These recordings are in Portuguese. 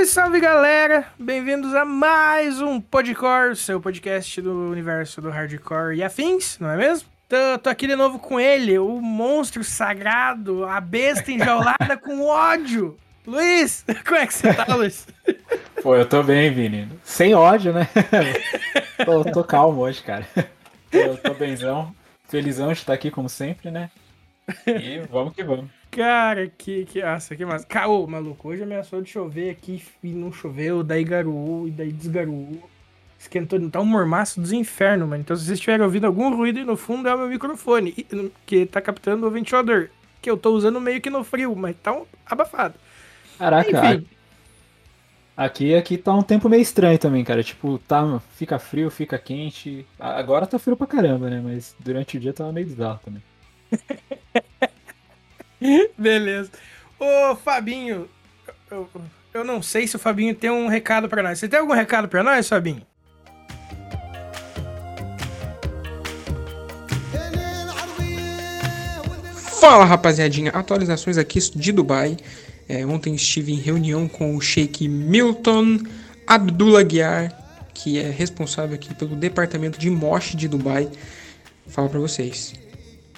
Salve, salve galera! Bem-vindos a mais um Podcore, seu podcast do universo do hardcore e afins, não é mesmo? Tô, tô aqui de novo com ele, o monstro sagrado, a besta enjaulada com ódio. Luiz, como é que você tá, Luiz? Pô, eu tô bem, Vini. Sem ódio, né? tô, tô calmo hoje, cara. Tô, tô benzão. Felizão de estar aqui, como sempre, né? E vamos que vamos. Cara, que, que nossa, que massa. Caô, maluco, hoje ameaçou de chover aqui e não choveu, daí garoou e daí desgaroou. Esquentou, tá um mormaço dos infernos, mano. Então se vocês estiverem ouvindo algum ruído aí no fundo, é o meu microfone, que tá captando o ventilador. Que eu tô usando meio que no frio, mas tá um abafado. Caraca, Enfim. Aqui, aqui tá um tempo meio estranho também, cara. Tipo, tá, fica frio, fica quente. Agora tá frio pra caramba, né? Mas durante o dia tava meio bizarro também. Beleza. Ô, Fabinho, eu, eu não sei se o Fabinho tem um recado para nós. Você tem algum recado para nós, Fabinho? Fala rapaziadinha, atualizações aqui de Dubai. É, ontem estive em reunião com o Sheikh Milton Abdullah Guiar, que é responsável aqui pelo departamento de Mosh de Dubai. Fala para vocês.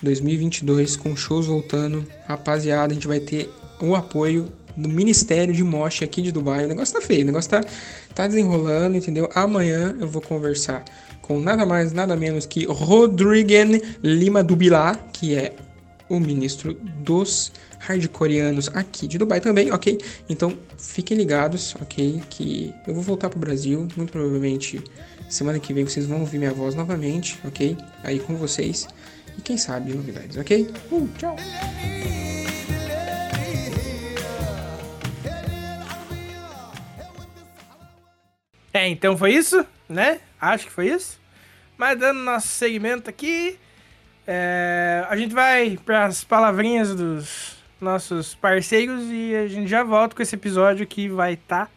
2022 com shows voltando, rapaziada, a gente vai ter o apoio do Ministério de Mosh aqui de Dubai. O negócio tá feio, o negócio tá, tá desenrolando, entendeu? Amanhã eu vou conversar com nada mais, nada menos que Rodrigen Lima Dubilá, que é o ministro dos hardcoreanos aqui de Dubai também, ok? Então fiquem ligados, ok? Que eu vou voltar pro Brasil, muito provavelmente semana que vem vocês vão ouvir minha voz novamente, ok? Aí com vocês. E quem sabe novidades, ok? Uh, tchau! É, então foi isso, né? Acho que foi isso. Mas dando nosso segmento aqui, é, a gente vai para as palavrinhas dos nossos parceiros e a gente já volta com esse episódio que vai estar tá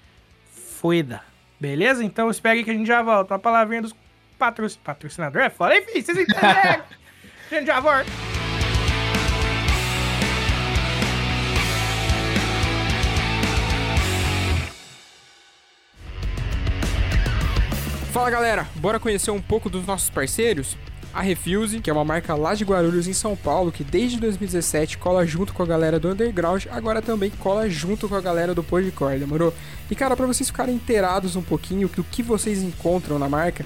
foda. Beleza? Então espere que a gente já volta. A palavrinha dos patrocinadores. Patrocinador é foda. Enfim, vocês entenderam. a gente já volta. Fala galera, bora conhecer um pouco dos nossos parceiros? A Refuse, que é uma marca lá de Guarulhos, em São Paulo, que desde 2017 cola junto com a galera do Underground, agora também cola junto com a galera do Podcore, demorou? E cara, para vocês ficarem inteirados um pouquinho do que vocês encontram na marca,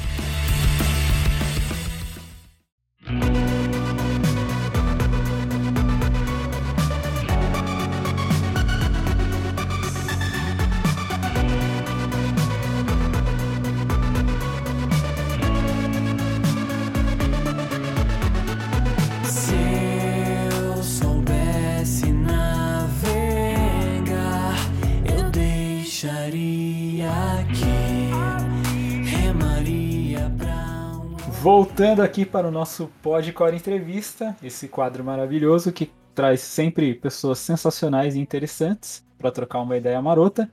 Voltando aqui para o nosso Podcore Entrevista, esse quadro maravilhoso que traz sempre pessoas sensacionais e interessantes para trocar uma ideia marota.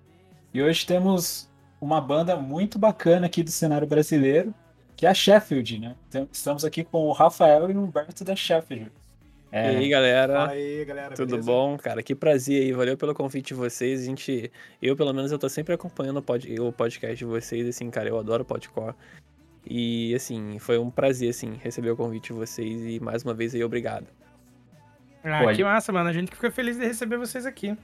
E hoje temos uma banda muito bacana aqui do cenário brasileiro, que é a Sheffield, né? Então, estamos aqui com o Rafael e o Humberto da Sheffield. É... E aí, galera? aí, galera. Tudo beleza? bom? Cara, que prazer aí. Valeu pelo convite de vocês. A gente, eu, pelo menos, eu tô sempre acompanhando o, pod, o podcast de vocês. Assim, cara, eu adoro o Podcore. E, assim, foi um prazer, assim, receber o convite de vocês e mais uma vez aí, obrigado. Ah, Pode. que massa, mano. A gente fica feliz de receber vocês aqui.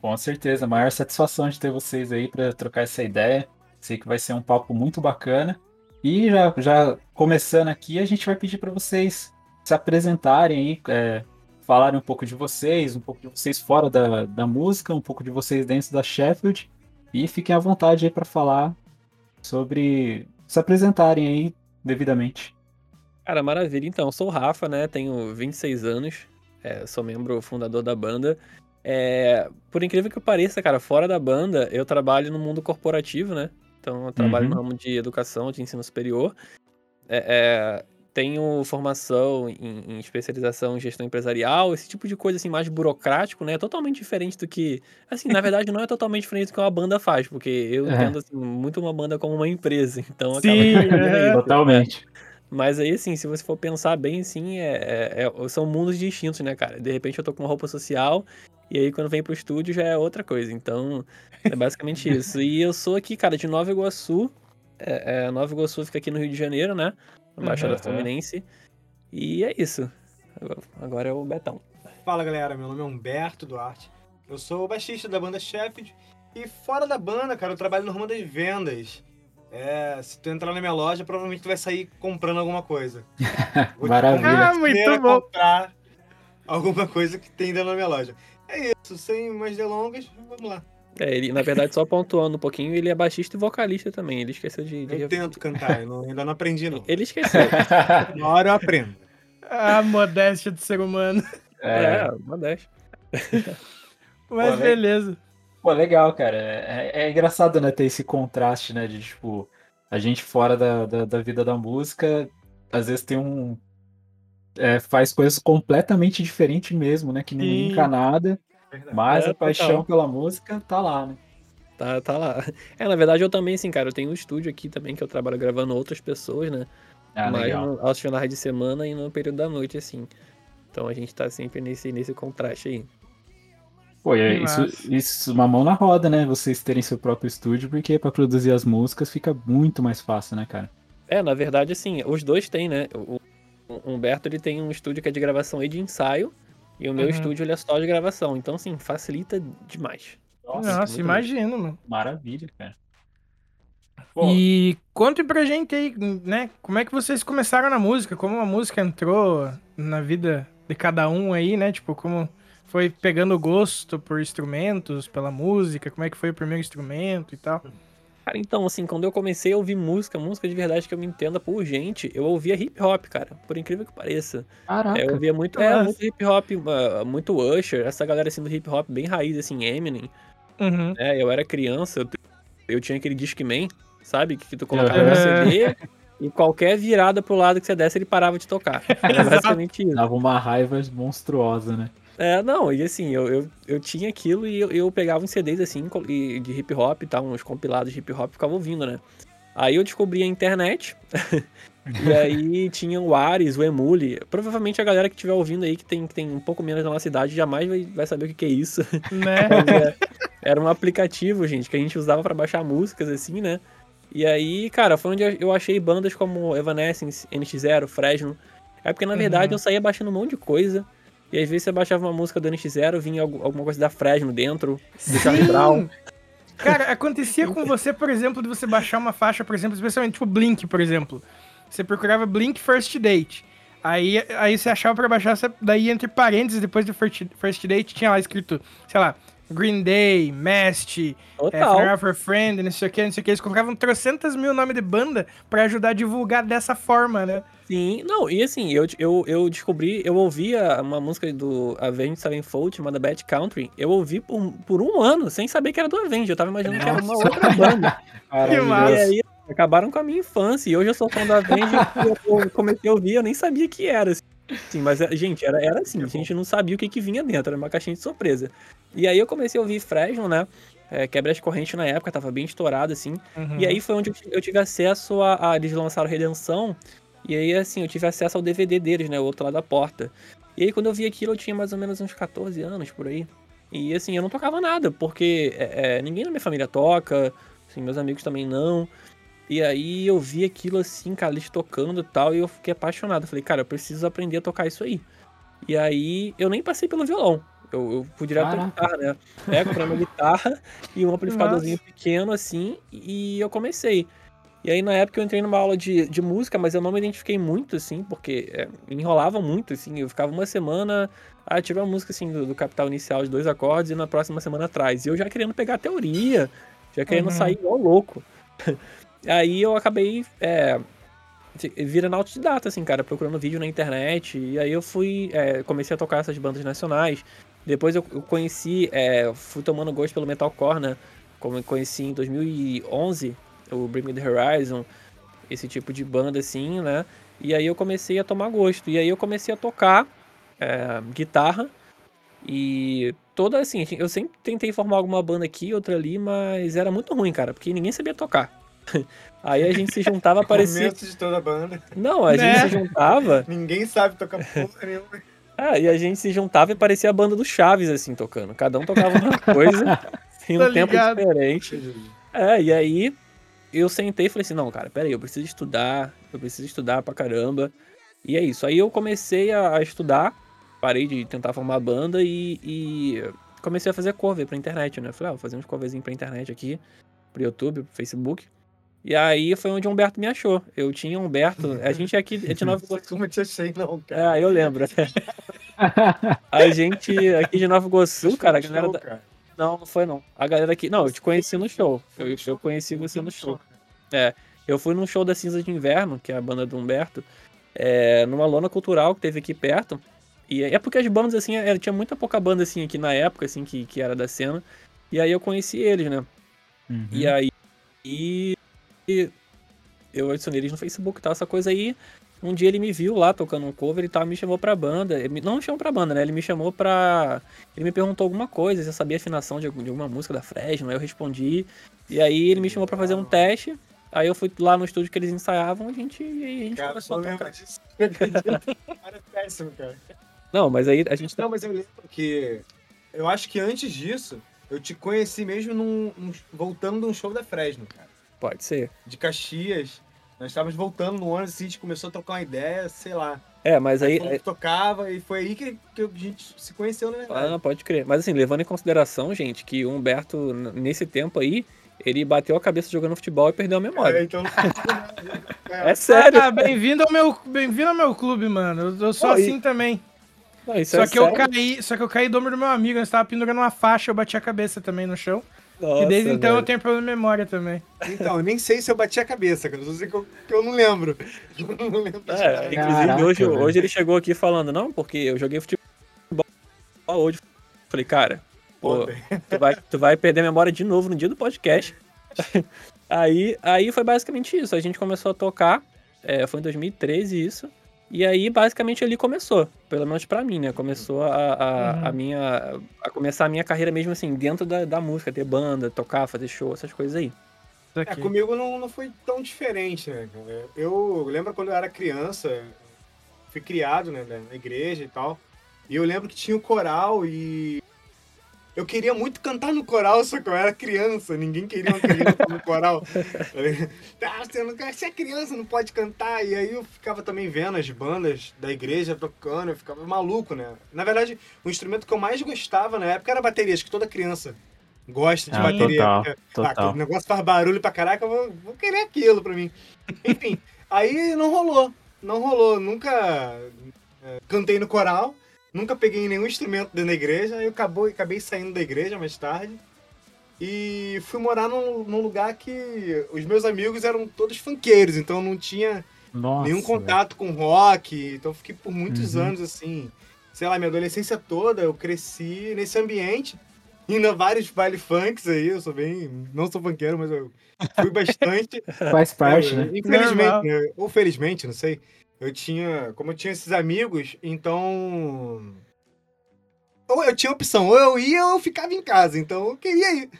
Com certeza, maior satisfação de ter vocês aí para trocar essa ideia. Sei que vai ser um papo muito bacana. E já, já começando aqui, a gente vai pedir para vocês se apresentarem aí, é, falarem um pouco de vocês, um pouco de vocês fora da, da música, um pouco de vocês dentro da Sheffield. E fiquem à vontade aí para falar sobre se apresentarem aí devidamente. Cara, maravilha. Então, eu sou o Rafa, né? Tenho 26 anos, é, sou membro fundador da banda. É, por incrível que pareça, cara, fora da banda, eu trabalho no mundo corporativo, né? Então, eu trabalho uhum. no ramo de educação, de ensino superior. É, é, tenho formação em, em, especialização em gestão empresarial, esse tipo de coisa assim mais burocrático, né? Totalmente diferente do que, assim, na verdade não é totalmente diferente do que uma banda faz, porque eu é. entendo assim, muito uma banda como uma empresa, então Sim, é. totalmente. Mas aí, assim, se você for pensar bem, assim, é, é, é, são mundos distintos, né, cara? De repente eu tô com uma roupa social e aí quando vem pro estúdio já é outra coisa. Então, é basicamente isso. E eu sou aqui, cara, de Nova Iguaçu. É, é, Nova Iguaçu fica aqui no Rio de Janeiro, né? Na Baixada uhum. Fluminense. E é isso. Agora é o Betão. Fala, galera. Meu nome é Humberto Duarte. Eu sou o baixista da banda Sheffield. E fora da banda, cara, eu trabalho no ramo das vendas. É, se tu entrar na minha loja, provavelmente tu vai sair comprando alguma coisa. Maravilha. Ah, muito bom. comprar alguma coisa que tem dentro da minha loja. É isso, sem mais delongas, vamos lá. É, ele, na verdade, só pontuando um pouquinho, ele é baixista e vocalista também. Ele esqueceu de. de... Eu tento cantar, eu não, ainda não aprendi, não. Ele esqueceu. Na hora eu aprendo. A modéstia do ser humano. É, é modéstia. Mas Pô, beleza. Pô, legal, cara. É, é, engraçado, né, ter esse contraste, né, de, tipo, a gente fora da, da, da vida da música, às vezes tem um... É, faz coisas completamente diferentes mesmo, né, que ninguém nunca nada, mas é, a paixão total. pela música tá lá, né. Tá, tá lá. É, na verdade eu também, assim, cara, eu tenho um estúdio aqui também que eu trabalho gravando outras pessoas, né, ah, mas no, aos finais de semana e no período da noite, assim. Então a gente tá sempre nesse, nesse contraste aí. Pô, é, isso, isso, uma mão na roda, né? Vocês terem seu próprio estúdio, porque para produzir as músicas fica muito mais fácil, né, cara? É, na verdade, assim, os dois têm, né? O, Humberto, ele tem um estúdio que é de gravação e de ensaio, e o meu uhum. estúdio, ele é só de gravação. Então, assim, facilita demais. Nossa, Nossa imagino, mano. Maravilha, cara. Pô. E conte pra gente aí, né? Como é que vocês começaram na música? Como a música entrou na vida de cada um aí, né? Tipo, como foi pegando gosto por instrumentos, pela música? Como é que foi o primeiro instrumento e tal? Cara, então, assim, quando eu comecei a ouvir música, música de verdade que eu me entenda por gente, eu ouvia hip hop, cara, por incrível que pareça. Caraca. É, eu ouvia muito, é, muito hip hop, uh, muito Usher, essa galera assim do hip hop bem raiz, assim, Eminem. Uhum. É, eu era criança, eu, eu tinha aquele Discman, sabe? Que, que tu colocava uhum. no CD e qualquer virada pro lado que você desse, ele parava de tocar. Era basicamente isso. Dava uma raiva monstruosa, né? É, não, e assim, eu, eu, eu tinha aquilo e eu, eu pegava uns CDs assim, de hip hop e tal, uns compilados de hip hop e ficava ouvindo, né? Aí eu descobri a internet, e aí tinha o Ares, o Emule. Provavelmente a galera que estiver ouvindo aí, que tem, que tem um pouco menos na nossa cidade, jamais vai, vai saber o que, que é isso. Né? É, era um aplicativo, gente, que a gente usava para baixar músicas, assim, né? E aí, cara, foi onde eu achei bandas como Evanescence, NX0, Fresno. É porque, na verdade, uhum. eu saía baixando um monte de coisa. E às vezes você baixava uma música do NX0, vinha alguma coisa da Fresno dentro, do Charlie Brown. Cara, acontecia com você, por exemplo, de você baixar uma faixa, por exemplo, especialmente tipo Blink, por exemplo. Você procurava Blink First Date. Aí, aí você achava pra baixar, daí entre parênteses, depois do First, first Date, tinha lá escrito, sei lá, Green Day, Mast, é, for Friend, não sei o que, não sei o que. Eles colocavam trocentas mil nomes de banda pra ajudar a divulgar dessa forma, né? Sim, não, e assim, eu, eu, eu descobri, eu ouvia uma música do Avenged Sevenfold chamada Bad Country, eu ouvi por, por um ano, sem saber que era do Avenged, eu tava imaginando Nossa. que era uma outra banda. que massa. E aí acabaram com a minha infância, e hoje eu sou fã do Avenged, eu comecei a ouvir, eu nem sabia que era, assim. Sim, mas, gente, era, era assim, a gente não sabia o que, que vinha dentro, era uma caixinha de surpresa. E aí eu comecei a ouvir Fresno, né? É, quebra de corrente na época, tava bem estourado, assim. Uhum. E aí foi onde eu tive acesso a, a. Eles lançaram Redenção. E aí, assim, eu tive acesso ao DVD deles, né? O outro lado da porta. E aí, quando eu vi aquilo, eu tinha mais ou menos uns 14 anos por aí. E assim, eu não tocava nada, porque é, é, ninguém na minha família toca, assim, meus amigos também não. E aí eu vi aquilo assim, eles tocando e tal, e eu fiquei apaixonado. Falei, cara, eu preciso aprender a tocar isso aí. E aí eu nem passei pelo violão. Eu, eu fui direto pra guitarra, né? É, comprei uma guitarra e um amplificadorzinho pequeno assim, e eu comecei. E aí, na época, eu entrei numa aula de, de música, mas eu não me identifiquei muito, assim, porque é, enrolava muito, assim. Eu ficava uma semana, ah, tive uma música, assim, do, do, capital inicial de dois acordes e na próxima semana atrás. E eu já querendo pegar a teoria, já querendo uhum. sair igual louco. Aí eu acabei é, virando autodidata, assim, cara, procurando vídeo na internet. E aí eu fui, é, comecei a tocar essas bandas nacionais. Depois eu, conheci, é, fui tomando gosto pelo metalcore, né? Como eu conheci em 2011 o Bring Me The Horizon, esse tipo de banda assim, né? E aí eu comecei a tomar gosto. E aí eu comecei a tocar é, guitarra. E toda assim, eu sempre tentei formar alguma banda aqui, outra ali, mas era muito ruim, cara, porque ninguém sabia tocar. Aí a gente se juntava, parecia. de toda a banda. Não, a né? gente se juntava. ninguém sabe tocar porra nenhuma. Ah, e a gente se juntava e parecia a banda do Chaves, assim, tocando. Cada um tocava uma coisa, em um tempo diferente. É, e aí eu sentei e falei assim, não, cara, peraí, eu preciso estudar, eu preciso estudar pra caramba. E é isso. Aí eu comecei a, a estudar, parei de tentar formar banda e, e, comecei a fazer cover pra internet, né? Falei, ah, vou fazer uns coverzinhos pra internet aqui, pro YouTube, pro Facebook. E aí foi onde o Humberto me achou. Eu tinha Humberto, a gente é aqui é de Nova Iguaçu. Como eu te achei, não, cara. É, eu lembro. a gente aqui de Nova Iguaçu, cara, a galera. Da... Não, não foi não. A galera aqui. Não, eu te conheci no show. Eu, eu conheci você no show. É. Eu fui num show da Cinza de Inverno, que é a banda do Humberto, é, numa lona cultural que teve aqui perto. E é porque as bandas, assim, era, tinha muita pouca banda, assim, aqui na época, assim, que, que era da cena. E aí eu conheci eles, né? Uhum. E aí. E, eu adicionei eles no Facebook e tal, essa coisa aí. Um dia ele me viu lá tocando um cover e tal, me chamou pra banda. Ele, não me chamou pra banda, né? Ele me chamou pra. Ele me perguntou alguma coisa, se eu sabia a afinação de, de alguma música da Fresno, aí eu respondi. E aí ele me chamou pra fazer um teste. Aí eu fui lá no estúdio que eles ensaiavam, a gente, a gente cara, começou a tocar. Disso. cara, péssimo, cara. Não, mas aí a gente... Não, mas eu lembro que... Eu acho que antes disso, eu te conheci mesmo num, num voltando de um show da Fresno, cara. Pode ser. De Caxias. Nós estávamos voltando no ônibus e a gente começou a trocar uma ideia, sei lá. É, mas aí. aí tocava e foi aí que, que a gente se conheceu, na verdade. Ah, pode crer. Mas assim, levando em consideração, gente, que o Humberto, nesse tempo aí, ele bateu a cabeça jogando futebol e perdeu a memória. É, então... é sério. Ah, bem-vindo ao meu, bem-vindo ao meu clube, mano. Eu, sou assim e... também. Não, só é que sério? eu caí, só que eu caí do ombro do meu amigo, eu estava pendurando uma faixa, eu bati a cabeça também no chão. Nossa, e desde então velho. eu tenho problema de memória também. Então, eu nem sei se eu bati a cabeça, cara. Eu sei que eu, que eu não lembro. Eu não lembro é, inclusive, Caraca, hoje, hoje ele chegou aqui falando, não, porque eu joguei futebol hoje. Falei, cara, Pô, tu vai, tu vai perder a memória de novo no dia do podcast. aí, aí foi basicamente isso. A gente começou a tocar. É, foi em 2013 isso. E aí, basicamente, ali começou. Pelo menos para mim, né? Começou a, a, uhum. a, minha. A começar a minha carreira mesmo assim, dentro da, da música, ter banda, tocar, fazer show, essas coisas aí. É, comigo não, não foi tão diferente, né? Eu lembro quando eu era criança, fui criado né, na igreja e tal. E eu lembro que tinha o coral e eu queria muito cantar no coral, só que eu era criança, ninguém queria uma criança no coral. ah, você, não, você é criança, não pode cantar. E aí eu ficava também vendo as bandas da igreja tocando, eu ficava maluco, né? Na verdade, o instrumento que eu mais gostava na época era bateria, acho que toda criança gosta de ah, bateria. Total, porque, total. Ah, o negócio faz barulho pra caraca, eu vou, vou querer aquilo pra mim. Enfim, aí não rolou, não rolou. Nunca é, cantei no coral. Nunca peguei nenhum instrumento dentro da igreja, eu acabou, acabei saindo da igreja mais tarde. E fui morar num, num lugar que os meus amigos eram todos funkeiros, então não tinha Nossa, nenhum contato com rock. Então fiquei por muitos uhum. anos assim. Sei lá, minha adolescência toda eu cresci nesse ambiente, indo a vários baile funks aí. Eu sou bem. Não sou funkeiro, mas eu fui bastante. Faz parte, né? Infelizmente, né? ou felizmente, não sei eu tinha. Como eu tinha esses amigos, então. Ou eu tinha opção, ou eu ia ou eu ficava em casa. Então eu queria ir.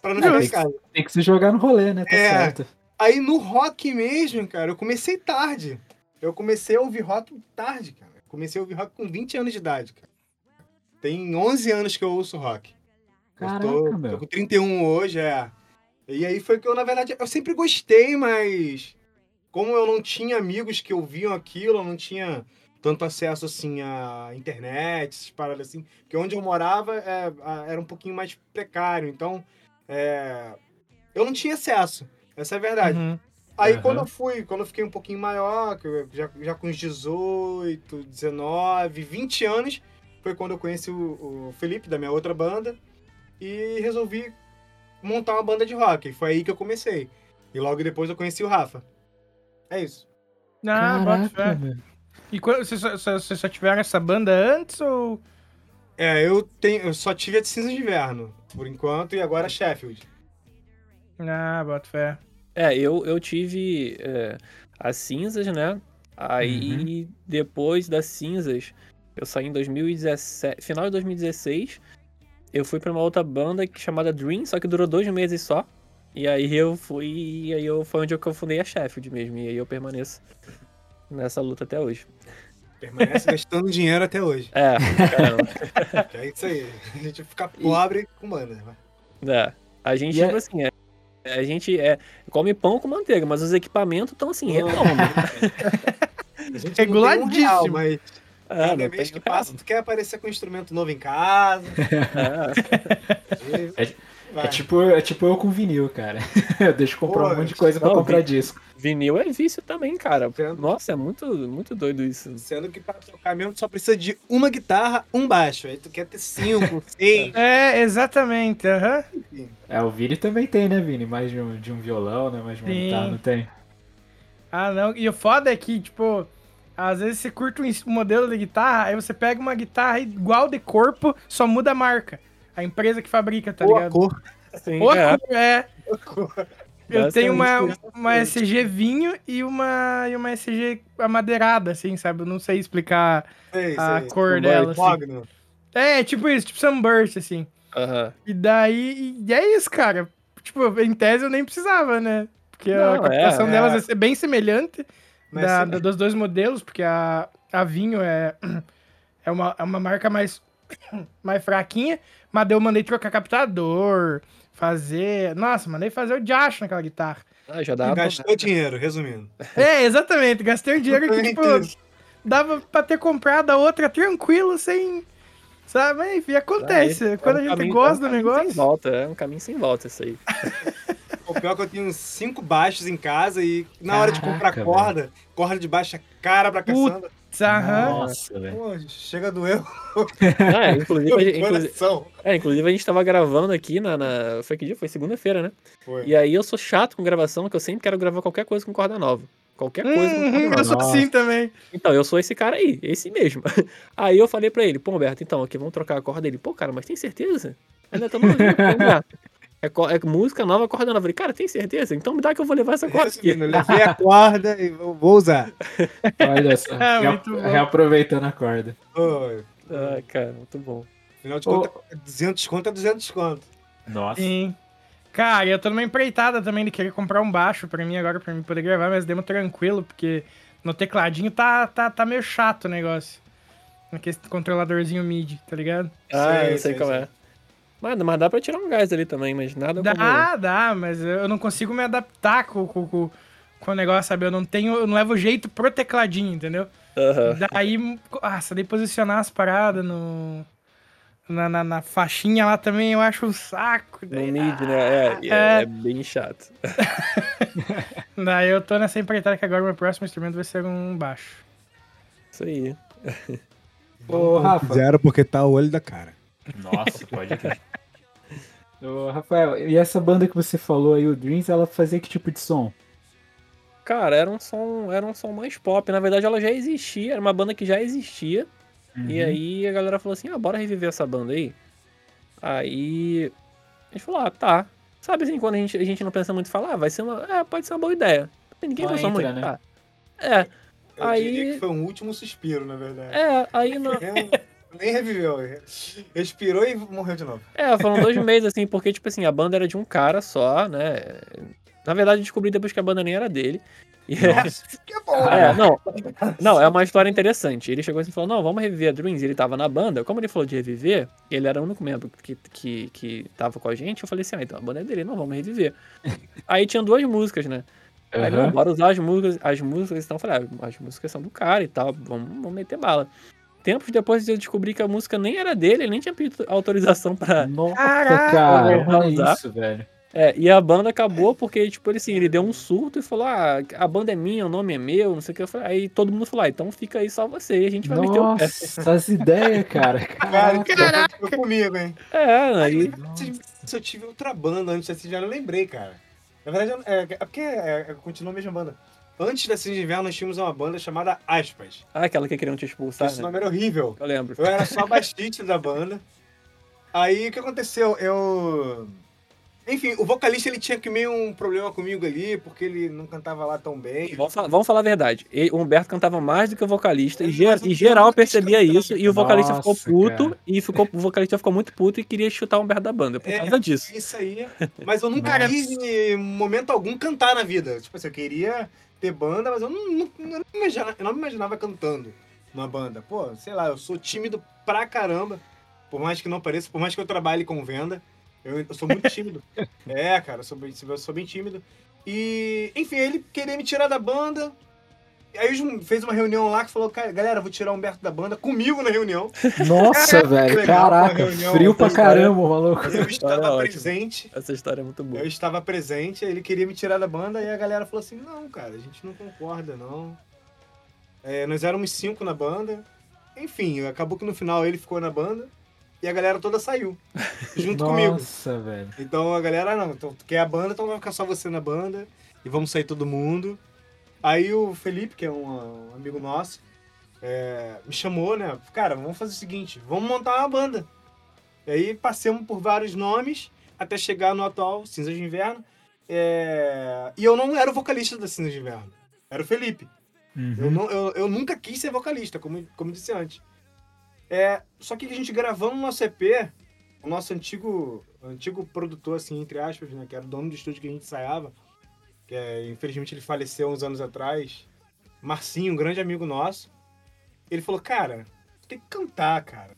Pra não, ficar em casa. Tem que se jogar no rolê, né? Tá é, certo. Aí no rock mesmo, cara, eu comecei tarde. Eu comecei a ouvir rock tarde, cara. comecei a ouvir rock com 20 anos de idade, cara. Tem 11 anos que eu ouço rock. Caraca, eu tô, tô com 31 hoje, é. E aí foi que eu, na verdade, eu sempre gostei, mas como eu não tinha amigos que ouviam aquilo, eu não tinha tanto acesso assim à internet, essas paradas assim, porque onde eu morava é, era um pouquinho mais precário, então é, eu não tinha acesso. Essa é a verdade. Uhum. Aí Aham. quando eu fui, quando eu fiquei um pouquinho maior, já, já com uns 18, 19, 20 anos, foi quando eu conheci o, o Felipe, da minha outra banda, e resolvi montar uma banda de rock. E foi aí que eu comecei. E logo depois eu conheci o Rafa. É isso. Ah, bota fé. Caraca, velho. E quando, vocês só, só- tiveram essa banda antes ou. É, eu, tenho, eu só tive a de Cinza de Inverno, por enquanto, e agora Sheffield. Ah, bota fé. É, eu, eu tive é, as cinzas, né? Aí, depois das cinzas, eu saí em 2017, final de 2016. Eu fui pra uma outra banda que- chamada Dream, só que durou dois meses só. E aí eu fui, e aí eu, foi onde eu fundei a Sheffield mesmo. E aí eu permaneço nessa luta até hoje. Permanece gastando dinheiro até hoje. É, caramba. É isso aí. A gente fica pobre com banda. né? É. A gente, E é- tipo assim, é- a gente é, come pão com manteiga, mas os equipamentos estão assim, redondos. A gente Reguladíssimo. Um mas É, cada não mês que passa, tu quer aparecer com um instrumento novo em casa. É. vai. É tipo, é tipo eu com vinil, cara. Eu deixo comprar Pô, um monte de coisa pra não, comprar vi- disco. Vinil é vício também, cara. Entendo. Nossa, é muito, muito doido isso. Sendo que pra tocar mesmo tu só precisa de uma guitarra, um baixo. Aí tu quer ter cinco, seis. É, exatamente. É, o Vini também tem, né, Vini? Mais de um, de um violão, né? Mais de uma Sim. guitarra, não tem? Ah, não. E o foda é que, tipo, às vezes você curte um modelo de guitarra, aí você pega uma guitarra igual de corpo, só muda a marca. A empresa que fabrica, tá Ou a ligado? cor. Sim, Ou a é. cor, é. Eu tenho uma, Basicamente uma SG vinho e uma, e uma SG amadeirada, assim, sabe? Eu não sei explicar Sei, a sei. cor Um dela, assim. É, tipo isso, tipo Sunburst, assim. Aham. E daí, e é isso, cara. Tipo, em tese eu nem precisava, né? Porque a Não, captação é, delas é. vai ser bem semelhante Mas da, sim. da- dos dois modelos, porque a, a Vinho é, é, uma, é uma marca mais, mais fraquinha, mas eu mandei trocar captador, fazer... Nossa, mandei fazer o diacho naquela guitarra. Ah, já dá pra... Gastou dinheiro, resumindo. É, exatamente, gastei um dinheiro que, tipo, dava pra ter comprado a outra tranquilo, sem... Sabe? Mas, Enfim, acontece. É Quando um a gente caminho- gosta é um do negócio... Sem volta, é um caminho sem volta isso aí. O pior é que eu tenho uns cinco baixos em casa e na hora de comprar Caraca, corda, corda de baixa cara pra caçamba. Aham. Nossa, velho. Chega a doer É, inclusive, a gente- o inclusive, é, inclusive a gente tava gravando aqui na, na- Foi que dia? Foi segunda-feira, né? Foi. E aí eu sou chato com gravação, que eu sempre quero gravar qualquer coisa com corda nova. Qualquer coisa com corda Uhum, nova. eu sou assim também. Então, eu sou esse cara aí, esse mesmo. Aí eu falei pra ele, pô, Humberto, então, aqui, vamos trocar a corda. Ele, pô, cara, mas tem certeza? Ainda vamos lá. É, é música nova, corda nova. Eu falei, cara, tem certeza? Então me dá que eu vou levar essa corda aqui. Resumindo, levei a corda e vou vou usar. Olha só. É, rea- muito bom. reaproveitando a corda. Ô, Ah, cara, muito bom. Afinal de contas, 200 conto é 200 conto. Nossa. Sim. Cara, eu tô numa empreitada também de querer comprar um baixo pra mim agora, pra mim poder gravar, mas demo tranquilo, porque no tecladinho tá, tá, tá meio chato o negócio. Naquele controladorzinho MIDI, tá ligado? Ah, Sei, eu sei, sei, como sei. é. Mas, mas dá pra tirar um gás ali também, mas nada como... Dá, dá, mas eu não consigo me adaptar com, com, com, com o negócio, sabe? Eu não tenho, eu não levo jeito pro tecladinho, entendeu? Aham. Daí, nossa, daí posicionar as paradas no. Na, na, na faixinha lá também eu acho um saco. No Daí, mid, né? É, é, É. é bem chato. daí eu tô nessa empreitada que agora o meu próximo instrumento vai ser um baixo. Isso aí. Ô, Rafa. Zero porque tá o olho da cara. Nossa, pode crer. Ô, Rafael, e essa banda que você falou aí, o Dreams, ela fazia que tipo de som? Cara, era um som, era um som mais pop. Na verdade, ela já existia, era uma banda que já existia. E Uhum. aí a galera falou assim: ah, bora reviver essa banda aí. Aí a gente falou: ah, tá. Sabe assim, quando a gente, a gente não pensa muito e fala, ah, vai ser uma. É, pode ser uma boa ideia. Ninguém pensou muito. né? Ah, é, Eu Aí- diria que foi um último suspiro, na verdade. é, aí não. Nem reviveu. Respirou e morreu de novo. É, foram dois meses, assim, porque, tipo assim, a banda era de um cara só, né? Na verdade, eu descobri depois que a banda nem era dele. E Nossa, que bom. é, não, não, é uma história interessante. Ele chegou assim e falou: Não, vamos reviver a Dreams. Ele tava na banda. Como ele falou de reviver, ele era o único membro que, que, que tava com a gente. Eu falei assim: Ah, então a banda é dele, não, vamos reviver. Aí tinha duas músicas, né? Aí, Aham. não, bora usar as músicas, as músicas. Então eu falei: ah, As músicas são do cara e tal, vamos, vamos meter bala. Tempos depois eu descobri que a música nem era dele, ele nem tinha pedido autorização pra. Nossa, Caraca, cara, olha usar. isso, velho. É, e a banda acabou porque, tipo, ele assim, ele deu um surto e falou: Ah, a banda é minha, o nome é meu, não sei o que. Eu falei, aí todo mundo falou: ah, então fica aí só você, e a gente vai meter o pé. Nossa, as ideias, cara. Cara, que aconteceu comigo, hein? É, aí. Se eu tive outra banda antes Cindy Inverno, eu lembrei, cara. Na verdade, é, é porque é, é, continua a mesma banda. Antes da Cindy Inverno, nós tínhamos uma banda chamada Aspas. Ah, aquela que queriam te expulsar, Esse né? nome era horrível. Eu lembro. Eu era só baixista da banda. Aí, o que aconteceu? Eu... Enfim, o vocalista, ele tinha que meio um problema comigo ali, porque ele não cantava lá tão bem. Vamos falar, vamos falar a verdade. O Humberto cantava mais do que o vocalista, e, É, ge- mas o e geral percebia isso, e o vocalista ficou Nossa, puto, cara. e ficou, o vocalista ficou muito puto e queria chutar o Humberto da banda por É, causa disso. Isso aí. Mas eu nunca Nossa. quis, em momento algum, cantar na vida. Tipo assim, eu queria ter banda, mas eu não, não, não me, imaginava, eu não me imaginava cantando numa banda. Pô, sei lá, eu sou tímido pra caramba. Por mais que não pareça, por mais que eu trabalhe com venda, eu, eu sou muito tímido. é, cara, eu sou, eu sou bem tímido. E, enfim, ele queria me tirar da banda. Aí fez uma reunião lá que falou, cara, galera, vou tirar o Humberto da banda comigo na reunião. Nossa, velho. legal, Caraca, frio pra história. caramba, maluco. Eu estava ótimo. presente. Essa história é muito boa. Eu estava presente, aí ele queria me tirar da banda e a galera falou assim: não, cara, a gente não concorda, não. É, nós éramos cinco na banda. Enfim, acabou que no final ele ficou na banda e a galera toda saiu. Junto comigo. Nossa, velho. Então a galera, não, então tu quer a banda, então vai ficar só você na banda e vamos sair todo mundo. Aí o Felipe, que é um, um amigo nosso, é, me chamou, né? Cara, vamos fazer o seguinte, vamos montar uma banda. E aí passamos por vários nomes até chegar no atual Cinza de Inverno. É, E eu não era o vocalista da Cinza de Inverno, era o Felipe. Eu, Uhum. não, eu, eu nunca quis ser vocalista, como, como disse antes. É, só que a gente gravando o nosso EP, o nosso antigo, antigo produtor, assim, entre aspas, né, que era o dono do estúdio que a gente ensaiava, que é, infelizmente ele faleceu uns anos atrás, Marcinho, um grande amigo nosso, ele falou, cara, tu tem que cantar, cara.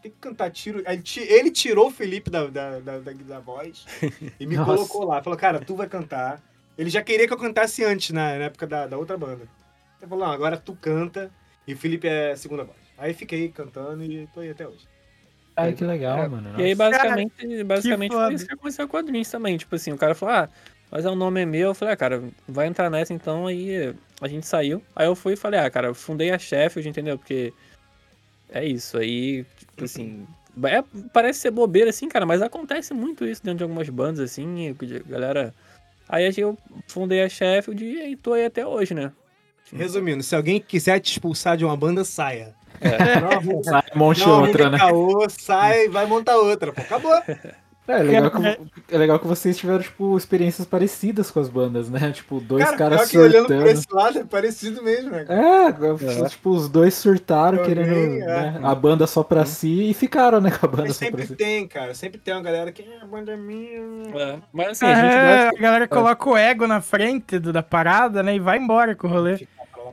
Tem que cantar, tiro. Ele tirou o Felipe da, da, da, da- da voz e me Nossa. colocou lá. Falou, cara, tu vai cantar. Ele já queria que eu cantasse antes, na, na época da, da outra banda. Ele falou, não, agora tu canta e o Felipe é a segunda voz. Aí fiquei cantando e tô aí até hoje. Ai, que legal, É, mano. E aí, Nossa. basicamente, basicamente foda. foi isso que aconteceu com a Dreams também. Tipo assim, o cara falou, ah, mas é o nome é meu. Eu falei, ah, cara, vai entrar nessa então. Aí a gente saiu. Aí eu fui e falei, ah, cara, eu fundei a Sheffield, entendeu? Porque é isso. Aí, tipo assim. é- parece ser bobeira, assim, cara, mas acontece muito isso dentro de algumas bandas, assim. a Galera. Aí a gente- eu fundei a Sheffield e tô aí até hoje, né? Resumindo, se alguém quiser te expulsar de uma banda, saia. É. Não Sai, monte outra, né? caô, sai e vai montar outra. Pô, acabou. É legal, que, é legal que vocês tiveram, tipo, experiências parecidas com as bandas, né? Tipo, dois Cara, caras pior que olhando surtando. esse lado é parecido mesmo, né? cara? É, tipo, os dois surtaram, Também, querendo é. né, a banda só pra si e ficaram, né, com a banda Mas só pra sempre si. tem, cara. Sempre tem uma galera que "Ah, a banda é minha. É, Mas assim, a gente É, gosta. a galera coloca o ego na frente do- da parada, né? E vai embora com o rolê.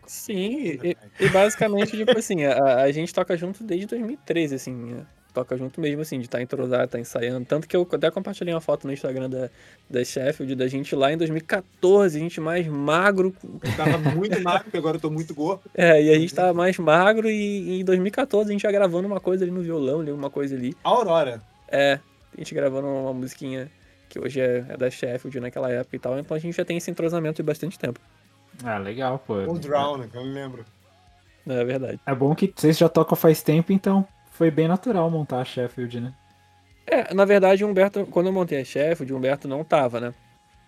Sim, e, e basicamente, tipo assim, a, a gente toca junto desde 2013, assim, né? Toca junto mesmo, assim, de estar entrosado, estar ensaiando. Tanto que eu até compartilhei uma foto no Instagram da, da Sheffield, da gente lá em 2014, a gente mais magro, Eu tava muito magro, porque agora eu tô muito gordo. é, e a gente tava mais magro, e, e em 2014 a gente já gravando uma coisa ali no violão, ali, uma coisa ali. Aurora. É, a gente gravando uma musiquinha que hoje é, é da Sheffield naquela época e tal, então a gente já tem esse entrosamento de bastante tempo, Ah, legal, pô. Ou Drown, né? Que eu não lembro. é verdade. É bom que vocês já tocam faz tempo, então foi bem natural montar a Sheffield, né? É, na verdade, o Humberto, quando eu montei a Sheffield, o Humberto não tava, né?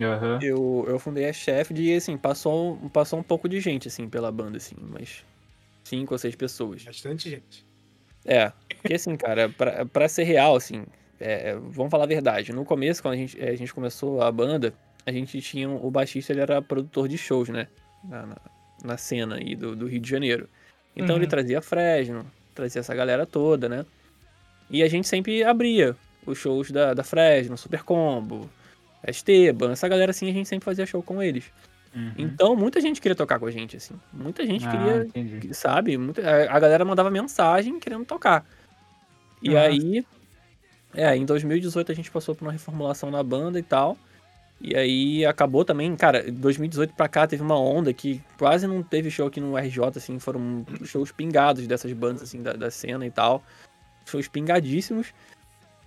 Aham. Eu, eu fundei a Sheffield e, assim, passou, passou um pouco de gente, assim, pela banda, assim, mas cinco ou seis pessoas. Bastante gente. É, porque, assim, cara, pra, pra ser real, assim, é, é, vamos falar a verdade. No começo, quando a gente, a gente começou a banda, a gente tinha, o baixista, ele era produtor de shows, né? Na, na, na cena aí do, do Rio de Janeiro. Então Uhum. ele trazia Fresno, trazia essa galera toda, né? E a gente sempre abria os shows da, da Fresno, Super Combo, ST, Ban, essa galera assim, a gente sempre fazia show com eles. Uhum. Então, muita gente queria tocar com a gente, assim. Muita gente Ah, queria, entendi. sabe? Muita, a, galera mandava mensagem querendo tocar. E Nossa. aí, é, em 2018 a gente passou por uma reformulação na banda e tal. E aí acabou também, cara, 2018 pra cá teve uma onda que quase não teve show aqui no RJ, assim, foram shows pingados dessas bandas, assim, da, da cena e tal. Shows pingadíssimos.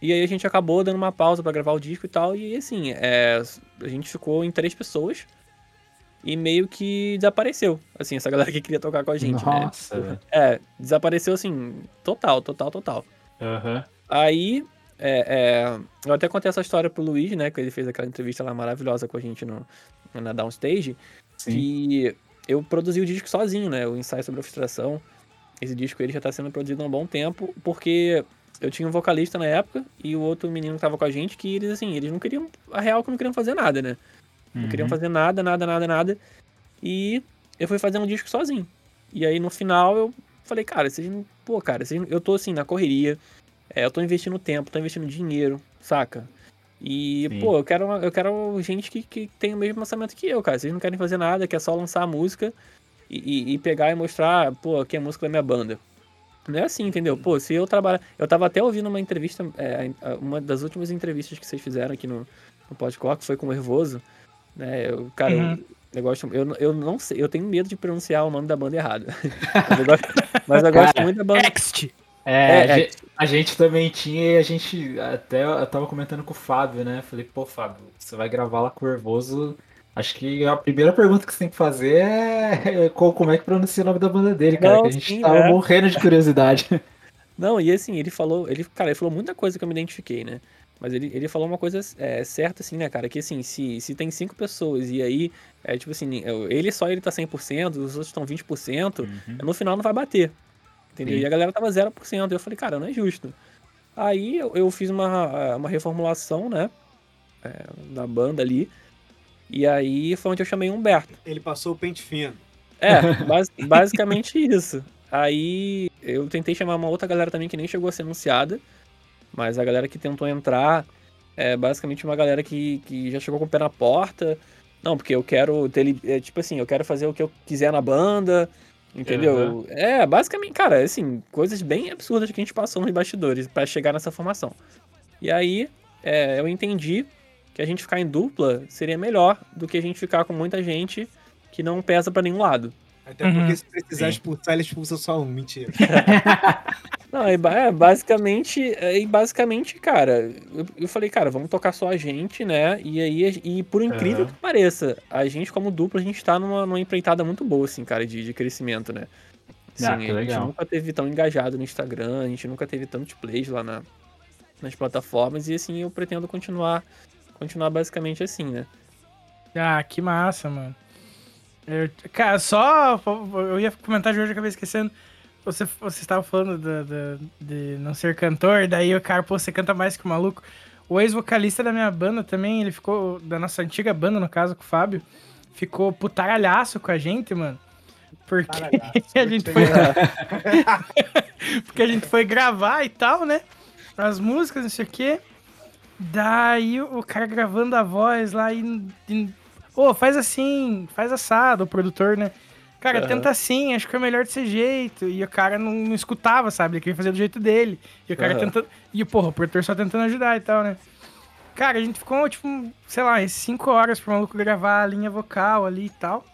E aí a gente acabou dando uma pausa pra gravar o disco e tal. E assim, é, a gente ficou em três pessoas. E meio que desapareceu, assim, essa galera que queria tocar com a gente, né? Nossa, velho. É, desapareceu assim, total, total, total. Aham. Aí, é, é, eu até contei essa história pro Luiz, né? Que ele fez aquela entrevista lá maravilhosa com a gente no, na Downstage. Sim. Que eu produzi o disco sozinho, né? O ensaio sobre a frustração. Esse disco ele já tá sendo produzido há um bom tempo, porque eu tinha um vocalista na época e o outro menino que tava com a gente, que eles, assim, eles não queriam. A real que não queriam fazer nada, né? Não queriam Uhum. fazer nada, nada, nada, nada. E eu fui fazer um disco sozinho. E aí no final eu falei, cara, vocês não. Pô, cara, vocês eu tô assim na correria. É, eu tô investindo tempo, tô investindo dinheiro, saca? E, Sim. pô, eu quero, uma- eu quero gente que, que tem o mesmo pensamento que eu, cara. Vocês não querem fazer nada, quer só lançar a música e, e- e pegar e mostrar, pô, aqui é a música da minha banda. Não é assim, entendeu? Pô, se eu trabalhar. Eu tava até ouvindo uma entrevista, é, uma das últimas entrevistas que vocês fizeram aqui no, no que foi com o Nervoso. Né? Eu, cara, Uhum. eu, eu, gosto, eu, eu não sei, eu tenho medo de pronunciar o nome da banda errado. mas eu gosto, mas eu gosto Cara, muito da banda. Next! É, É, a, é. gente, a gente também tinha e a gente até eu tava comentando com o Fábio, né? Falei, pô, Fábio, você vai gravar lá com o. Acho que a primeira pergunta que você tem que fazer é co- como é que pronuncia o nome da banda dele, cara. Não, que a gente sim, tava é. morrendo de curiosidade. Não, e assim, ele falou, ele, cara, ele falou muita coisa que eu me identifiquei, né? Mas ele, ele falou uma coisa é, certa, assim, né, cara? Que assim, se, se tem cinco pessoas e aí, é tipo assim, ele só ele tá 100%, os outros estão 20%, no final não vai bater. Entendeu? Sim. E a galera tava 0%. E eu falei, cara, não é justo. Aí eu, eu fiz uma, uma reformulação, né? é, da banda ali. E aí foi onde eu chamei o Humberto. Ele passou o pente fino. É, bas- basicamente isso. Aí eu tentei chamar uma outra galera também que nem chegou a ser anunciada. Mas a galera que tentou entrar é basicamente uma galera que, que já chegou com o pé na porta. Não, porque eu quero ter. é, tipo assim, eu quero fazer o que eu quiser na banda. Entendeu? É, basicamente, cara, assim, coisas bem absurdas que a gente passou nos bastidores pra chegar nessa formação. E aí, é, eu entendi que a gente ficar em dupla seria melhor do que a gente ficar com muita gente que não pesa pra nenhum lado. Até Uhum. porque se precisar Sim. expulsar, ele expulsa só um. Mentira. Não, é, ba- é, basicamente, é, e basicamente, cara, eu, eu falei, cara, vamos tocar só a gente, né? E aí, e por incrível que pareça, a gente como dupla, a gente tá numa, numa empreitada muito boa, assim, cara, de, de crescimento, né? Assim, Ah, a gente legal. nunca teve tão engajado no Instagram, a gente nunca teve tantos plays lá na, nas plataformas, e assim, eu pretendo continuar, continuar basicamente assim, né? Ah, que massa, mano. Eu- cara, só. Eu ia comentar de hoje, eu acabei esquecendo. Você, você estava falando da- da- de não ser cantor, daí o cara, pô, você canta mais que o maluco. O ex-vocalista da minha banda também, ele ficou. Da nossa antiga banda, no caso, com o Fábio, ficou putaralhaço com a gente, mano. Porque a gente foi. Porque a gente foi gravar e tal, né? As músicas, não sei o quê. Daí o cara gravando a voz lá e. Ô, faz assim, faz assado, o produtor, né? Cara, Aham. tenta assim, acho que é melhor desse jeito. E o cara não, não escutava, sabe? Ele queria fazer do jeito dele. E o cara Aham. tentando. E, porra, o produtor só tentando ajudar e tal, né? Cara, a gente ficou, tipo, sei lá, umas 5 horas pro maluco gravar a linha vocal ali e tal.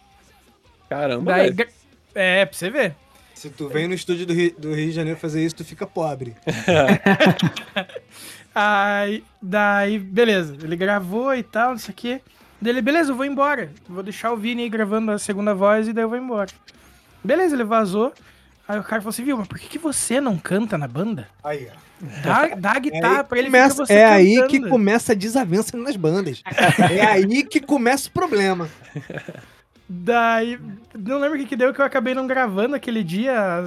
Caramba, Daí, velho. gra- é, pra você ver. Se tu vem no estúdio do Rio, do Rio de Janeiro fazer isso, tu fica pobre. Aí, daí, beleza. Ele gravou e tal, não sei o quê. Daí ele, beleza, eu vou embora. Vou deixar o Vini aí gravando a segunda voz e daí eu vou embora. Beleza, ele vazou. Aí o cara falou assim, viu, mas por que, que você não canta na banda? Aí, ó. Dá, dá a É guitarra aí, pra ele começa, você é aí cantando. que começa a desavença nas bandas. é aí que começa o problema. Daí, não lembro o que que deu que eu acabei não gravando aquele dia a,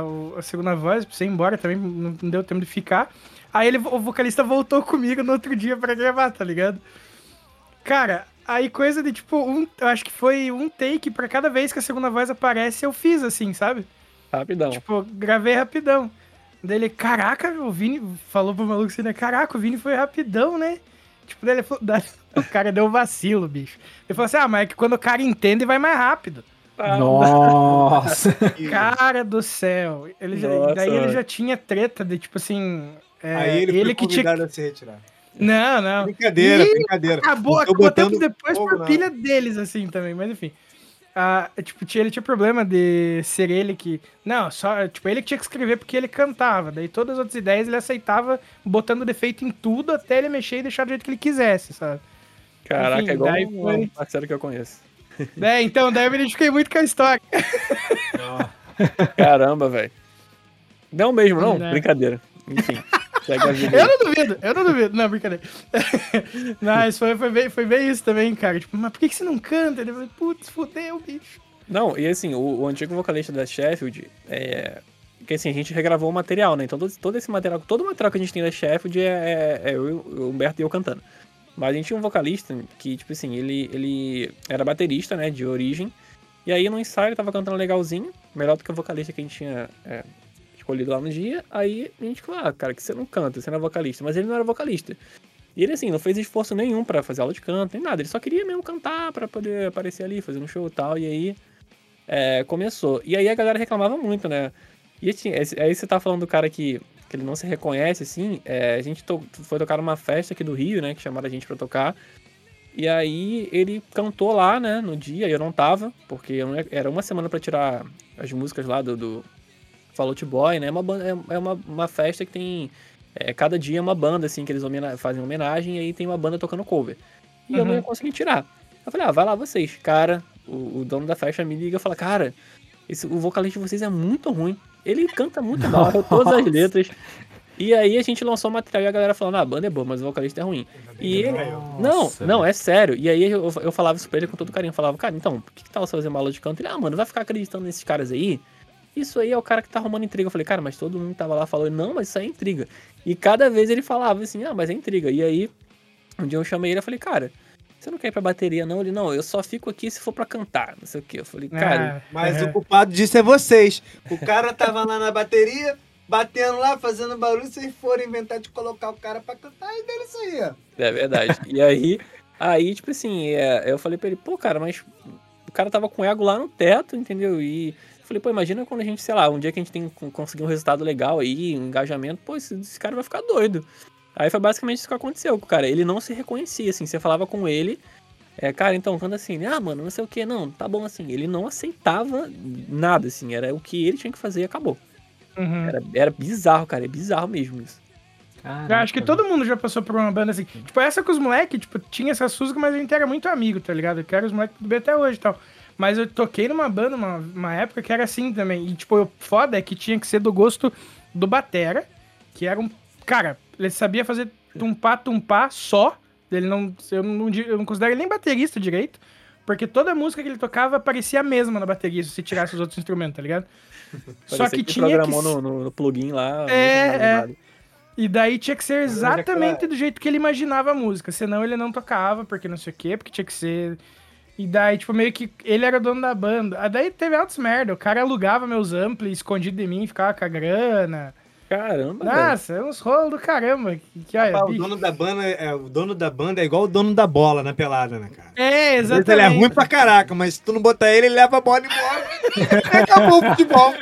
a- a segunda voz, precisei ir embora também, não, não deu tempo de ficar. Aí ele, o vocalista voltou comigo no outro dia pra gravar, tá ligado? Cara, aí coisa de tipo, um, eu acho que foi um take pra cada vez que a segunda voz aparece, eu fiz assim, sabe? Rapidão. Tipo, gravei rapidão. Daí ele, caraca, o Vini falou pro maluco assim, né? Caraca, o Vini foi rapidão, né? tipo, daí ele falou, daí o cara deu um vacilo, bicho. Ele falou assim, ah, mas é que quando o cara entende, vai mais rápido. Nossa! Cara do céu. Ele já- Nossa, daí ele já tinha treta de, tipo assim... é, Aí ele, foi que tinha... a se retirar. Não, não. Brincadeira, Ih, brincadeira. Acabou, acabou botando tempo depois fogo, por não. pilha deles, assim, também. Mas enfim. Ah, tipo, tinha, ele tinha problema de ser ele que. Não, só. Tipo, ele que tinha que escrever porque ele cantava. Daí todas as outras ideias ele aceitava botando defeito em tudo até ele mexer e deixar do jeito que ele quisesse, sabe? Caraca, Enfim, é igual um, foi- um parceiro que eu conheço. É, então, daí eu me identifiquei muito com a história. Caramba, velho. Não mesmo, não? Não. Brincadeira. Enfim, Eu não duvido, eu não duvido. Não, brincadeira. Mas foi, foi, bem, foi bem isso também, cara. Tipo, mas por que, que você não canta? Ele falou, putz, fudeu, bicho. Não, e assim, o, o antigo vocalista da Sheffield, é... Porque assim, a gente regravou o material, né? Então todo, todo esse material, todo o material que a gente tem da Sheffield é, é, é eu, o Humberto e eu cantando. Mas a gente tinha um vocalista que, tipo assim, ele, ele era baterista, né, de origem. E aí no ensaio ele tava cantando legalzinho, melhor do que o vocalista que a gente tinha é, escolhido lá no dia. Aí a gente falou, ah, cara, que você não canta, você não é vocalista. Mas ele não era vocalista. E ele, assim, não fez esforço nenhum pra fazer aula de canto, nem nada. Ele só queria mesmo cantar pra poder aparecer ali, fazer um show e tal. E aí é, começou. E aí a galera reclamava muito, né? E assim, aí você tá falando do cara que, que ele não se reconhece, assim. é, a gente to- foi tocar numa festa aqui do Rio, né? Que chamaram a gente pra tocar. E aí ele cantou lá, né? No dia, eu não tava, porque eu não ia- era uma semana pra tirar as músicas lá do, do Fall Out Boy, né? É uma, é é uma, uma festa que tem. é, cada dia é uma banda, assim, que eles homena- fazem homenagem, e aí tem uma banda tocando cover. E eu não Uhum. ia conseguir tirar. Eu falei, ah, vai lá vocês. Cara, o, o dono da festa me liga e fala, cara, esse, o vocalista de vocês é muito ruim. Ele canta muito mal, errou todas as letras. E aí a gente lançou o material e a galera falando, ah, a banda é boa, mas o vocalista é ruim. E ele. Não, Nossa, não, é sério. E aí eu, eu falava isso pra ele com todo carinho. Eu falava, cara, então, por que, que tal você fazer uma aula de canto? Ele, ah, mano, vai ficar acreditando nesses caras aí? Isso aí é o cara que tá arrumando intriga. Eu falei, cara, mas todo mundo tava lá falando, não, mas isso aí é intriga. E cada vez ele falava assim, ah, mas é intriga. E aí, um dia eu chamei ele e falei, cara, você não quer ir pra bateria, não? Ele, não, eu só fico aqui se for pra cantar, não sei o quê. Eu falei, cara, Ah, Mas é. o culpado disso é vocês. O cara tava lá na bateria, batendo lá, fazendo barulho, vocês foram inventar de colocar o cara pra cantar e dele isso aí, ó. É verdade. e aí, aí, tipo assim, é, eu falei pra ele, pô, cara, mas o cara tava com o ego lá no teto, entendeu? E falei, pô, imagina quando a gente, sei lá, um dia que a gente tem que conseguir um resultado legal aí, um engajamento, pô, esse, esse cara vai ficar doido. Aí foi basicamente isso que aconteceu com o cara. Ele não se reconhecia, assim, você falava com ele, é, cara, então, canta assim, ah, mano, não sei o que, não, tá bom assim. Ele não aceitava nada, assim, era o que ele tinha que fazer e acabou. Uhum. Era, era bizarro, cara, é bizarro mesmo isso. Eu acho que todo mundo já passou por uma banda assim. Tipo, essa com os moleques, tipo, tinha essa susga, mas a gente era muito amigo, tá ligado? Eu quero os moleques tudo bem até hoje e tal. Mas eu toquei numa banda, uma, uma época que era assim também. E, tipo, o foda é que tinha que ser do gosto do Batera, que era um. Cara, ele sabia fazer tumpá, tumpá só. Ele não. Eu não, eu não considero ele nem baterista direito. Porque toda música que ele tocava parecia a mesma na bateria, se você tirasse os outros instrumentos, tá ligado? Só Parecia que tinha que programou no, no- no plugin lá. É, é. E daí tinha que ser Mas exatamente aquela- do jeito que ele imaginava a música. Senão ele não tocava, porque não sei o quê, porque tinha que ser. E daí, tipo, meio que ele era dono da banda. Aí daí teve altos merda. O cara alugava meus ampli escondido de mim, ficava com a grana. Caramba, velho. Nossa, é uns rolos do caramba. Que, que, olha, Rapaz, o bicho. dono da banda é o dono da banda é igual o dono da bola na pelada, né, cara? É, exatamente. Ele é ruim pra caraca, mas se tu não botar ele, ele leva a bola embora. acabou o futebol.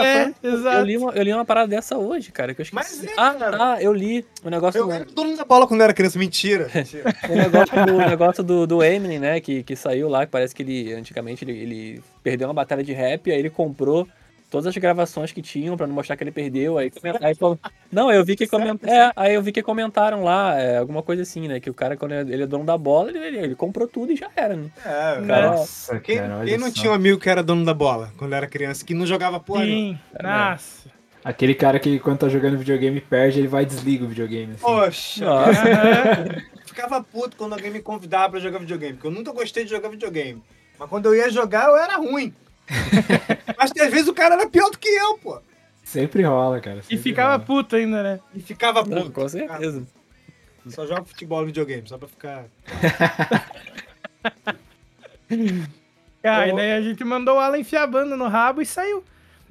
É, Eu exato. li, uma, eu li uma parada dessa hoje, cara, que eu esqueci. Mas é, ah, cara. tá, eu li o negócio, Eu do, era o dono da bola quando eu era criança. Mentira. Mentira. o negócio, do, negócio do, do Eminem, né, que, que saiu lá, que parece que ele, antigamente, ele, ele perdeu uma batalha de rap, aí ele comprou todas as gravações que tinham pra não mostrar que ele perdeu, aí, aí não, eu vi que coment, é, aí eu vi que comentaram lá, é, alguma coisa assim, né, que o cara, quando ele é dono da bola, ele, ele, ele comprou tudo e já era, né? É, cara. Nossa, Quem, cara, quem não só. tinha um amigo que era dono da bola quando era criança, que não jogava porra? nenhuma? Sim, nossa. Aquele cara que quando tá jogando videogame perde, ele vai e desliga o videogame. assim. Poxa. Ficava puto quando alguém me convidava pra jogar videogame, porque eu nunca gostei de jogar videogame. Mas quando eu ia jogar, eu era ruim. Mas às vezes o cara era pior do que eu, pô. Sempre rola, cara. E sempre ficava rola. puto ainda, né? E ficava puto. Não, com certeza. Só jogo futebol e videogame, só pra ficar. Cara, e daí a gente mandou o Alan enfiar a banda no rabo e saiu.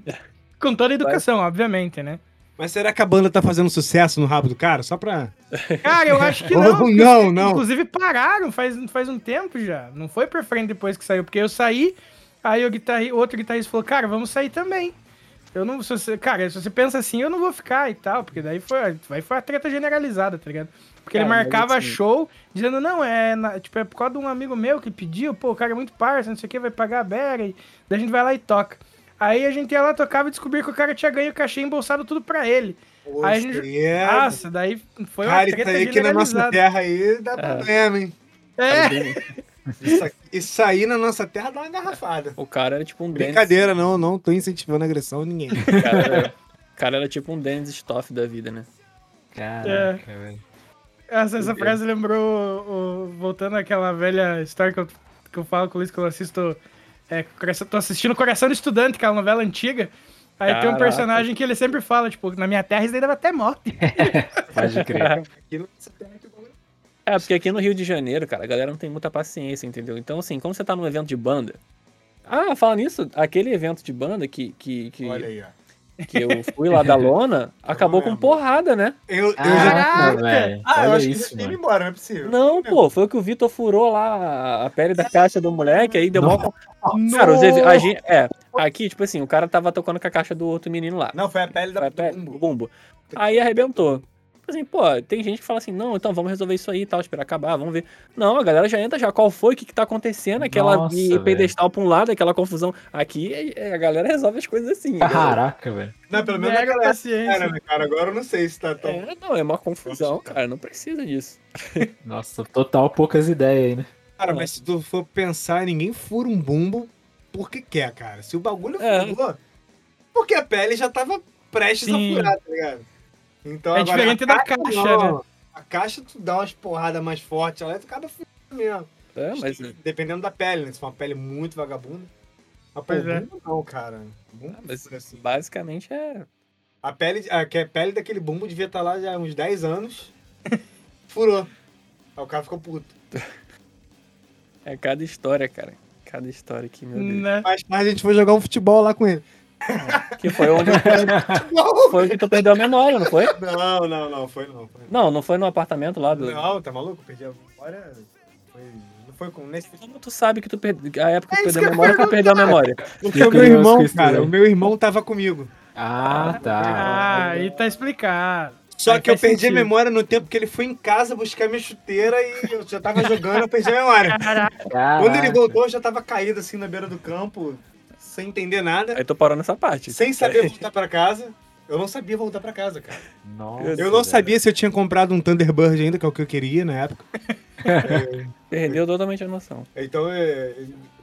Com toda a educação, obviamente, né? Mas será que a banda tá fazendo sucesso no rabo do cara? Só pra. Cara, eu acho que não. porque não, não. Inclusive pararam faz, faz um tempo já. Não foi pra frente depois que saiu. Porque eu saí, aí o guitarri, outro guitarrista falou, cara, vamos sair também. Eu não. Se você, cara, se você pensa assim, eu não vou ficar e tal. Porque daí foi, aí foi a treta generalizada, tá ligado? Porque ele Cara, mas marcava assim- show dizendo, não, é, na- tipo, é por causa de um amigo meu que pediu, pô, o cara é muito parça, não sei o que, vai pagar a bera. E daí a gente vai lá e toca. Aí a gente ia lá, tocava e descobria que o cara tinha ganho o cachê embolsado tudo pra ele. Aí a gente- Poxa, é... Nossa, daí foi uma Cara, isso treta aí aqui na nossa generalizada. terra aí dá problema, hein? É, Isso, aqui- isso aí na nossa terra dá uma garrafada. O cara era tipo um Dennis. Brincadeira, não, não tô incentivando a agressão a ninguém. O cara, era, o cara era tipo um Dennis Stoff da vida, né? Caraca, velho. essa, essa frase lembrou, o- voltando àquela velha história que eu, que eu falo com o Luiz, que eu assisto, é, tô assistindo Coração do Estudante, aquela novela antiga, aí tem um Caraca. personagem que ele sempre fala, tipo, na minha terra isso daí dava até morte. Pode crer. Aqui terra. É, porque aqui no Rio de Janeiro, cara, a galera não tem muita paciência, entendeu? Então, assim, quando você tá num evento de banda. Ah, fala nisso, aquele evento de banda que, que, que, Olha aí, ó. que eu fui lá da lona, acabou com porrada, né? Eu, eu já. Ah, eu acho que isso, ido mano. embora, não é possível. Não, pô, foi que o Vitor furou lá a pele da caixa do moleque, aí deu mó. Cara, os a gente, é, aqui, tipo assim, o cara tava tocando com a caixa do outro menino lá. Não, foi a pele da Foi a do pele- bumbo. do bumbo. Aí arrebentou. Assim, pô, tem gente que fala assim, não, então vamos resolver isso aí e tal, esperar acabar, vamos ver. Não, a galera já entra já, qual foi, o que que tá acontecendo, aquela Nossa, de velho. pedestal pra um lado, aquela confusão. Aqui é- é, a galera resolve as coisas assim. Caraca, velho. Não, pelo menos Mega naquela época paciência. era, né, cara? Agora eu não sei se tá tão. É, não, é uma confusão, cara, não precisa disso. Nossa, total poucas ideias aí, né? Cara, mas se tu for pensar, ninguém fura um bumbo porque quer, cara. Se o bagulho É. furou, porque a pele já tava prestes Sim. a furar, tá ligado? Então, É agora, diferente a da caixa, não. né? A caixa, tu dá umas porradas mais fortes, ela acaba furando mesmo. É, mas Dependendo da pele, né? Se for uma pele muito vagabunda. Mas, Pois é. não, cara. Bumbo Ah, mas fura, assim. basicamente é. A pele, a, que a pele daquele bumbo devia estar lá já há uns 10 anos. Furou. Aí o cara ficou puto. É cada história, cara. Cada história aqui, meu Deus. Né? Mais tarde a gente foi jogar um futebol lá com ele. Que foi onde foi onde tu perdeu a memória, não foi? Não, não, não, foi não. Foi Não, não foi no apartamento lá do. não. tá maluco? Perdi a memória. Foi, não foi com nesse. Como tu sabe que tu perdeu. A época que É tu isso perdeu a que eu memória, tu perdeu a memória. Porque o meu irmão, isso cara, o meu irmão tava comigo. Ah, tá. Ah, aí tá explicado. Só Aí que eu perdi a sentido. memória no tempo que ele foi em casa buscar minha chuteira e eu já tava jogando, eu perdi a memória. Quando ele voltou, eu já tava caído assim na beira do campo, sem entender nada, Aí tu parou nessa parte. sem saber voltar pra casa. Eu não sabia voltar pra casa, cara. Nossa, Eu não velho. sabia se eu tinha comprado um Thunderbird ainda, que é o que eu queria na época. Perdeu totalmente a noção. Então, é,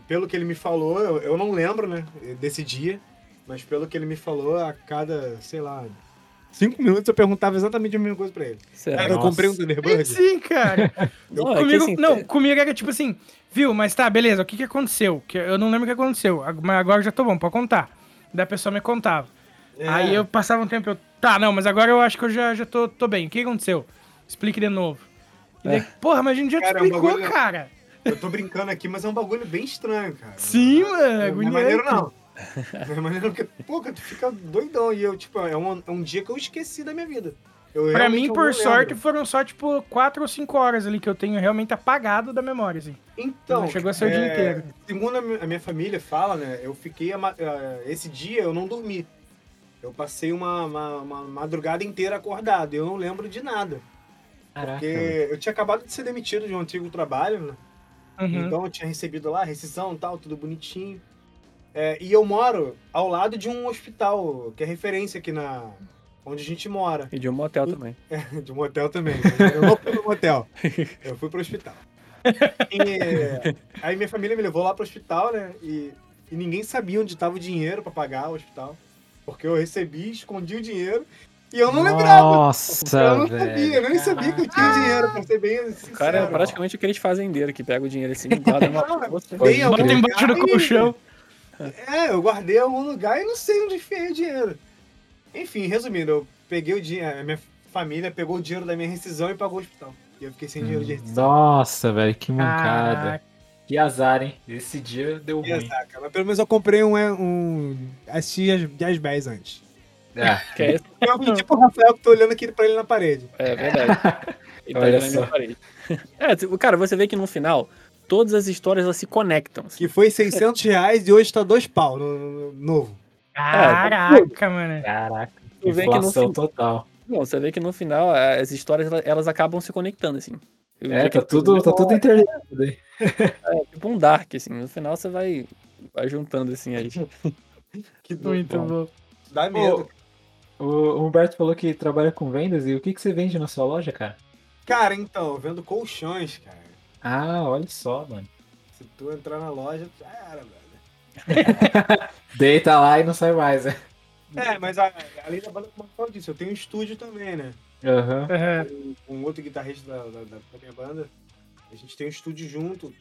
pelo que ele me falou, eu, eu não lembro, né, desse dia, mas pelo que ele me falou, a cada, sei lá, cinco minutos eu perguntava exatamente a mesma coisa pra ele. Será? Cara, eu comprei um É Thunderbird. sim, cara. Não, é que comigo, assim, não, é- comigo era tipo assim, viu, mas tá, beleza, o que que aconteceu? Que eu não lembro o que aconteceu, mas agora já tô bom, pode contar. Daí a pessoa me contava. É. Aí eu passava um tempo, eu, tá, não, mas agora eu acho que eu já, já tô, tô bem. O que aconteceu? Explique de novo. E daí, porra, mas a gente já Cara, é te um explicou, bagulho- cara. Eu tô brincando aqui, mas é um bagulho bem estranho, cara. Sim, mano, Não é maneiro, não. Não é maneiro porque, pô, tu fica doidão. E eu, tipo, é um, é um dia que eu esqueci da minha vida. Realmente mim, por lembro. sorte, foram só, tipo, quatro ou cinco horas ali que eu tenho realmente apagado da memória, assim. Então, Não chegou a ser o dia é, inteiro. Segundo a minha, família fala, né? Eu fiquei. a eh, esse dia eu não dormi. Eu passei uma, uma, uma madrugada inteira acordado. Eu não lembro de nada. Caraca. Porque eu tinha acabado de ser demitido de um antigo trabalho, né? Uhum. Então eu tinha recebido lá rescisão e tal, tudo bonitinho. É, e eu moro ao lado de um hospital, que é referência aqui na. Onde a gente mora. E de um motel também. De um motel também. Eu não fui no motel. Eu fui pro hospital. E, aí minha família me levou lá pro hospital, né? E, e ninguém sabia onde tava o dinheiro pra pagar o hospital. Porque eu recebi, escondi o dinheiro e eu não lembrava. Nossa, eu não velho. sabia, eu nem sabia que eu tinha dinheiro, pra ser bem sincero. O cara é praticamente aquele fazendeiro que pega o dinheiro assim, guarda algum Bota embaixo do e- colchão. É, eu guardei em algum lugar e não sei onde enfiei o dinheiro. Enfim, resumindo, eu peguei o dinheiro, a minha família pegou o dinheiro da minha rescisão e pagou o hospital. E eu fiquei sem dinheiro de rescisão. Nossa, velho, que mancada. Caraca. Que azar, hein? Esse dia deu E ruim. azar, cara. Mas pelo menos eu comprei um. um assisti as 10 antes. Ah, Que é, esse- Eu, tipo o Rafael que tô olhando aqui pra ele na parede. é verdade. Ele tá Olha olhando na parede. É, tipo, cara, você vê que no final, todas as histórias elas se conectam. assim. Que foi 600 reais e hoje tá dois pau no, no- no novo. Caraca, mano. caraca. Tu vê que no Inflação fim- total. Bom, você vê que no final as histórias elas, acabam se conectando, assim. Eu É, tá tudo, tá tudo interligado aí. É tipo um Dark, assim. No final você vai, vai juntando, assim, aí. Que do- Muito bom. Dá medo. O, o Humberto falou que trabalha com vendas e o que, que você vende na sua loja, cara? Cara, então, eu vendo colchões, cara. Ah, olha só, mano. Se tu entrar na loja, já era, velho. Deita lá e não sai mais, né? É, mas a- além da banda, como eu falo disso, eu tenho um estúdio também, né? Aham. Aham. Com um outro guitarrista da, da, da minha banda. A gente tem um estúdio junto.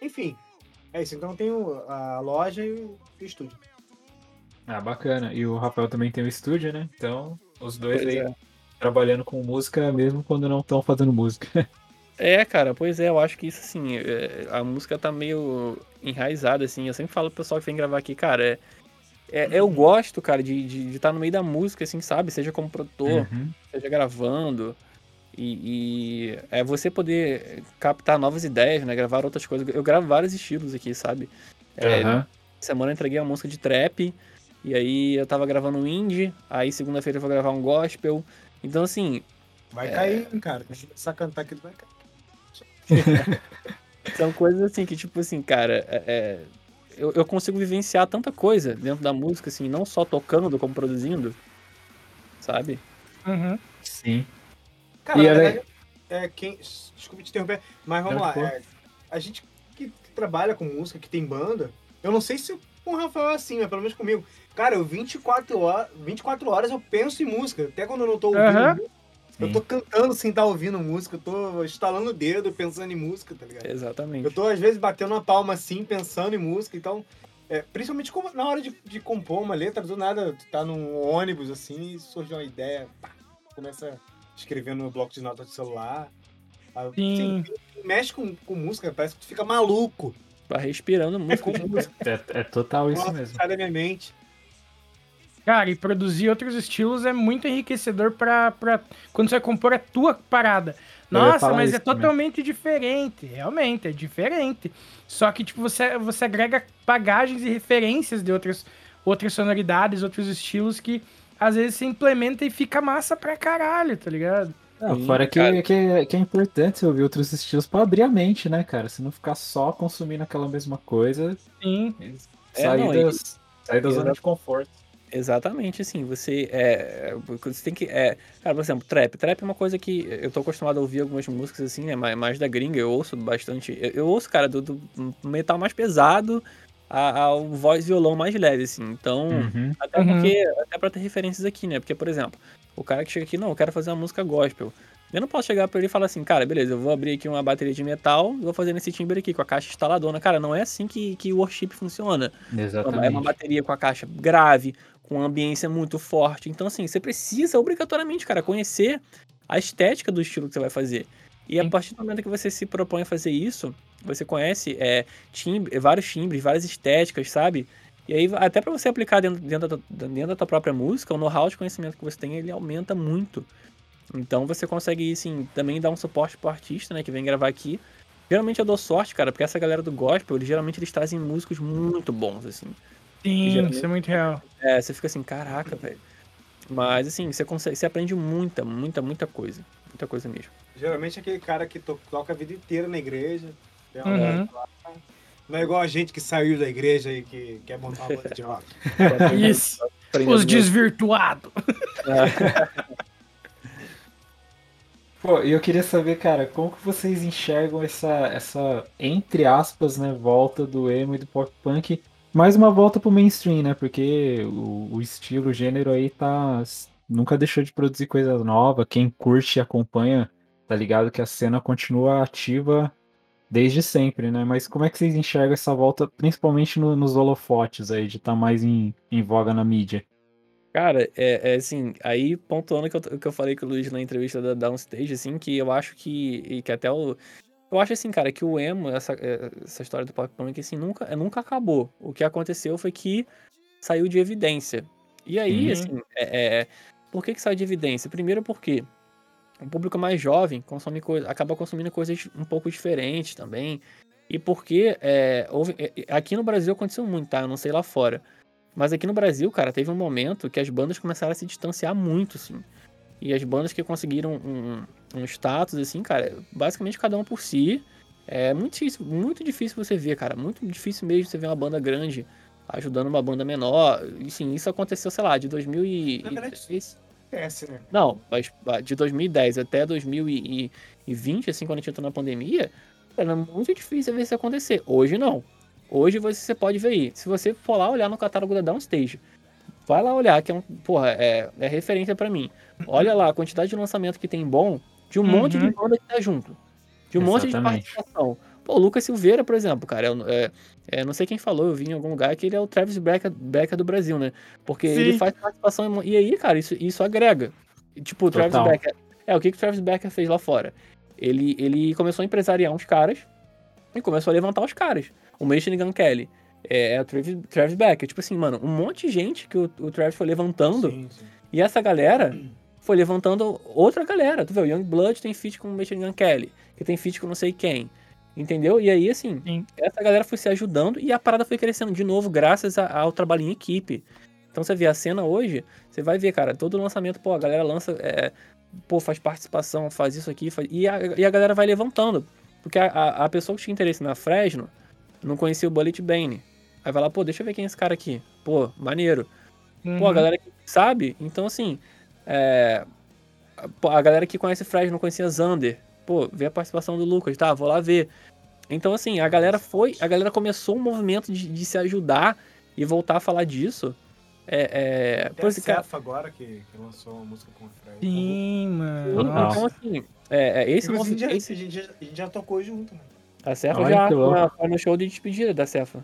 Enfim, é isso. Então eu tenho a loja e o e o estúdio. Ah, bacana. E o Rafael também tem um estúdio, né? Então, os dois Pois aí é. trabalhando com música mesmo quando não estão fazendo música. É, cara, pois é, eu acho que isso, assim, é, a música tá meio enraizada, assim. Eu sempre falo pro pessoal que vem gravar aqui, cara, é, é- eu gosto, cara, de estar no meio da música, assim, sabe? Seja como produtor, Uhum. seja gravando. E, e é você poder captar novas ideias, né? Gravar outras coisas. Eu gravo vários estilos aqui, sabe? É, Aham. semana eu entreguei uma música de trap, e aí eu tava gravando um indie, aí segunda-feira eu vou gravar um gospel. Então, assim, Vai cair, hein, cara. Quando começar a cantar aqui, vai cair. são coisas assim que, tipo assim, cara, é- é, eu, eu consigo vivenciar tanta coisa dentro da música, assim, não só tocando, como produzindo, sabe? Uhum. Sim. Cara, E na ela- verdade, é quem. Desculpa te interromper, mas vamos Não, lá. é, a gente que trabalha com música, que tem banda, eu não sei se com o Rafael é assim, mas pelo menos comigo. Cara, eu 24 horas, 24 horas eu penso em música. Até quando eu não tô ouvindo Aham. Música, eu tô cantando sem estar ouvindo música. Eu tô estalando o dedo pensando em música, tá ligado? Exatamente. Eu tô, às vezes, batendo uma palma assim, pensando em música, então. é, principalmente como- na hora de, de compor uma letra, do nada, tu tá num ônibus assim e surge uma ideia, pá, começa a escrever no bloco de notas do celular. Ah, Sim. mexe com, com música, parece que tu fica maluco. Tá respirando É música. música É, é total isso nossa, mesmo. sai da minha mente. Cara, e produzir outros estilos é muito enriquecedor pra, pra quando você vai compor a tua parada. Nossa, mas é também. totalmente diferente. Realmente, é diferente. Só que, tipo, você, você agrega bagagens e referências de outras, outras sonoridades, outros estilos que às vezes você implementa e fica massa pra caralho, tá ligado? Não, Sim, fora que, cara. que, é, que é importante você ouvir outros estilos pra abrir a mente, né, cara? Se não ficar só consumindo aquela mesma coisa, Sim. É, sair, e- das, sair da zona Exato. de conforto. Exatamente, assim, você é, você tem que, é, cara, por exemplo, trap, trap é uma coisa que eu tô acostumado a ouvir algumas músicas assim, né, mais, mais da gringa, eu ouço bastante, eu, eu ouço, cara, do, do metal mais pesado a- ao voz e violão mais leve, assim, então, Uhum. até Uhum. porque, até pra ter referências aqui, né, porque, por exemplo, o cara que chega aqui, não, eu quero fazer uma música gospel, eu não posso chegar pra ele e falar assim, cara, beleza, eu vou abrir aqui uma bateria de metal, vou fazer nesse timbre aqui, com a caixa instaladona, cara, não é assim que, que o worship funciona, é uma Exatamente. bateria com a caixa grave, com uma ambiência muito forte. Então, assim, você precisa obrigatoriamente, cara, conhecer a estética do estilo que você vai fazer. E a partir do momento que você se propõe a fazer isso, você conhece é, timbre, vários timbres, várias estéticas, sabe? E aí, até pra você aplicar dentro, dentro, da, tua- dentro da tua própria música, o know-how de conhecimento que você tem, ele aumenta muito. Então, você consegue, assim, também dar um suporte pro artista, né, que vem gravar aqui. Geralmente eu dou sorte, cara, porque essa galera do gospel, eles, geralmente eles trazem músicos muito bons, assim. Sim, Geralmente- isso é muito real. É, você fica assim, caraca, velho. Mas assim, você consegue, você aprende muita, muita, muita coisa. Muita coisa mesmo. Geralmente é aquele cara que to- toca a vida inteira na igreja. tem uma Uhum. lá. Não é igual a gente que saiu da igreja e que quer montar uma banda de rock. Isso. Os desvirtuados. Pô, e eu queria saber, cara, como que vocês enxergam essa, essa entre aspas, né, volta do emo e do pop punk, mais uma volta pro mainstream, né? Porque o, o estilo, o gênero aí tá nunca deixou de produzir coisa nova. Quem curte e acompanha, tá ligado que a cena continua ativa desde sempre, né? Mas como é que vocês enxergam essa volta, principalmente no- nos holofotes aí, de estar tá mais em, em voga na mídia? Cara, é, é assim, aí pontuando que eu, que eu falei com o Luiz na entrevista da Downstage, assim, que eu acho que, que até o... Eu acho assim, cara, que o emo, essa, é, essa história do pop punk, assim, nunca, é, nunca acabou. O que aconteceu foi que saiu de evidência. E aí, Uhum. assim, é, é, por que, que sai de evidência? Primeiro porque o público mais jovem consome coisa, acaba consumindo coisas um pouco diferentes também. E porque é, houve, é, é, aqui no Brasil aconteceu muito, tá? Eu não sei lá fora. Mas aqui no Brasil, cara, teve um momento que as bandas começaram a se distanciar muito, assim. E as bandas que conseguiram um, um status, assim, cara, basicamente cada um por si. É muito difícil, muito difícil você ver, cara. Muito difícil mesmo você ver uma banda grande ajudando uma banda menor. E, sim, isso aconteceu, sei lá, de 2010. Esquece, né? Não, mas ah, de 2010 até 2020, assim, quando a gente entrou na pandemia, era muito difícil ver isso acontecer. Hoje não. Hoje você pode ver aí. Se você for lá olhar no catálogo da Downstage, vai lá olhar, que é um. Porra, é, é referência pra mim. Olha lá a quantidade de lançamento que tem bom, de um monte de Uhum. banda que tá junto. De um monte de Exatamente. participação. Pô, o Lucas Silveira, por exemplo, cara, eu- é, é, não sei quem falou, eu vi em algum lugar que ele é o Travis Becker, Becker do Brasil, né? Porque ele Sim. faz participação. E aí, cara, isso, isso agrega. Tipo, o Travis Total. Becker. É, o que, que o Travis Becker fez lá fora? Ele, ele começou a empresariar uns caras e começou a levantar os caras. O Machine Gun Kelly é, é o Travis, Travis Becker. Tipo assim, mano, um monte de gente que o, o Travis foi levantando. Sim, sim. E essa galera foi levantando outra galera. Tu vê, o Young Blood tem feat com o Machine Gun Kelly, que tem feat com não sei quem. Entendeu? E aí, assim, Sim. essa galera foi se ajudando e a parada foi crescendo de novo graças a- ao trabalho em equipe. Então você vê a cena hoje, você vai ver, cara, todo lançamento, pô, a galera lança, é, pô, faz participação, faz isso aqui, faz... E, a, e a galera vai levantando. Porque a, a, a pessoa que tinha interesse na Fresno não conhecia o Bullet Bane. Aí vai lá, pô, deixa eu ver quem é esse cara aqui. Pô, maneiro. Pô, a Uhum. galera que sabe, então assim, é, pô, a galera que conhece Fred não conhecia Zander, pô, vê a participação do Lucas, tá, vou lá ver. Então assim, a galera foi, a galera começou um movimento de, de se ajudar e voltar a falar disso. É, é, Tem por esse cara, Cefa agora que, que lançou uma música com o Fred. Sim, mano. Nossa. então assim, é, é, esse movimento, a, gente já, a gente já tocou junto, né? a Cefa Olha já foi no show de despedida da Cefa.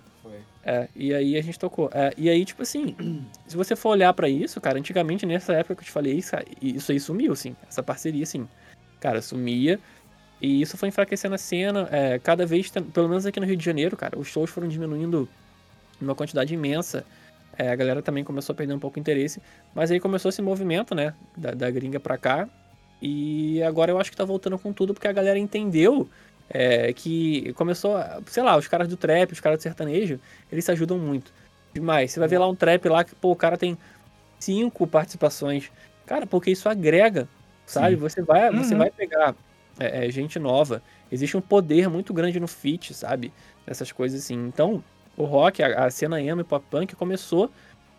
É, e aí a gente tocou. É, e aí, tipo assim, se você for olhar pra isso, cara, antigamente, nessa época que eu te falei isso, isso aí sumiu, assim. Essa parceria, assim. Cara, sumia. E isso foi enfraquecendo a cena. é, cada vez, pelo menos aqui no Rio de Janeiro, cara, os shows foram diminuindo numa quantidade imensa. É, a galera também começou a perder um pouco o interesse. Mas aí começou esse movimento, né? Da, da gringa pra cá. E agora eu acho que tá voltando com tudo, porque a galera entendeu é, que começou, sei lá, os caras do trap, os caras do sertanejo, eles se ajudam muito. Demais. Você vai ver lá um trap lá que, pô, o cara tem cinco participações. Cara, porque isso agrega, sabe? Você vai, você Uhum. vai pegar é, é, gente nova. Existe um poder muito grande no feat, sabe? Nessas coisas assim. Então, o rock, a, a cena emo e pop punk começou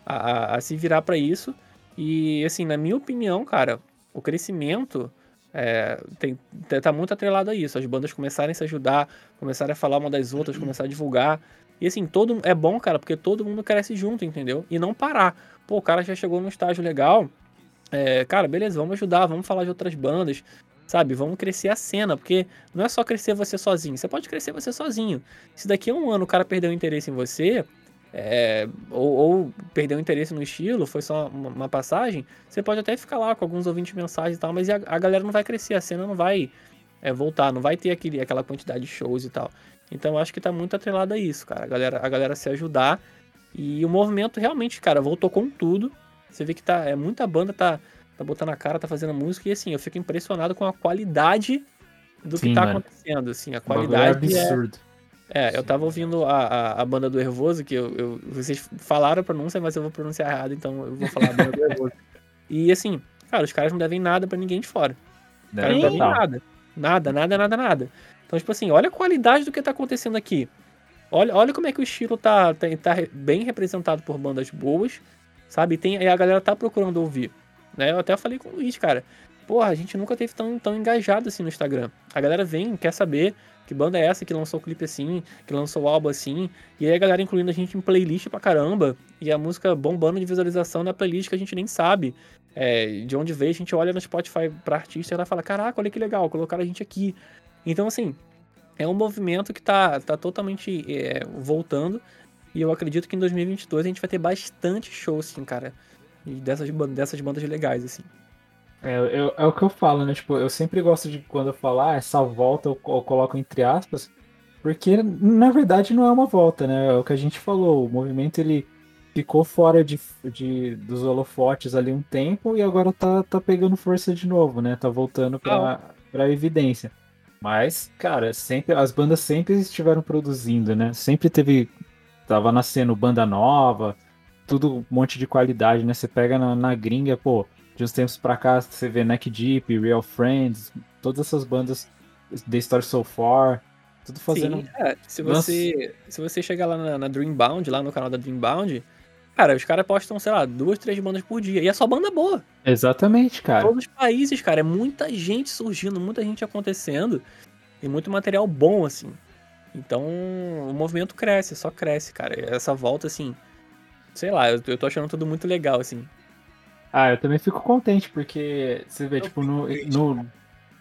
a, a- a se virar pra isso. E, assim, na minha opinião, cara, o crescimento é, tem, tá- muito atrelado a isso. As bandas começarem a se ajudar, começarem a falar uma das outras, começar a divulgar. E assim, todo é bom, cara, porque todo mundo cresce junto, entendeu? E não parar. Pô, o cara já chegou num estágio legal. é, cara, beleza, vamos ajudar, vamos falar de outras bandas, sabe? Vamos crescer a cena, porque não é só crescer você sozinho. Você pode crescer você sozinho. Se daqui a um ano o cara perdeu o interesse em você, é, ou, ou perdeu interesse no estilo, foi só uma, uma passagem, você pode até ficar lá com alguns ouvintes mensagens e tal, mas a, a galera não vai crescer, a cena não vai é, voltar, não vai ter aquele, aquela quantidade de shows e tal. Então eu acho que tá muito atrelado a isso, cara. A galera, a galera se ajudar. E o movimento realmente, cara, voltou com tudo. Você vê que tá. É, muita banda tá, tá botando a cara, tá fazendo música. E assim, eu fico impressionado com a qualidade do que Sim, tá mano. acontecendo. Assim, a é qualidade é, absurdo. é, eu tava ouvindo a, a, a banda do Hervoso, que eu, eu- vocês falaram a pronúncia, mas eu vou pronunciar errado, então eu vou falar a banda do Hervoso. E assim, cara, os caras não devem nada pra ninguém de fora. Os caras não Deve devem nada. Nada, nada, nada, nada. Então, tipo assim, olha a qualidade do que tá acontecendo aqui. Olha, olha como é que o estilo tá, tá, tá bem representado por bandas boas, sabe? Tem, e a galera tá procurando ouvir. Né? Eu até falei com o Luiz, cara. Porra, a gente nunca teve tão, tão engajado assim no Instagram. A galera vem, quer saber que banda é essa que lançou o clipe assim, que lançou o álbum assim. E aí a galera incluindo a gente em playlist pra caramba. E a música bombando de visualização na playlist que a gente nem sabe é, de onde veio. A gente olha no Spotify pra artista e ela fala: Caraca, olha que legal, colocaram a gente aqui. Então, assim, é um movimento que tá, tá totalmente é, voltando. E eu acredito que em 2022 a gente vai ter bastante show, assim, cara. Dessas, dessas bandas legais, assim. É, eu- é o que eu falo, né? Tipo, eu sempre gosto de quando eu falar essa volta, eu, eu coloco entre aspas, porque na verdade não é uma volta, né? É o que a gente falou, o movimento ele ficou fora de, de, dos holofotes ali um tempo e agora tá, tá pegando força de novo, né? Tá voltando pra, pra evidência. Mas, cara, sempre as bandas sempre estiveram produzindo, né? Sempre teve. Tava nascendo banda nova, tudo um monte de qualidade, né? Você pega na, na gringa, pô, de uns tempos pra cá, você vê Neck Deep, Real Friends, todas essas bandas, The Story So Far, tudo fazendo. Sim, é, se, você, se você chegar lá na, na Dreambound, lá no canal da Dreambound, cara, os caras postam, sei lá, duas, três bandas por dia. E é só banda boa. Exatamente, cara. Todos os países, cara, é muita gente surgindo, muita gente acontecendo. E muito material bom, assim. Então, o movimento cresce, só cresce, cara. Essa volta, assim, sei lá, eu, eu tô achando tudo muito legal, assim. Ah, eu também fico contente, porque você vê, Eu tipo, no, no,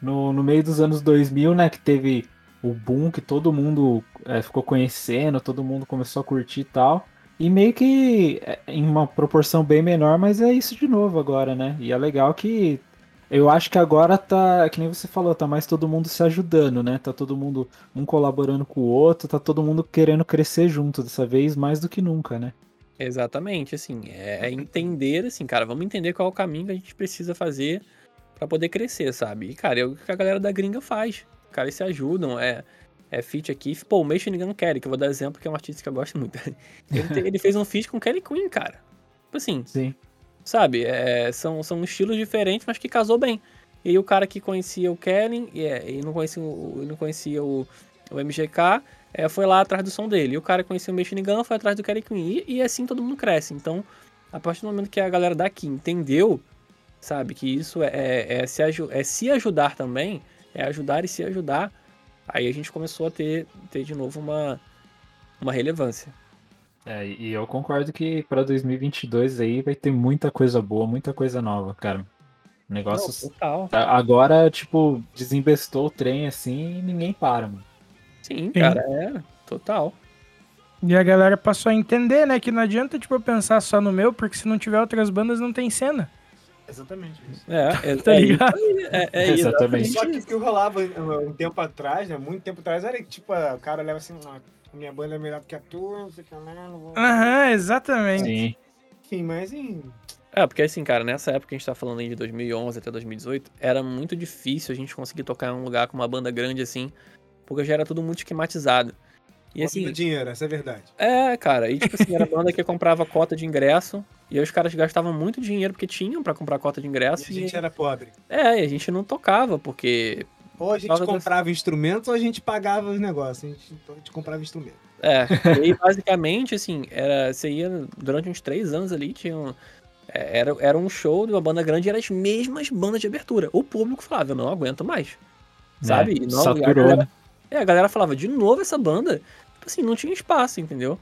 no, no meio dos anos 2000, né, que teve o boom que todo mundo é, ficou conhecendo, todo mundo começou a curtir e tal. E meio que é, em uma proporção bem menor, mas é isso de novo agora, né? E é legal que eu acho que agora tá, que nem você falou, tá mais todo mundo se ajudando, né? Tá todo mundo um colaborando com o outro, tá todo mundo querendo crescer junto dessa vez mais do que nunca, né? Exatamente, assim, é, é entender, assim, cara, vamos entender qual é o caminho que a gente precisa fazer pra poder crescer, sabe? E, cara, é o que a galera da gringa faz. Os caras se ajudam, é, é feat aqui. Pô, o Machine Gun Kelly, que eu vou dar exemplo, que é um artista que eu gosto muito. Ele, ele fez um feat com Kelly Queen, cara. Tipo assim, Sim. sabe? É, são, são estilos diferentes, mas que casou bem. E aí o cara que conhecia o Kelly e, é, e não conhecia, o, não conhecia o, o MGK, é, foi lá atrás do som dele. E o cara que conhecia o Machine Gun foi atrás do Kelly Queen. E, e assim todo mundo cresce. Então, a partir do momento que a galera daqui entendeu, sabe, que isso é, é, é se, é se ajudar também, é ajudar e se ajudar, aí a gente começou a ter, ter de novo uma, uma relevância. É, e eu concordo que pra 2022 aí vai ter muita coisa boa, muita coisa nova, cara. Negócios. Não. Agora, tipo, desembestou o trem assim e ninguém para, mano. Sim, cara, é total. E a galera passou a entender, né, que não adianta, tipo, eu pensar só no meu, porque se não tiver outras bandas, não tem cena. Exatamente isso. É, é, Tá é ligado? é, é Exatamente. Só que o que rolava um tempo atrás, né? Muito tempo atrás, era que, tipo, o cara leva assim, "Ah, minha banda é melhor do que a tua, não sei o que lá, não vou. Aham, exatamente. Sim. Enfim, mas em. É, porque assim, cara, nessa época que a gente tá falando aí de 2011 até 2018, era muito difícil a gente conseguir tocar em um lugar com uma banda grande assim, porque já era tudo muito esquematizado. E assim, Assim, dinheiro, essa é a verdade. é, cara, e tipo assim, era banda que comprava cota de ingresso, e aí os caras gastavam muito dinheiro porque tinham pra comprar cota de E ingresso, a e, gente era pobre. é, e a gente não tocava, porque, Ou a gente comprava instrumentos ou a gente pagava os negócios. A gente, então a gente comprava instrumentos. é, e aí basicamente, assim, era, você ia, durante uns três anos ali, tinha um, é, era, era um show de uma banda grande e eram as mesmas bandas de abertura. O público falava, eu não aguento mais. Sabe? É, E não- a saturou, galera- É, a galera falava, de novo essa banda? Tipo assim, não tinha espaço, entendeu?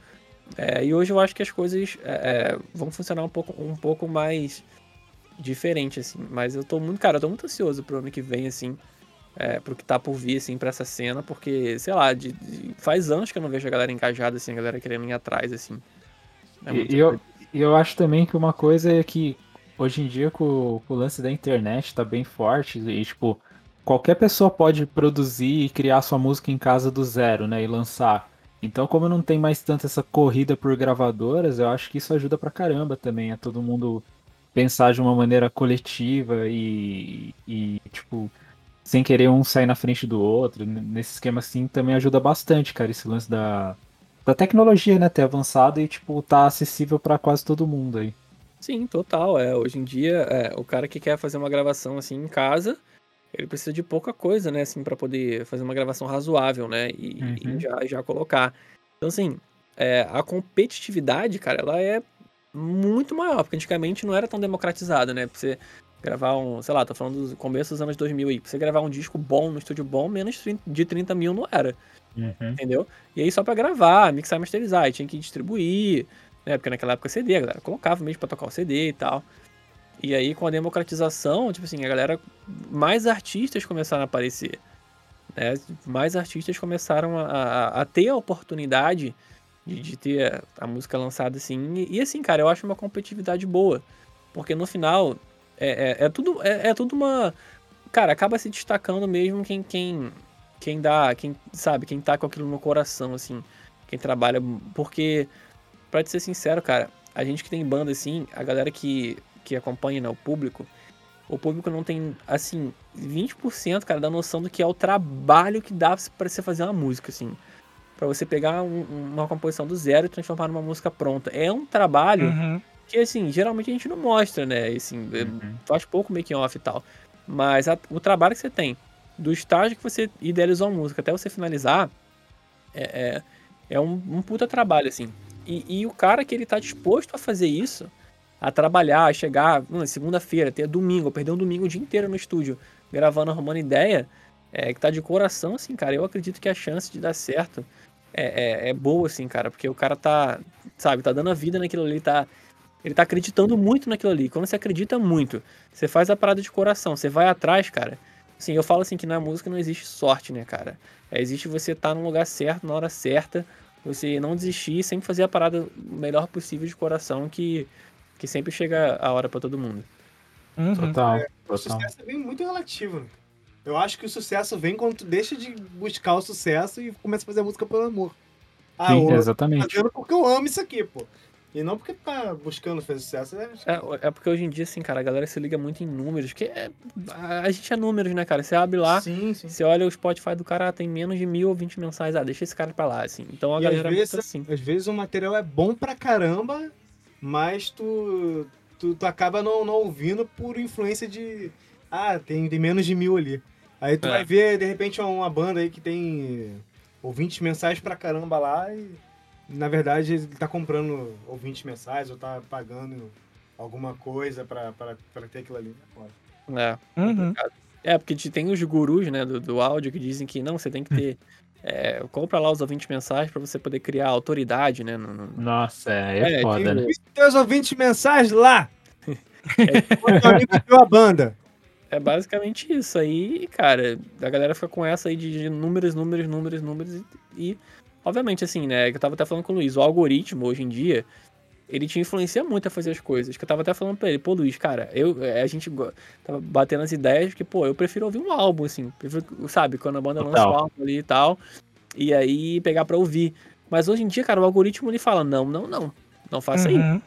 É, e hoje eu acho que as coisas é, é, vão funcionar um pouco, um pouco mais diferente, assim. Mas eu tô muito, cara, eu tô muito ansioso pro ano que vem, assim. É, pro que tá por vir, assim, pra essa cena, porque, sei lá, de- de- faz anos que eu não vejo a galera engajada, assim, a galera querendo ir atrás, assim. É E eu, eu acho também que uma coisa é que hoje em dia com, com o lance da internet tá bem forte e tipo qualquer pessoa pode produzir e criar sua música em casa do zero, né, e lançar. Então, como não tem mais tanto essa corrida por gravadoras, eu acho que isso ajuda pra caramba também a todo mundo pensar de uma maneira coletiva e, e tipo sem querer um sair na frente do outro. Nesse esquema assim também ajuda bastante, cara, esse lance da da tecnologia, né, ter avançado e, tipo, tá acessível pra quase todo mundo aí. Sim, total. É, hoje em dia, é, o cara que quer fazer uma gravação assim em casa, ele precisa de pouca coisa, né, assim, para poder fazer uma gravação razoável, né, e, e Uhum. já, já colocar. Então, assim, é, a competitividade, cara, ela é muito maior, porque antigamente não era tão democratizada, né, pra você gravar um, sei lá, tô falando do começo dos anos 2000 aí, pra você gravar um disco bom no estúdio bom, menos de 30 mil não era entendeu? E aí só pra gravar, mixar e masterizar, e tinha que distribuir, né? Porque naquela época CD, a galera colocava mesmo pra tocar o CD e tal. E aí com a democratização, tipo assim, a galera, mais artistas começaram a aparecer, né? Mais artistas começaram a, a, a ter a oportunidade de, de ter a música lançada assim. E, e, assim, cara, eu acho uma competitividade boa. Porque no final, é, é, é tudo, é, é tudo uma... Cara, acaba se destacando mesmo quem, quem, quem dá, quem sabe, quem tá com aquilo no coração, assim, quem trabalha, porque, pra te ser sincero, cara, a gente que tem banda assim, a galera que, que acompanha, né, o público, o público não tem, assim, 20%, cara, da noção do que é o trabalho que dá pra você fazer uma música, assim. Pra você pegar um- uma composição do zero e transformar numa música pronta. É um trabalho Uhum. que, assim, geralmente a gente não mostra, né? Assim, é- faz pouco making off e tal. Mas a- o trabalho que você tem, do estágio que você idealizou a música até você finalizar, é, é, é um, um puta trabalho, assim. E, e o cara que ele tá disposto a fazer isso, a trabalhar, a chegar segunda-feira, ter domingo, perder um domingo o dia inteiro no estúdio, gravando, arrumando ideia, é, que tá de coração, assim, cara, eu acredito que a chance de dar certo é, é, é boa, assim, cara, porque o cara tá, sabe, tá dando a vida naquilo ali, tá ele tá acreditando muito naquilo ali. Quando você acredita muito, você faz a parada de coração, você vai atrás, cara. Assim, eu falo assim que na música não existe sorte, né, cara? É, existe você estar no lugar certo, na hora certa, você não desistir sempre fazer a parada o melhor possível de coração que, que sempre chega a hora pra todo mundo. Uhum. Total, O total. sucesso é bem muito relativo, né? Eu acho que o sucesso vem quando tu deixa de buscar o sucesso e começa a fazer música pelo amor. Ah, Sim, exatamente. fazendo porque eu amo isso aqui, pô. E não porque tá buscando fazer sucesso. É, É, é porque hoje em dia, assim, cara, a galera se liga muito em números, que é, a, gente é números, né, cara? Você abre lá, sim, sim. você olha o Spotify do cara, ah, tem menos de mil ou vinte mensais, ah, deixa esse cara pra lá, assim. Então a E às galera é vezes, muito assim. às vezes o material é bom pra caramba, mas tu, tu, tu acaba não, não ouvindo por influência de. Ah, tem, tem menos de mil ali. Aí tu É. vai ver, de repente, uma banda aí que tem ouvintes mensais pra caramba lá e, na verdade, ele tá comprando ouvintes mensais ou tá pagando alguma coisa pra, pra, pra ter aquilo ali. É foda. É. Uhum. É, porque te- tem os gurus, né, do, do áudio que dizem que não, você tem que ter. É, compra lá os ouvintes mensais pra você poder criar autoridade, né? no- no- Nossa, é, é É, foda, né? E teus ouvintes mensais lá! Viu a banda? É basicamente isso. Aí, cara, a galera fica com essa aí de, de números, números, números, números. E, e, obviamente, assim, né? Que eu tava até falando com o Luiz, o algoritmo hoje em dia, ele te influencia muito a fazer as coisas. Que eu tava até falando pra ele, pô, Luiz, cara, eu, é, a gente tava batendo as ideias que, pô, eu prefiro ouvir um álbum, assim. Prefiro, sabe, quando a banda lança o álbum ali e tal. E aí pegar pra ouvir. Mas hoje em dia, cara, o algoritmo ele fala: não, não, não. Não faça isso. Uhum.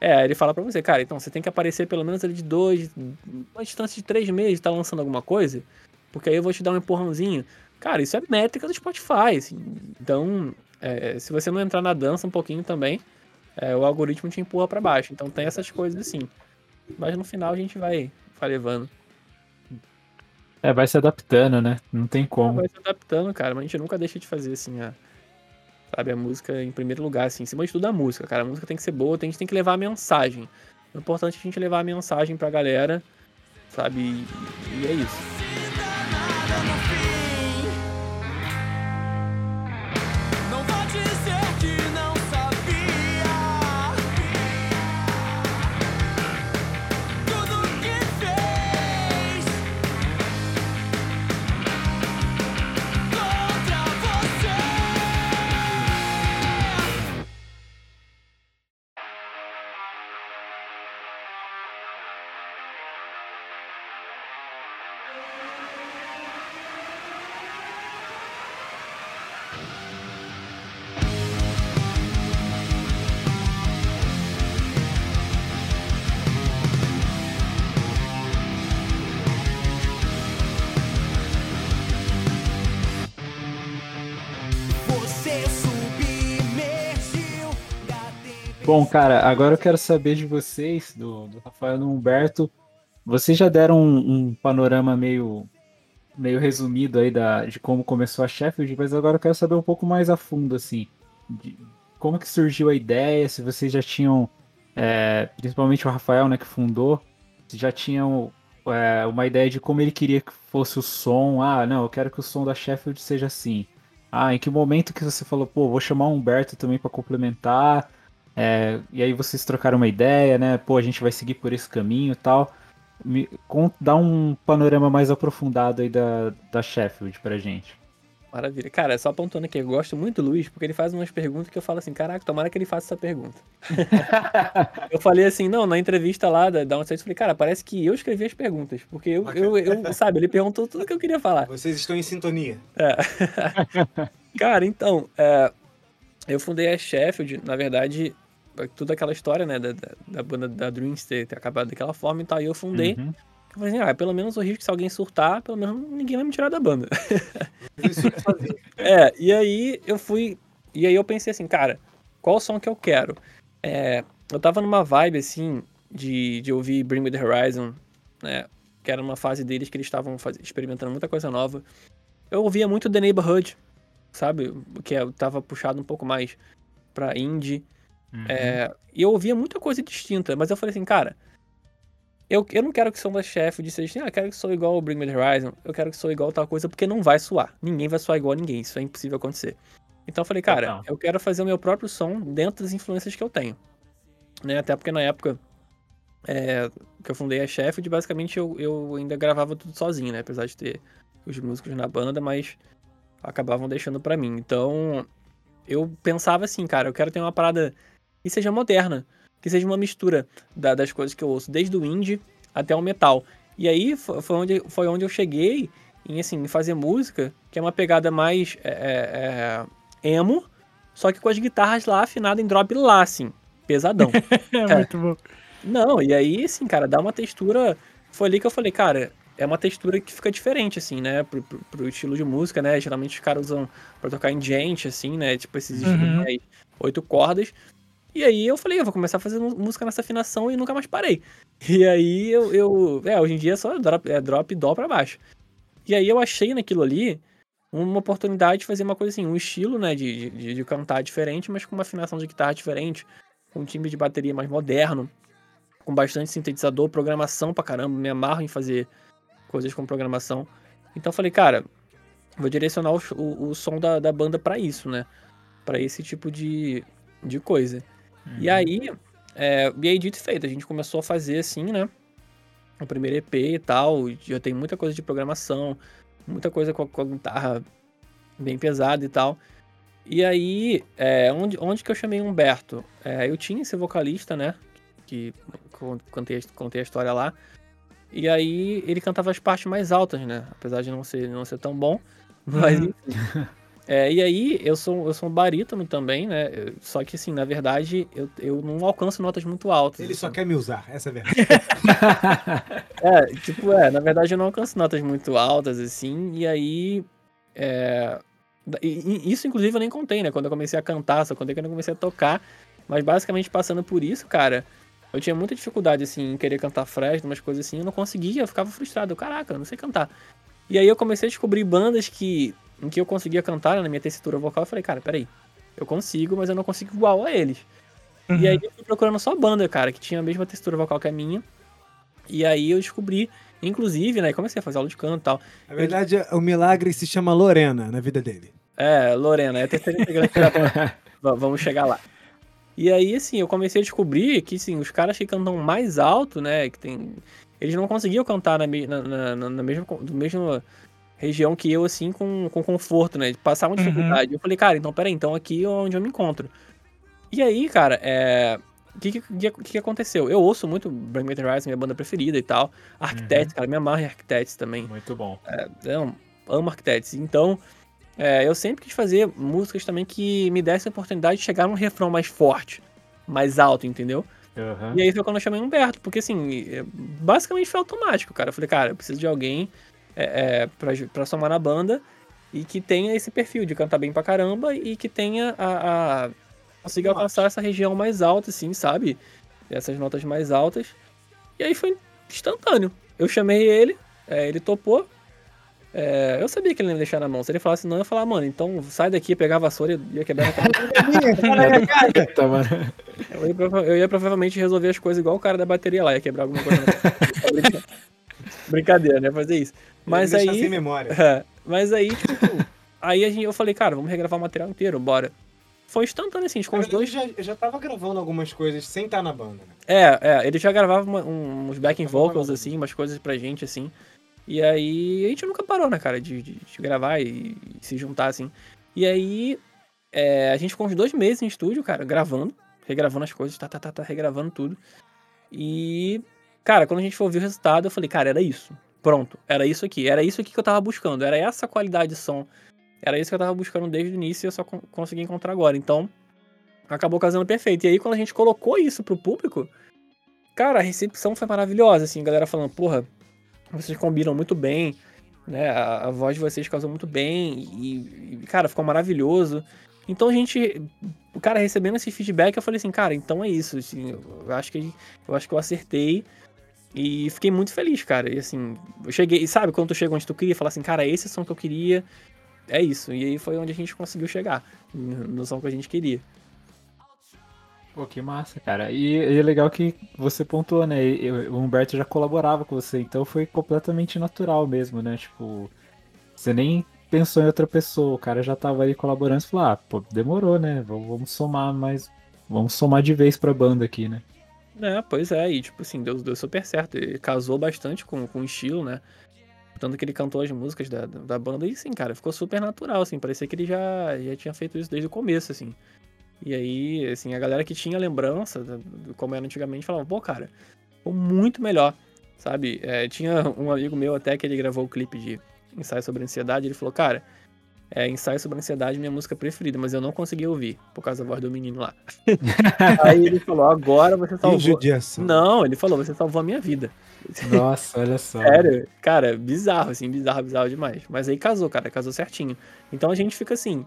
É, ele fala pra você, cara, então você tem que aparecer pelo menos ali de dois, uma distância de três meses, tá lançando alguma coisa, porque aí eu vou te dar um empurrãozinho. Cara, isso é métrica do Spotify, assim. Então, é, se você não entrar na dança um pouquinho também, é, o algoritmo te empurra pra baixo. Então tem essas coisas assim. Mas no final a gente vai, vai levando. É, vai se adaptando, né? Não tem como. Vai se adaptando, cara, mas a gente nunca deixa de fazer, assim, a, sabe, a música em primeiro lugar, assim. Em cima de tudo a música, cara. A música tem que ser boa, a gente tem que levar a mensagem. O importante é a gente levar a mensagem pra galera, sabe? E é isso. Bom, cara, agora eu quero saber de vocês, do, do Rafael e do Humberto. Vocês já deram um, um panorama meio, meio resumido aí da, de como começou a Sheffield, mas agora eu quero saber um pouco mais a fundo, assim, de como que surgiu a ideia, se vocês já tinham, é, principalmente o Rafael, né, que fundou, se já tinham é, uma ideia de como ele queria que fosse o som. Ah, não, eu quero que o som da Sheffield seja assim. Ah, em que momento que você falou, pô, vou chamar o Humberto também para complementar? É, e aí vocês trocaram uma ideia, né? Pô, a gente vai seguir por esse caminho e tal. Me, dá um panorama mais aprofundado aí da, da Sheffield pra gente. Maravilha. Cara, só apontando aqui, eu gosto muito do Luiz, porque ele faz umas perguntas que eu falo assim, caraca, tomara que ele faça essa pergunta. eu falei assim, não, na entrevista lá da, da onde eu falei, cara, parece que eu escrevi as perguntas, porque eu, eu, eu sabe, ele perguntou tudo que eu queria falar. Vocês estão em sintonia. Cara, então, é, eu fundei a Sheffield, na verdade, toda aquela história, né, da, da, da banda da Dreams ter, ter acabado daquela forma e tal, e eu fundei. Uhum. Eu falei assim, ah, pelo menos o risco que se alguém surtar, pelo menos ninguém vai me tirar da banda. É, e aí eu fui. E aí eu pensei assim, cara, qual o som que eu quero? É, eu tava numa vibe assim de, de ouvir Bring Me the Horizon, né? Que era uma fase deles que eles estavam experimentando muita coisa nova. Eu ouvia muito The Neighborhood, sabe? Que eu tava puxado um pouco mais pra indie. Uhum. É, e eu ouvia muita coisa distinta, mas eu falei assim, cara, eu, eu não quero que Som da Chefe disse assim, ah, eu quero que sou igual o Bring Me The Horizon, eu quero que sou igual tal coisa, porque não vai soar. Ninguém vai soar igual a ninguém, isso é impossível acontecer. Então eu falei, cara, Total. eu quero fazer o meu próprio som dentro das influências que eu tenho. Né? Até porque na época é, que eu fundei a Sheffield, basicamente eu, eu ainda gravava tudo sozinho, né? Apesar de ter os músicos na banda, mas acabavam deixando pra mim. Então eu pensava assim, cara, eu quero ter uma parada que seja moderna, que seja uma mistura da- das coisas que eu ouço, desde o indie até o metal. E aí fo- foi onde, foi onde eu cheguei em, assim, fazer música, que é uma pegada mais é, é, emo, só que com as guitarras lá afinadas em drop lá, assim, pesadão. É, muito bom. Não, e aí, assim, cara, dá uma textura. Foi ali que eu falei, cara, é uma textura que fica diferente, assim, né? Pro, pro, pro estilo de música, né? Geralmente os caras usam pra tocar em gente, assim, né? Tipo esses estilos Uhum. mais oito cordas. E aí eu falei, eu vou começar a fazer música nessa afinação e nunca mais parei. E aí eu. eu é, hoje em dia é só drop, é drop dó pra baixo. E aí eu achei naquilo ali uma oportunidade de fazer uma coisa assim, um estilo, né? De, de, de cantar diferente, mas com uma afinação de guitarra diferente, com um timbre de bateria mais moderno com bastante sintetizador, programação pra caramba, me amarro em fazer coisas com programação. Então eu falei, cara, vou direcionar o, o, o som da, da banda pra isso, né? Pra esse tipo de, de coisa. E aí, é, e aí, dito e feito, a gente começou a fazer assim, né? O primeiro EP e tal, já tem muita coisa de programação, muita coisa com a, com a guitarra bem pesada e tal. E aí, é, onde, onde que eu chamei Humberto? É, eu tinha esse vocalista, né? Que con- contei, contei a história lá. E aí ele cantava as partes mais altas, né? Apesar de não ser, não ser tão bom. Mas Uhum. É, e aí, eu sou, eu sou um barítono também, né? Só que assim, na verdade, eu, eu não alcanço notas muito altas. Ele só assim. quer me usar, essa é a verdade. É, tipo, é, na verdade eu não alcanço notas muito altas, assim, e aí. É, e isso, inclusive, eu nem contei, né? Quando eu comecei a cantar, só contei quando eu comecei a tocar. Mas basicamente passando por isso, cara, eu tinha muita dificuldade, assim, em querer cantar Fresno, umas coisas assim, eu não conseguia, eu ficava frustrado. Eu, Caraca, eu não sei cantar. E aí eu comecei a descobrir bandas que, em que eu conseguia cantar né, na minha tessitura vocal. Eu falei, cara, peraí, eu consigo, mas eu não consigo igual a eles. Uhum. E aí eu fui procurando só banda, cara, que tinha a mesma textura vocal que a minha. E aí eu descobri, inclusive, né, comecei a fazer aula de canto e tal. Na verdade, o milagre se chama Lorena na vida dele. É, Lorena, é a terceira integrante da banda. Va- Vamos chegar lá. E aí, assim, eu comecei a descobrir que, assim, os caras que cantam mais alto, né, que tem... Eles não conseguiam cantar na, na, na, na- mesma, do mesma região que eu, assim, com, com conforto, né, passavam Uhum. dificuldade. Eu falei, cara, então, peraí, então aqui é onde eu me encontro. E aí, cara, é... O que, que, que, que aconteceu? Eu ouço muito Bring Me The Horizon, minha banda preferida e tal. Architects, cara, me amarra em Architects também. Muito bom. Eu amo Architects. Então, é, eu sempre quis fazer músicas também que me dessem a oportunidade de chegar num refrão mais forte, mais alto, entendeu? Aham. E aí foi quando eu chamei o Humberto, porque assim, é, basicamente foi automático, cara. Eu falei, cara, eu preciso de alguém é, é, pra somar na banda e que tenha esse perfil de cantar bem pra caramba e que tenha a. a consiga alcançar essa região mais alta, assim, sabe? Essas notas mais altas. E aí foi instantâneo. Eu chamei ele, é, ele topou. É, eu sabia que ele ia me deixar na mão. Se ele falasse não, eu ia falar, mano, então sai daqui, pegar a vassoura e ia quebrar a mano. Eu ia, eu ia provavelmente resolver as coisas igual o cara da bateria lá, ia quebrar alguma coisa. Brincadeira, né? Fazer isso. Mas aí. sem memória. É, mas aí, tipo, aí a gente, eu falei, cara, vamos regravar o material inteiro, bora. Foi instantâneo, assim, com os dois. já, já tava gravando algumas coisas sem estar na banda, né? É, é, ele já gravava uma- um- uns backing vocals, assim, umas coisas pra gente, assim. E aí a gente nunca parou, né, cara, de, de- de gravar e, e se juntar, assim. E aí é, a gente ficou uns dois meses em estúdio, cara, gravando, regravando as coisas, tá, tá, tá, tá, regravando tudo. E, cara, quando a gente foi ouvir o resultado, eu falei, cara, era isso. Pronto, era isso aqui, era isso aqui que eu tava buscando, era essa qualidade de som. Era isso que eu tava buscando desde o início e eu só con- consegui encontrar agora. Então, acabou casando perfeito. E aí, quando a gente colocou isso pro público, cara, a recepção foi maravilhosa, assim, galera falando, porra, vocês combinam muito bem, né? A, a voz de vocês casou muito bem e, e, cara, ficou maravilhoso. Então a gente, o cara recebendo esse feedback, eu falei assim, cara, então é isso, assim, eu acho que eu acho que eu acertei e fiquei muito feliz, cara. E assim, eu cheguei, sabe, quando tu chega onde tu queria, falar assim, cara, esse é o som que eu queria, é isso. E aí foi onde a gente conseguiu chegar, no som que a gente queria. Pô, que massa, cara. E, e é legal que você pontuou, né? e- o Humberto já colaborava com você, então foi completamente natural mesmo, né? Tipo, você nem pensou em outra pessoa, o cara já tava ali colaborando e falou, ah, pô, demorou, né? Vamos, vamos somar mais. Vamos somar de vez pra banda aqui, né? É, pois é, e tipo assim, deu, deu super certo. Ele casou bastante com, com o estilo, né? Tanto que ele cantou as músicas da, da da banda e sim, cara, ficou super natural, assim, parecia que ele já, já tinha feito isso desde o começo, assim. E aí, assim, a galera que tinha lembrança como era antigamente falava, pô, cara, ficou muito melhor, sabe? É, tinha um amigo meu até que ele gravou o clipe de Ensaio sobre Ansiedade, ele falou, cara, é, Ensaio sobre Ansiedade minha música preferida, mas eu não consegui ouvir, por causa da voz do menino lá. aí ele falou, agora você salvou... judiação. Não, ele falou, você salvou a minha vida. Nossa, olha só. Sério, cara, bizarro, assim, bizarro, bizarro demais. Mas aí casou, cara, casou certinho. Então a gente fica assim,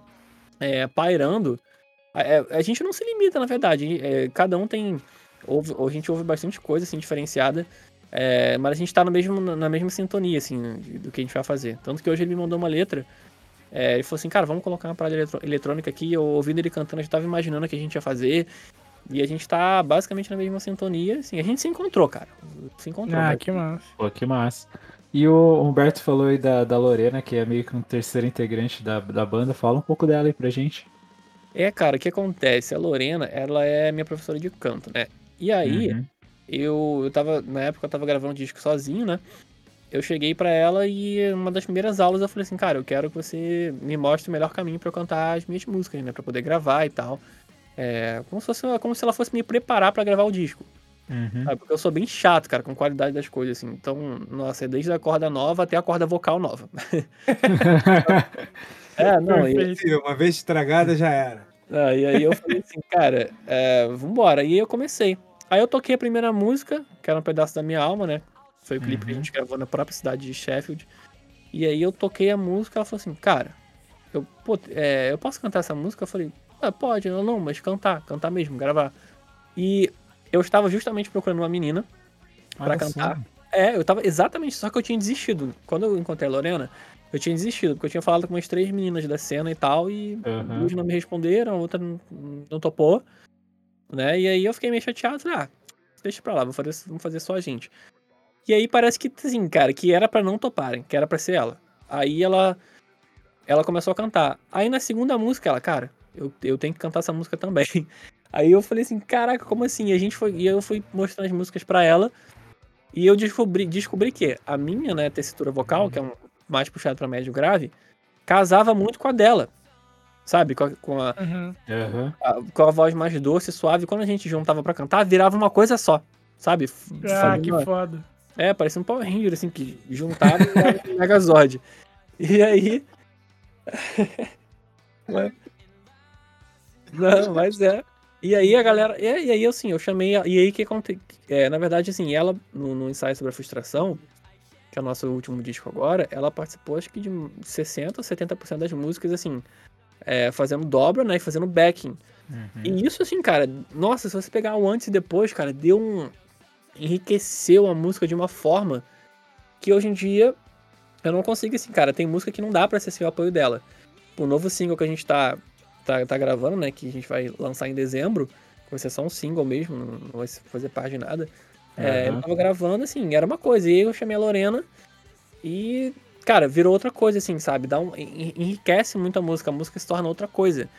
é, pairando. A, é, a gente não se limita, na verdade. é, cada um tem. Ouve, a gente ouve bastante coisa, assim, diferenciada. é, mas a gente tá no mesmo, na mesma sintonia, assim, do que a gente vai fazer. Tanto que hoje ele me mandou uma letra. É, ele falou assim, cara, vamos colocar uma parada eletrônica aqui. Eu ouvindo ele cantando, eu já tava imaginando o que a gente ia fazer. E a gente tá basicamente na mesma sintonia, assim. A gente se encontrou, cara. Se encontrou. Ah, né? que massa. Pô, que massa. E o Humberto falou aí da, da Lorena, que é meio que um terceiro integrante da, da banda. Fala um pouco dela aí pra gente. É, cara, o que acontece? A Lorena, ela é minha professora de canto, né? E aí, Uhum. eu, eu tava, na época eu tava gravando disco sozinho, né? Eu cheguei pra ela e uma das primeiras aulas eu falei assim, cara, eu quero que você me mostre o melhor caminho pra eu cantar as minhas músicas, né? Pra poder gravar e tal. É, como se, fosse, como se ela fosse me preparar pra gravar o disco. Uhum. Sabe? Porque eu sou bem chato, cara, com qualidade das coisas, assim. Então, nossa, é desde a corda nova até a corda vocal nova. é, não, e, Uma vez estragada já era. Ah, e aí eu falei assim, cara, é, vambora. E aí eu comecei. Aí eu toquei a primeira música, que era um pedaço da minha alma, né? Foi o clipe que a gente gravou na própria cidade de Sheffield. E aí eu toquei a música, ela falou assim, cara, eu, pô, é, eu posso cantar essa música? Eu falei, ah, pode, ela não, mas cantar, cantar mesmo, gravar. E eu estava justamente procurando uma menina pra Olha cantar. É, eu tava exatamente, só que eu tinha desistido. Quando eu encontrei a Lorena, eu tinha desistido, porque eu tinha falado com umas três meninas da cena e tal, e Aham. duas não me responderam, a outra não, não topou, né? E aí eu fiquei meio chateado, falei, ah, deixa pra lá, vou fazer, vamos fazer só a gente. E aí parece que, assim, cara, que era pra não toparem, que era pra ser ela. Aí ela, ela começou a cantar. Aí na segunda música, ela, cara, eu, eu tenho que cantar essa música também. Aí eu falei assim, caraca, como assim? E a gente foi, e eu fui mostrando as músicas pra ela. E eu descobri, descobri que a minha, né, tessitura vocal, que é um mais puxado pra médio grave, casava muito com a dela. Sabe? Com a, com a, Uhum. A- com a voz mais doce, suave. Quando a gente juntava pra cantar, virava uma coisa só. Sabe? F- Ah, que uma- foda. É, parecia um Power Ranger, assim, que virava um Megazord. E aí. Não, mas é. E aí a galera. E aí, e aí, assim, eu chamei. a- E aí que aconteceu. É, na verdade, assim, ela, no, no ensaio sobre a frustração, que é o nosso último disco agora, ela participou acho que de 60% ou 70% das músicas, assim, é, fazendo dobra, né? E fazendo backing. Uhum. E isso, assim, cara, nossa, se você pegar o antes e depois, cara, deu um. Enriqueceu a música de uma forma que hoje em dia eu não consigo, assim, cara. Tem música que não dá pra ser sem o apoio dela. O novo single que a gente tá, tá, tá gravando, né, que a gente vai lançar em dezembro, vai ser só um single mesmo, não vai fazer parte de nada. É, Aham. eu tava gravando, assim, era uma coisa. E aí eu chamei a Lorena e, cara, virou outra coisa, assim, sabe? Dá um, en- enriquece muito a música, a música se torna outra coisa.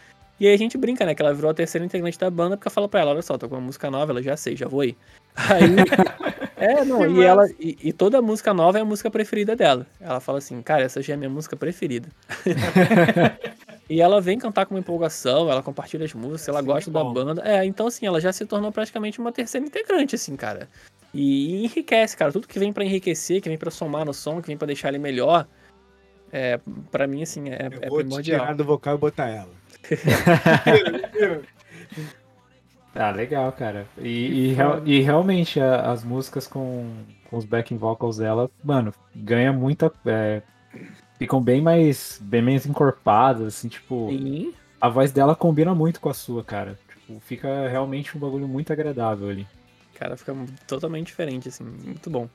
E aí a gente brinca, né? Que ela virou a terceira integrante da banda, porque eu falo pra ela, olha só, tô com uma música nova, ela já sei, já vou aí. Aí. é, não, e ela. E, e toda música nova é a música preferida dela. Ela fala assim, cara, essa já é a minha música preferida. e ela vem cantar com uma empolgação, ela compartilha as músicas, ela Assim gosta da banda. É, então assim, ela já se tornou praticamente uma terceira integrante, assim, cara. E, enriquece, cara. Tudo que vem pra enriquecer, que vem pra somar no som, que vem pra deixar ele melhor, é, pra mim, assim, é, Eu é vou primordial. tirar do vocal e botar ela. Ah, legal, cara. E, e, e realmente a- as músicas com, com os backing vocals dela, mano, ganha muita. é, ficam bem mais, bem mais encorpadas, assim, tipo. Sim. A voz dela combina muito com a sua, cara. Tipo, fica realmente um bagulho muito agradável ali. Cara, fica totalmente diferente, assim. Muito bom.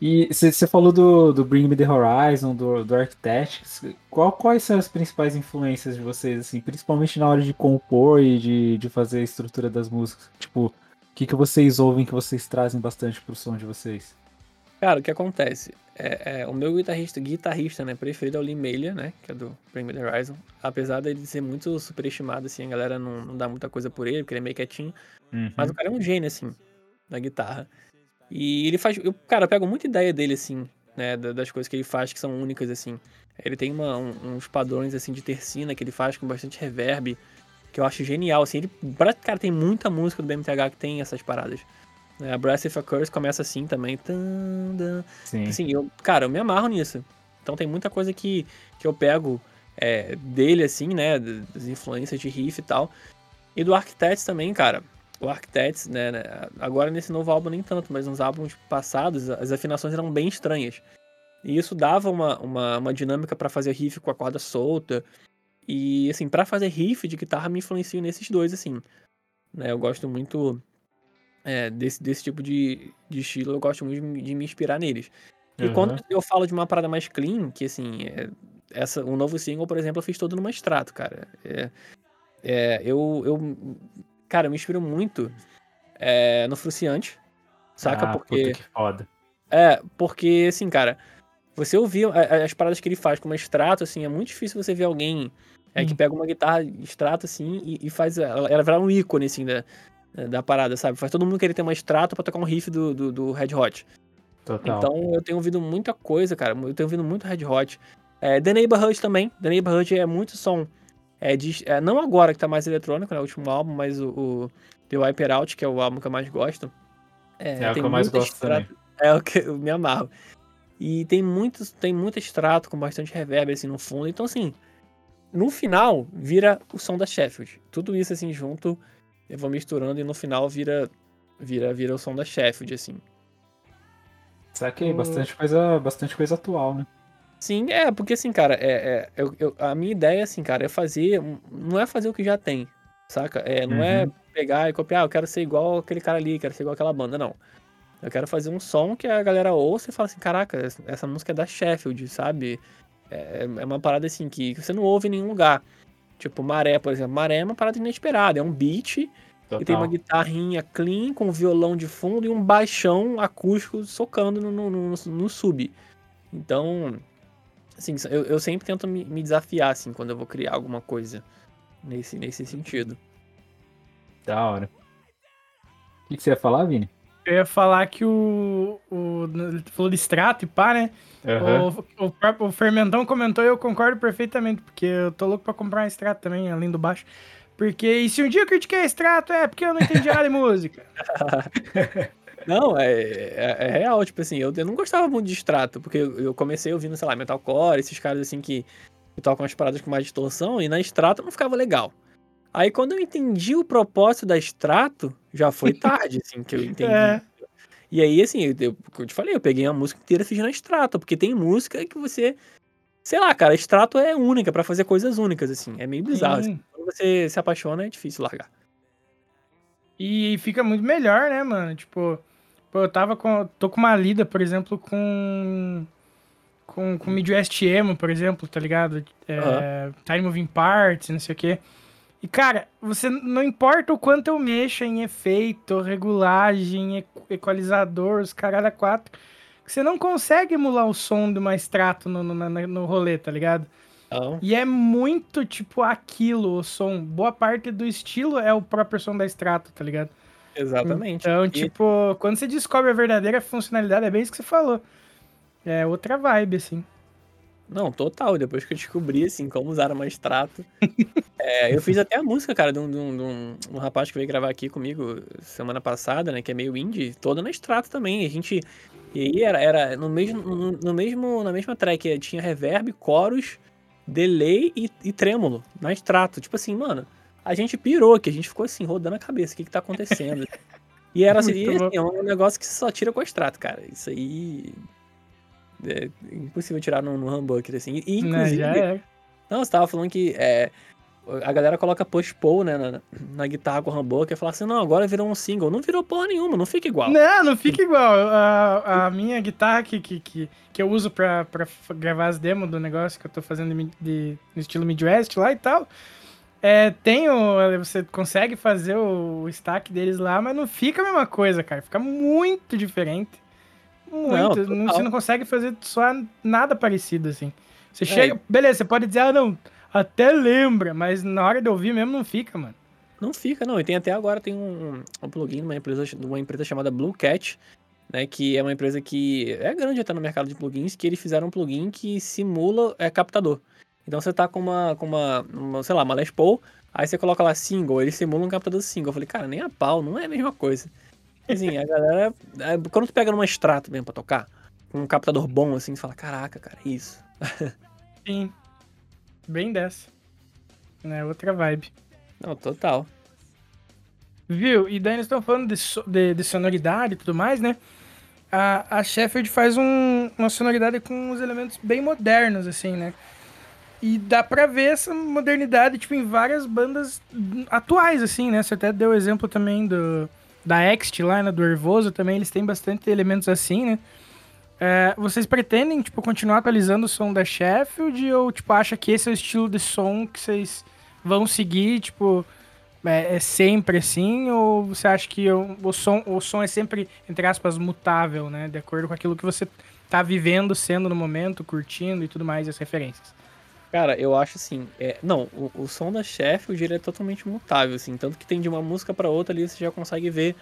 E você falou do, do Bring Me The Horizon, do, do Architects. Qual, quais são as principais influências de vocês, assim, principalmente na hora de compor e de, de fazer a estrutura das músicas? Tipo, o que, que vocês ouvem que vocês trazem bastante pro som de vocês? Cara, o que acontece? É, é, o meu guitarrista, guitarrista, né, preferido é o Lee Melia, né, que é do Bring Me The Horizon. Apesar dele ser muito superestimado, assim, a galera não, não dá muita coisa por ele, porque ele é meio quietinho. Mas o cara é um gênio, assim, na guitarra. E ele faz. Eu, cara, eu pego muita ideia dele, assim, né? da- Das coisas que ele faz que são únicas, assim. Ele tem uma- um- uns padrões, assim, de tercina que ele faz com bastante reverb, que eu acho genial, assim. Ele, cara, tem muita música do BMTH que tem essas paradas. né, A Brass If a Curse começa assim também. Sim. Assim, eu, cara, eu me amarro nisso. Então tem muita coisa que, que eu pego é, dele, assim, né? Das influências de riff e tal. E do Architects também, cara. O Architects, né, né, Agora nesse novo álbum nem tanto, mas nos álbuns passados as afinações eram bem estranhas. E isso dava uma, uma, uma dinâmica pra fazer riff com a corda solta. E, assim, pra fazer riff de guitarra me influencio nesses dois, assim. Né, eu gosto muito é, desse, desse tipo de, de estilo, eu gosto muito de, me- de me inspirar neles. E Uhum. quando eu falo de uma parada mais clean, que assim, é, essa, o novo single, por exemplo, eu fiz todo numa extrato, cara. É, é, eu, eu, cara, eu me inspiro muito é, no Fruciante, saca? ah, porque, que é, porque, assim, cara, você ouvir as paradas que ele faz com uma extrato, assim, é muito difícil você ver alguém é, que Hum. pega uma guitarra extrato, assim, e, e faz ela, ela virar um ícone, assim, da, da parada, sabe? Faz todo mundo querer ter uma extrato pra tocar um riff do, do, do Red Hot. Total. Então eu tenho ouvido muita coisa, cara. Eu tenho ouvido muito Red Hot. É, The Neighborhood também. The Neighborhood é muito som. É, de, é, não agora que tá mais eletrônico, né? O último álbum, mas o, o The Wiper Out, que é o álbum que eu mais gosto. É o que eu mais gosto extrato- É o que eu me amarro. E tem muito, tem muito extrato com bastante reverb assim no fundo. Então, assim, no final vira o som da Sheffield. Tudo isso assim junto, eu vou misturando e no final vira vira vira o som da Sheffield, assim. Saquei, o- bastante coisa, bastante coisa atual, né? Sim, é, porque assim, cara, é, é, eu, eu- a minha ideia, assim, cara, é fazer. Não é fazer o que já tem, saca? É, não é Uhum. pegar e copiar, "Ah, eu quero ser igual aquele cara ali, quero ser igual aquela banda, não. Eu quero fazer um som que a galera ouça e fala assim, caraca, essa- música é da Sheffield, sabe? É, é uma parada assim que você não ouve em nenhum lugar. Tipo, Maré, por exemplo. Maré é uma parada inesperada, é um beat e tem Total. uma guitarrinha clean com violão de fundo e um baixão acústico socando no, no, no- no sub. Então, assim, eu, eu sempre tento me, me desafiar, assim, quando eu vou criar alguma coisa nesse, nesse sentido. Da hora. O que, que você ia falar, Vini? Eu ia falar que o. o ele falou de extrato e pá, né? Aham. O, o próprio o Fermentão comentou e eu concordo perfeitamente, porque eu tô louco pra comprar um extrato também, além do baixo. Porque, e se um dia eu critiquei extrato, é porque eu não entendi nada de música. Não, é, é, é real, tipo assim, eu, eu não gostava muito de extrato, porque eu, eu comecei ouvindo, sei lá, metalcore, esses caras assim que, que tocam as paradas com mais distorção, e na extrato não ficava legal. Aí quando eu entendi o propósito da extrato, já foi tarde, assim, que eu entendi. É. E aí, assim, eu, eu, como eu te falei, eu peguei a música inteira e fiz na extrato, porque tem música que você. Sei lá, cara, extrato é única pra fazer coisas únicas, assim. É meio bizarro. Sim. assim. Quando você se apaixona, é difícil largar. E fica muito melhor, né, mano? Tipo, pô, eu tava com. tô com uma lida, por exemplo, com. Com, com Midwest Emo, por exemplo, tá ligado? É, Time Moving Parts, não sei o quê. E, cara, você não importa o quanto eu mexa em efeito, regulagem, equ- equalizador, os caralho a quatro, que você não consegue emular o som de uma extrato no, no, na- no rolê, tá ligado? E é muito, tipo, aquilo, o som. Boa parte do estilo é o próprio som da extrato, tá ligado? Exatamente. Então, E- tipo, quando você descobre a verdadeira funcionalidade, é bem isso que você falou. É outra vibe, assim. Não, total. Depois que eu descobri, assim, como usar uma extrato. é, eu fiz até a música, cara, de um, de um- de um- um rapaz que veio gravar aqui comigo semana passada, né? Que é meio indie, toda na extrato também. A gente. E aí era, era no mesmo, no, no mesmo, na mesma track, tinha reverb, coros, delay e, e trêmulo na extrato. Tipo assim, mano, A gente pirou, que a gente ficou assim, rodando a cabeça, o que que tá acontecendo? E era assim, e, assim, é um negócio que você só tira com extrato, cara. Isso aí. É impossível tirar no, no humbucker, assim. E, inclusive, já é. não, você tava falando que é, a galera coloca push-pull, né, na, na guitarra com o humbucker e fala assim, não, agora virou um single. Não virou porra nenhuma, não fica igual. Não, não fica igual. A, a minha guitarra que, que, que, que eu uso pra, pra gravar as demos do negócio que eu tô fazendo de, de- no estilo Midwest lá e tal. É, tem o, você consegue fazer o, stack deles lá, mas não fica a mesma coisa, cara. Fica muito diferente. Muito. Não, Não, você não consegue fazer só nada parecido, assim. Você É. chega. Beleza, você pode dizer, ah, não, até lembra, mas na hora de ouvir mesmo não fica, mano. Não fica, não. E tem até agora tem um, um plugin de uma empresa, uma empresa chamada Blue Cat, né? Que é uma empresa que é grande até no mercado de plugins, que eles fizeram um plugin que simula é, captador. Então você tá com uma, com uma, uma, sei lá, uma Les Paul, aí você coloca lá single, ele simula um captador single. Eu falei, cara, nem a pau, não é a mesma coisa. Assim, a galera. é, Quando tu pega numa extrato mesmo pra tocar, com um captador bom, assim, você fala, caraca, cara, é isso. Sim. Bem dessa. É outra vibe. Não, total. Viu? E daí nós estamos falando de, so- de, de sonoridade e tudo mais, né? A, a Sheffield faz um- uma sonoridade com uns elementos bem modernos, assim, né? E dá pra ver essa modernidade, tipo, em várias bandas atuais, assim, né? Você até deu exemplo também do, da Ext lá, né? Do Hervoso também, eles têm bastante elementos assim, né? É, vocês pretendem, tipo, continuar atualizando o som da Sheffield ou, tipo, acha que esse é o estilo de som que vocês vão seguir, tipo, é, é sempre assim? Ou você acha que o, o som, o som é sempre, entre aspas, mutável, né? De acordo com aquilo que você tá vivendo, sendo no momento, curtindo e tudo mais, as referências. Cara, eu acho assim, é, não, o, o som da Sheffield ele é totalmente mutável, assim, tanto que tem de uma música pra outra ali você já consegue ver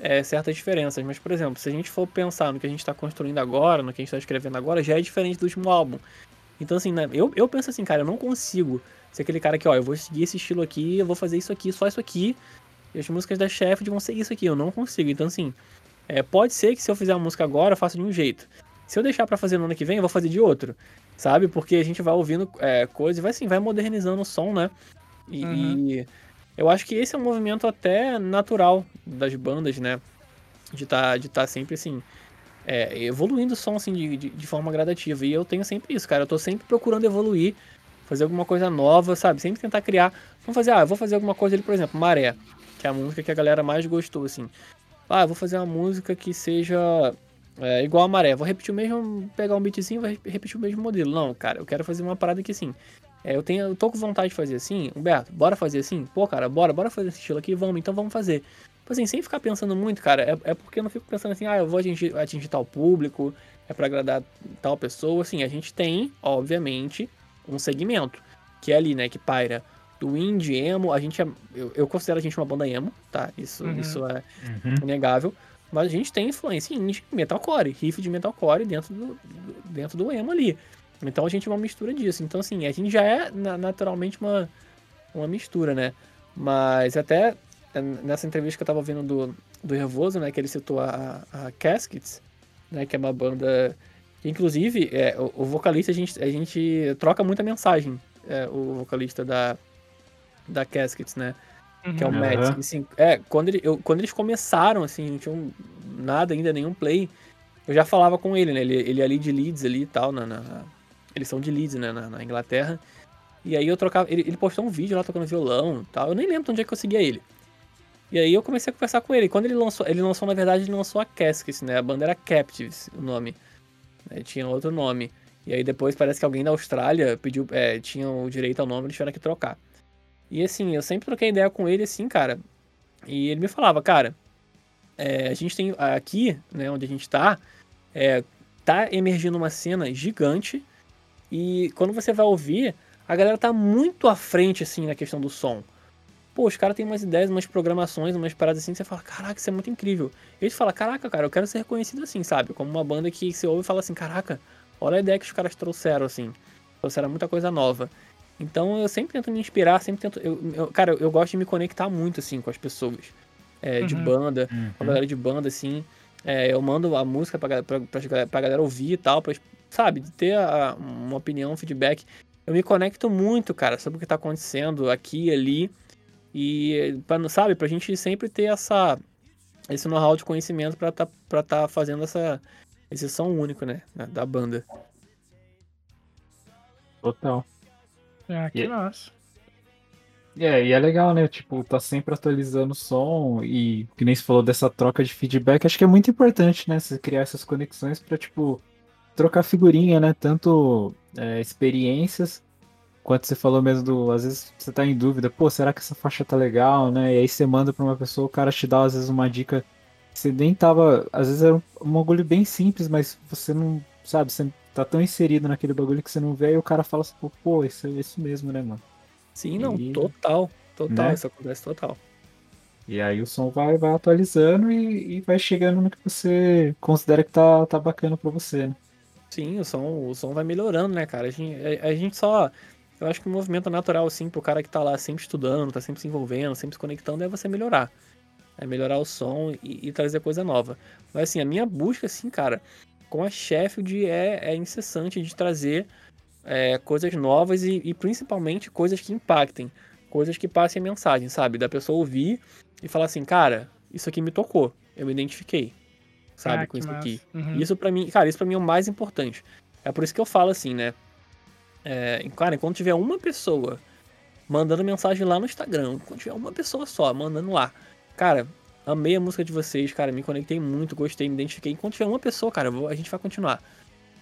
é, certas diferenças. Mas, por exemplo, se a gente for pensar no que a gente tá construindo agora, no que a gente tá escrevendo agora, já é diferente do último álbum. Então, assim, né, eu, eu penso assim, cara, eu não consigo ser aquele cara que, ó, eu vou seguir esse estilo aqui, eu vou fazer isso aqui, só isso aqui, e as músicas da Sheffield vão ser isso aqui, eu não consigo. Então, assim, é, pode ser que se eu fizer uma música agora, eu faça de um jeito. Se eu deixar pra fazer no ano que vem, eu vou fazer de outro sabe? Porque a gente vai ouvindo é, coisas e vai assim, vai modernizando o som, né? E, Uhum. e eu acho que esse é um movimento até natural das bandas, né? De tá, de tá sempre assim, é, evoluindo o som assim de, de, de forma gradativa. E eu tenho sempre isso, cara. Eu tô sempre procurando evoluir, fazer alguma coisa nova, sabe? Sempre tentar criar. Vamos fazer, ah, eu vou fazer alguma coisa ali, por exemplo, Maré, que é a música que a galera mais gostou, assim. Ah, eu vou fazer uma música que seja é, igual a maré, vou repetir o mesmo, pegar um beatzinho e vou re- repetir o mesmo modelo. Não, cara, eu quero fazer uma parada que assim. é, eu, tenho, eu tô com vontade de fazer assim, Humberto, bora fazer assim? Pô, cara, bora, bora fazer esse estilo aqui, vamos, então vamos fazer. Tipo assim, sem ficar pensando muito, cara, é, é porque eu não fico pensando assim, ah, eu vou atingir, atingir tal público, é pra agradar tal pessoa. Assim, a gente tem, obviamente, um segmento, que é ali, né, que paira do indie, emo, a gente é, eu, eu considero a gente uma banda emo, tá? Isso, Uhum. isso é Uhum. inegável. Mas a gente tem influência indie, metalcore, riff de metalcore dentro do, dentro do emo ali. Então a gente é uma mistura disso. Então, assim, a gente já é na- naturalmente uma, uma mistura, né? Mas até é, nessa entrevista que eu tava ouvindo do, do Nervoso, né? Que ele citou a, a Caskets, né? Que é uma banda. que, Inclusive, é, o, o vocalista, a gente, a gente troca muita mensagem. é, o vocalista da, da Caskets, né? Que é o Uhum. Matt. Assim, é, quando, ele, eu, quando eles começaram, assim, não tinham nada ainda, nenhum play, eu já falava com ele, né? Ele, ele é ali de Leeds ali e tal, na, na- eles são de Leeds, né, na, na Inglaterra. E aí eu trocava, ele, ele postou um vídeo lá tocando violão e tal, eu nem lembro de onde é que eu seguia ele. E aí eu comecei a conversar com ele. Quando ele lançou, ele lançou, na verdade, ele lançou a Caskets, né? A banda era Captives, o nome. né, tinha outro nome. E aí depois parece que alguém da Austrália pediu, é, tinha o direito ao nome, eles tiveram que trocar. E assim, eu sempre troquei ideia com ele assim, cara. E ele me falava, cara, é, a gente tem aqui, né, onde a gente tá, é, tá emergindo uma cena gigante. E quando você vai ouvir, a galera tá muito à frente, assim, na questão do som. Pô, os caras têm umas ideias, umas programações, umas paradas assim, que você fala, caraca, isso é muito incrível. E falam, caraca, cara, eu quero ser reconhecido assim, sabe? Como uma banda que você ouve e fala assim, caraca, olha a ideia que os caras trouxeram, assim. Trouxeram muita coisa nova. Então eu sempre tento me inspirar, sempre tento. Eu, eu- cara, eu, gosto de me conectar muito, assim, com as pessoas. é, De Uhum. banda, com a Uhum. galera de banda, assim. É, eu mando a música pra, pra, pra, pra galera ouvir e tal, pra, sabe, ter a- uma opinião, um feedback. Eu me conecto muito, cara, sobre o que tá acontecendo aqui e ali. E, pra, não- sabe, pra gente sempre ter essa, esse know-how de conhecimento pra tá, pra tá fazendo essa, esse som único, né? Da banda. Total. Ah, que E- massa. É, e é legal, né? Tipo, tá sempre atualizando o som e, que nem você falou dessa troca de feedback, acho que é muito importante, né? Você criar essas conexões pra, tipo, trocar figurinha, né? Tanto é, experiências, quanto você falou mesmo do. Às vezes você tá em dúvida, pô, será que essa faixa tá legal, né? E aí você manda pra uma pessoa, o cara te dá, às vezes, uma dica. que Você nem tava. Às vezes era um, um bem simples, mas você não. Sabe, você tá tão inserido naquele bagulho que você não vê, e o cara fala assim, pô, pô, isso é isso mesmo, né, mano? Sim, não, E- total. Total, né? isso acontece total. E aí o som vai, vai atualizando e, e vai chegando no que você considera que tá, tá bacana pra você, né? Sim, o som, o som vai melhorando, né, cara? A gente, a, a gente só. Eu acho que o movimento natural, assim, pro cara que tá lá sempre estudando, tá sempre se envolvendo, sempre se conectando, é você melhorar. É melhorar o som e, e trazer coisa nova. Mas assim, a minha busca, assim, cara, com a Sheffield é, é incessante de trazer é, coisas novas e, e principalmente coisas que impactem. Coisas que passem a mensagem, sabe? Da pessoa ouvir e falar assim, cara, isso aqui me tocou, eu me identifiquei, sabe, Ah, com isso massa. aqui. Uhum. Isso pra mim, cara, isso pra mim é o mais importante. É por isso que eu falo assim, né? É, cara, enquanto tiver uma pessoa mandando mensagem lá no Instagram, quando tiver uma pessoa só mandando lá, cara, amei a música de vocês, cara, me conectei muito, gostei, me identifiquei. Enquanto tiver uma pessoa, cara, vou- a gente vai continuar,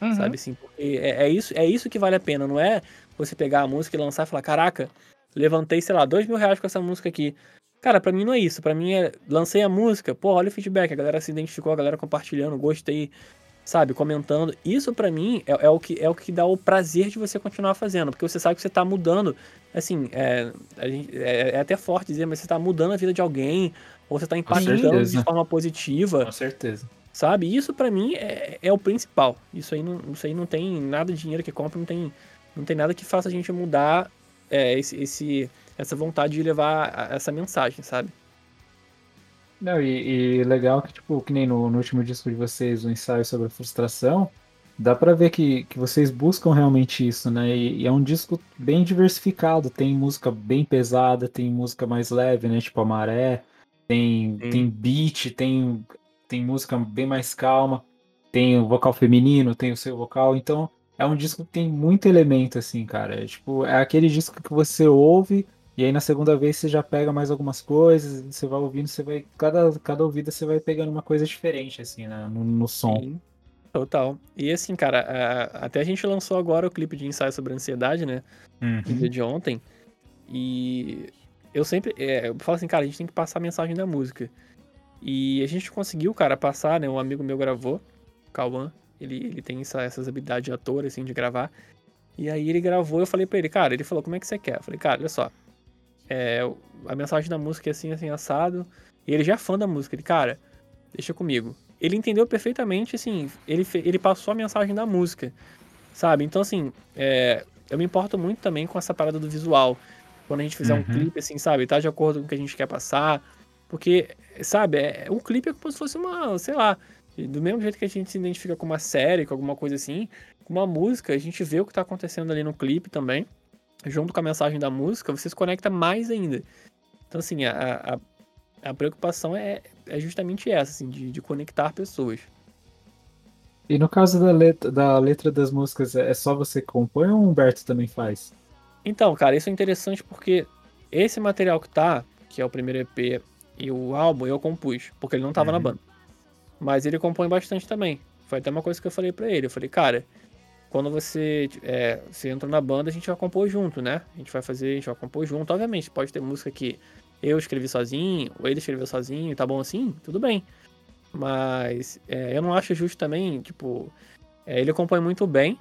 Uhum. sabe assim? Porque é, é isso, é isso que vale a pena, não é você pegar a música e lançar e falar, caraca, levantei, sei lá, dois mil reais com essa música aqui. Cara, pra mim não é isso. Pra mim é. Lancei a música, pô, olha o feedback. A galera se identificou, a galera compartilhando, gostei, sabe, comentando. Isso pra mim é, é o que, é o que dá o prazer de você continuar fazendo. Porque você sabe que você tá mudando. Assim, é, gente- é, é até forte dizer, mas você tá mudando a vida de alguém. Ou você tá impactando de forma positiva, certeza. sabe? Isso pra mim é, é o principal. Isso aí, não, isso aí não tem nada de dinheiro que compra, não tem, não tem nada que faça a gente mudar é, esse, esse- essa vontade de levar essa mensagem, sabe? Não, e, e legal que, tipo, que nem no, no último disco de vocês, o ensaio sobre a frustração, dá pra ver que, que vocês buscam realmente isso, né? E, e é um disco bem diversificado, tem música bem pesada, tem música mais leve, né? Tipo a Maré, tem, Sim. tem beat, tem, tem música bem mais calma, tem o vocal feminino, tem o seu vocal, então é um disco que tem muito elemento, assim, cara. É, tipo, é aquele disco que você ouve e aí na segunda vez você já pega mais algumas coisas, você vai ouvindo, você vai. Cada, cada ouvida você vai pegando uma coisa diferente, assim, né, no, no som. Sim, total. E assim, cara, a- até a gente lançou agora o clipe de ensaio sobre ansiedade, né? No dia Uhum. de ontem. E eu sempre. é, eu falo assim, cara, a gente tem que passar a mensagem da música. E a gente conseguiu, cara, passar, né? Um amigo meu gravou, Cauã. Ele, ele tem essa- essas habilidades de ator, assim, de gravar. E aí ele gravou, eu falei pra ele, cara, ele falou, como é que você quer? Eu falei, cara, olha só. é, a mensagem da música é assim, assim, assado. E ele já é fã da música. Ele, cara, deixa comigo. Ele entendeu perfeitamente, assim, ele, ele passou a mensagem da música, sabe? Então, assim, é, eu me importo muito também com essa parada do visual. Quando a gente fizer um Uhum. clipe, assim, sabe? Tá de acordo com o que a gente quer passar. Porque, sabe, é, um clipe é como se fosse uma, sei lá, do mesmo jeito que a gente se identifica com uma série, com alguma coisa assim, com uma música, a gente vê o que tá acontecendo ali no clipe também, junto com a mensagem da música, você se conecta mais ainda. Então, assim, a, a, a preocupação é, é justamente essa, assim, de, de conectar pessoas. E no caso da letra, da letra das músicas, é só você que compõe ou o Humberto também faz? Então, cara, isso é interessante porque esse material que tá, que é o primeiro EP e o álbum, eu compus, porque ele não tava na Uhum. banda. Mas ele compõe bastante também. Foi até uma coisa que eu falei pra ele. Eu falei, cara, quando você, é, você entra na banda, a gente vai compor junto, né? A gente vai fazer, a gente vai compor junto. Obviamente, pode ter música que eu escrevi sozinho, ou ele escreveu sozinho, tá bom assim? Tudo bem. Mas é, eu não acho justo também, tipo, é, ele compõe muito bem.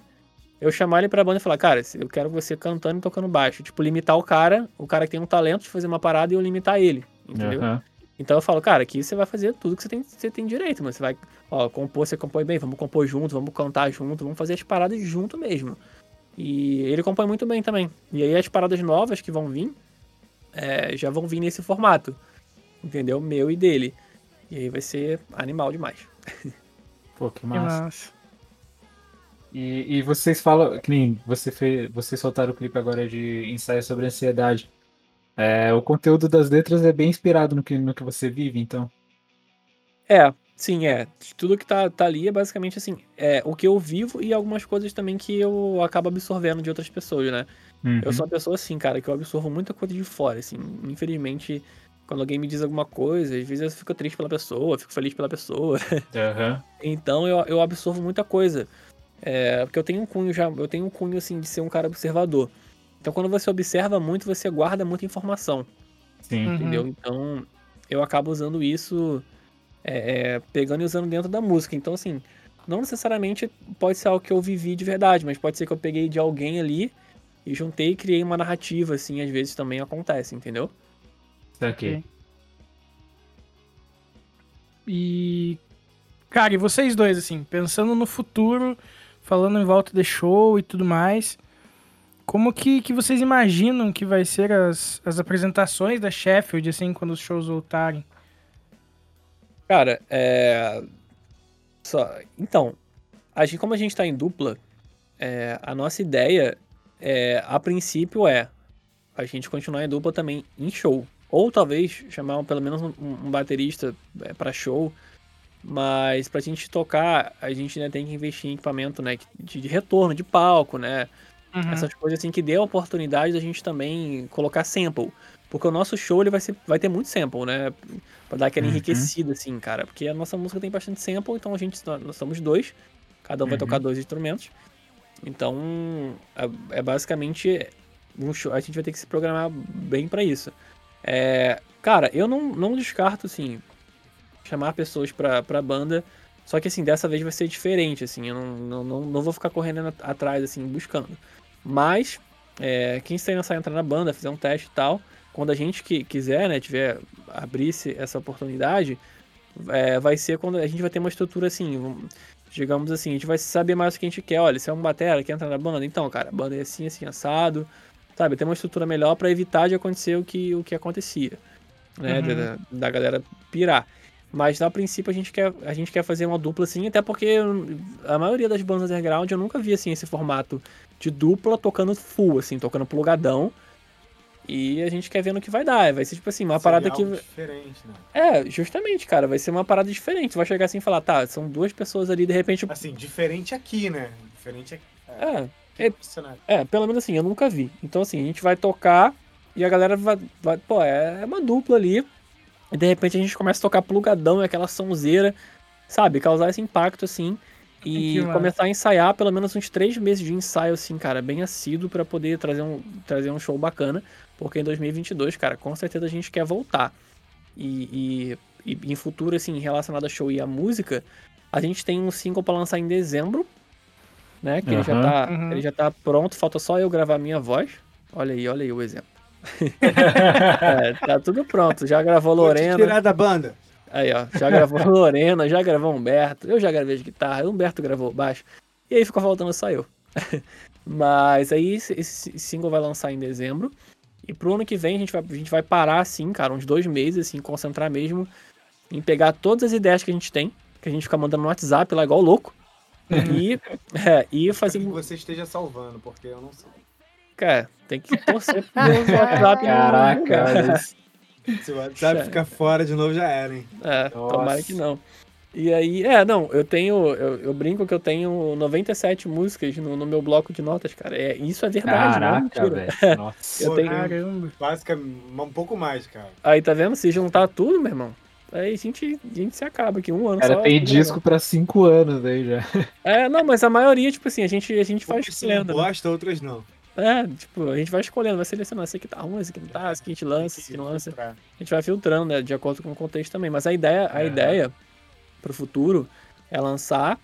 Eu chamar ele pra banda e falar, cara, eu quero você cantando e tocando baixo. Tipo, limitar o cara, o cara que tem um talento de fazer uma parada e eu limitar ele. Entendeu? Aham. Então eu falo, cara, aqui você vai fazer tudo que você tem, você tem direito, mas você vai, ó, compor, você compõe bem, vamos compor junto, vamos cantar junto, vamos fazer as paradas junto mesmo. E ele compõe muito bem também. E aí as paradas novas que vão vir, é, já vão vir nesse formato, entendeu? Meu e dele. E aí vai ser animal demais. Pô, que Que massa. E, e vocês falam, que nem você fez, vocês soltaram o clipe agora de ensaio sobre ansiedade. É, o conteúdo das letras é bem inspirado no que, no que você vive, então. É, sim, é. Tudo que tá, tá ali é basicamente assim, é o que eu vivo e algumas coisas também que eu acabo absorvendo de outras pessoas, né? Uhum. Eu sou uma pessoa assim, cara, que eu absorvo muita coisa de fora, assim. Infelizmente, quando alguém me diz alguma coisa, às vezes eu fico triste pela pessoa, fico feliz pela pessoa. Aham. Então eu, eu absorvo muita coisa. É, porque eu tenho um cunho já, eu tenho um cunho assim de ser um cara observador. Então quando você observa muito, você guarda muita informação, Sim. Uhum. entendeu? Então eu acabo usando isso, é, é, pegando e usando dentro da música. Então assim, não necessariamente pode ser algo que eu vivi de verdade, mas pode ser que eu peguei de alguém ali e juntei e criei uma narrativa, assim, às vezes também acontece, entendeu? Saquei. E. Cara, e vocês dois, assim, pensando no futuro, falando em volta de show e tudo mais, como que, que vocês imaginam que vai ser as, as apresentações da Sheffield, assim, quando os shows voltarem? Cara, é. Só... Então, a gente, como a gente tá em dupla, é, a nossa ideia, é, a princípio, é a gente continuar em dupla também em show. Ou talvez chamar pelo menos um, um baterista é, pra show. Mas pra gente tocar, a gente ainda tem que investir em equipamento, né? De, de retorno, de palco, né? Uhum. Essas coisas assim que dê a oportunidade da gente também colocar sample. Porque o nosso show ele vai, ser, vai ter muito sample, né? Pra dar aquela Uhum. enriquecida, assim, cara. Porque a nossa música tem bastante sample, então a gente. Nós somos dois. Cada um vai Uhum. tocar dois instrumentos. Então, é, é basicamente. Um show, a gente vai ter que se programar bem pra isso. É, cara, eu não, não descarto, assim, chamar pessoas pra, pra banda. Só que, assim, dessa vez vai ser diferente, assim. Eu não, não, não, não vou ficar correndo at- atrás, assim, buscando. Mas, é, quem se interessar em entrar na banda, fizer um teste e tal, quando a gente que quiser, né, tiver, abrisse essa oportunidade, é, vai ser quando a gente vai ter uma estrutura assim, digamos assim, a gente vai saber mais o que a gente quer. Olha, se é um batera, quer entrar na banda, então, cara, a banda é assim, assim, assado, sabe? Ter uma estrutura melhor pra evitar de acontecer o que, o que acontecia, né? Uhum. Da, da galera pirar. Mas a princípio a gente quer, a gente quer fazer uma dupla assim, até porque a maioria das bandas underground eu nunca vi assim esse formato de dupla tocando full, assim, tocando plugadão. E a gente quer ver no que vai dar. Vai ser tipo assim, uma Seria parada que. diferente, né? É, justamente, cara, vai ser uma parada diferente. Vai chegar assim e falar, tá, são duas pessoas ali, de repente. Assim, diferente aqui, né? Diferente aqui. É, É, profissional. é, pelo menos assim, eu nunca vi. Então, assim, a gente vai tocar e a galera vai. vai pô, é uma dupla ali. E de repente a gente começa a tocar plugadão e aquela sonzeira, sabe? Causar esse impacto, assim. E começar a ensaiar pelo menos uns três meses de ensaio, assim, cara, bem assíduo pra poder trazer um, trazer um show bacana. Porque em 2022, cara, com certeza a gente quer voltar. E, e, e em futuro, assim, relacionado a show e a música, a gente tem um single pra lançar em dezembro, né? Que ele, já tá, Uhum. ele já tá pronto, falta só eu gravar a minha voz. Olha aí, olha aí o exemplo. É, tá tudo pronto. Já gravou Vou te Lorena. tirar da banda. Aí, ó. Já gravou Lorena, já gravou Humberto. Eu já gravei de guitarra, o Humberto gravou baixo. E aí ficou faltando só eu. Mas aí esse, esse single vai lançar em dezembro. E pro ano que vem a gente vai, a gente vai parar, assim, cara, uns dois meses, assim, concentrar mesmo em pegar todas as ideias que a gente tem, que a gente fica mandando no WhatsApp lá igual louco. E, é, e fazer. Que você esteja salvando, porque eu não sei. Cara, tem que torcer pro WhatsApp. Caraca. Se o WhatsApp ficar fora de novo, já era, hein? É, tomara Nossa. que não. E aí, é, não, eu tenho, eu, eu brinco que eu tenho 97 músicas no, no meu bloco de notas, cara. É, isso é verdade, não é Caraca, mentira. velho. Nossa. Eu Pô, tenho- Caramba. Um pouco mais, cara. Aí, tá vendo? Se juntar tudo, meu irmão, aí a gente, a gente se acaba aqui, um ano Cara, só. tem tudo disco pra cinco anos aí já. É, não, mas a maioria, tipo assim, a gente, a gente Poucas são escolhendo. né? bosta, outras não. É, tipo, a gente vai escolhendo, vai selecionando. Esse aqui tá ruim, esse aqui não tá, esse aqui a gente lança, esse aqui não lança. A gente vai filtrando, né, de acordo com o contexto também. Mas a ideia, a É. ideia pro futuro é lançar,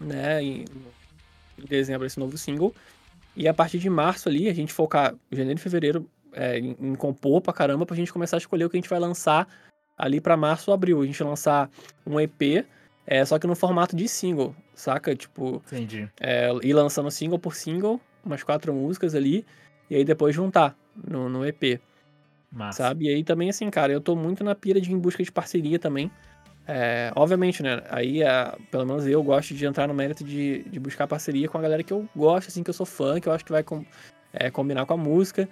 né, em, em dezembro esse novo single. E a partir de março ali, a gente focar janeiro e fevereiro é, em, em compor pra caramba, pra gente começar a escolher o que a gente vai lançar ali pra março ou abril. A gente lançar um EP, é, só que no formato de single, saca? Tipo, Entendi. é, ir lançando single por single, umas quatro músicas ali, e aí depois juntar no, no EP Massa. sabe? E aí também, assim, cara, eu tô muito na pira de em busca de parceria também. É, obviamente, né? Aí, é, pelo menos eu gosto de entrar no mérito de, de buscar parceria com a galera que eu gosto, assim, que eu sou fã, que eu acho que vai com- é, combinar com a música.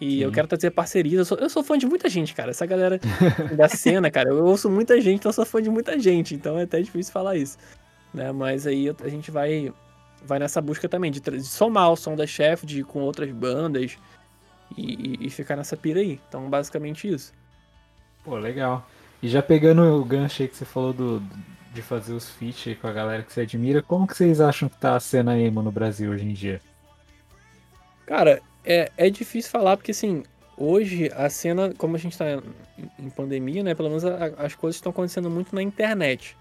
E eu Sim. quero trazer parcerias. Eu sou, eu sou fã de muita gente, cara. Essa galera da cena, cara, eu ouço muita gente, então eu sou fã de muita gente. Então é até difícil falar isso. Né? Mas aí eu- a gente vai, vai nessa busca também de, de somar o som da Chef de, com outras bandas e, e- e ficar nessa pira aí. Então, basicamente isso. Pô, legal. E já pegando o gancho aí que você falou do, de fazer os feats aí com a galera que você admira, como que vocês acham que tá a cena emo no Brasil hoje em dia? Cara, é, é difícil falar porque, assim, hoje a cena, como a gente tá em, em pandemia, né? Pelo menos a- as coisas estão acontecendo muito na internet.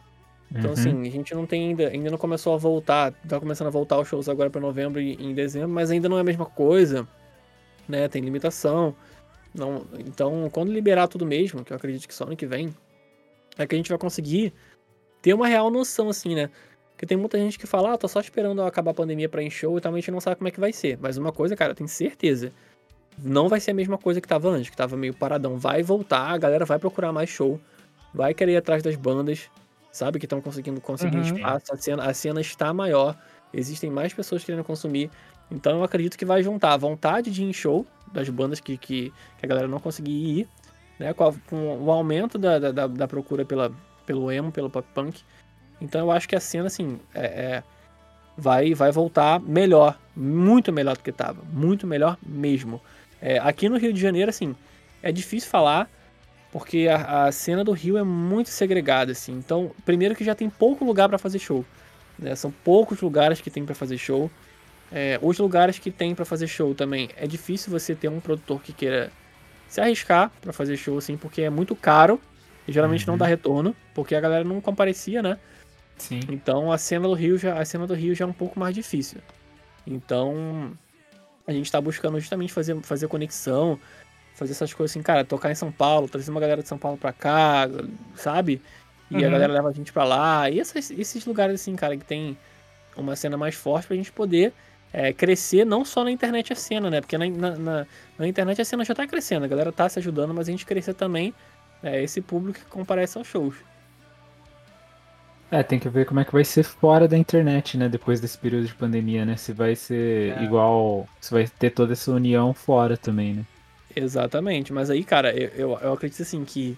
Então, Uhum. assim, a gente não tem ainda, ainda não começou a voltar, tá começando a voltar os shows agora pra novembro e em dezembro, mas ainda não é a mesma coisa, né? Tem limitação. Não, então, quando liberar tudo mesmo, que eu acredito que só ano que vem, é que a gente vai conseguir ter uma real noção, assim, né? Porque tem muita gente que fala, ah, tô só esperando acabar a pandemia pra ir em show e tal, a gente não sabe como é que vai ser. Mas uma coisa, cara, eu tenho certeza, não vai ser a mesma coisa que tava antes, que tava meio paradão. Vai voltar, a galera vai procurar mais show, vai querer ir atrás das bandas, sabe, que estão conseguindo conseguir Uhum. espaço, a cena, a cena está maior, existem mais pessoas querendo consumir. Então eu acredito que vai juntar a vontade de ir em show das bandas que, que, que a galera não conseguia ir, né, com, a- com o aumento da, da, da- da procura pela, pelo emo, pelo pop punk. Então eu acho que a cena, assim, é, é- vai, vai voltar melhor, muito melhor do que estava, muito melhor mesmo. É, aqui no Rio de Janeiro, assim, é difícil falar, porque a, a cena do Rio é muito segregada, assim. Então, primeiro que já tem pouco lugar para fazer show, né? São poucos lugares que tem para fazer show. É, os lugares que tem para fazer show também, é difícil você ter um produtor que queira se arriscar para fazer show, assim, porque é muito caro e geralmente não Uhum. dá retorno, porque a galera não comparecia, né? Sim. Então a cena do Rio já, a cena do Rio já é um pouco mais difícil. Então a gente tá buscando justamente fazer, fazer conexão, fazer essas coisas assim, cara, tocar em São Paulo, trazer uma galera de São Paulo pra cá, sabe? E a Uhum. galera leva a gente pra lá. E essas- esses lugares assim, cara, que tem uma cena mais forte pra gente poder é, crescer não só na internet a cena, né? Porque na, na, na- na internet a cena já tá crescendo, a galera tá se ajudando, mas a gente crescer também é, esse público que comparece aos shows. É, tem que ver como é que vai ser fora da internet, né? Depois desse período de pandemia, né? Se vai ser É. igual. Se vai ter toda essa união fora também, né? Exatamente, mas aí, cara, eu, eu, eu acredito assim que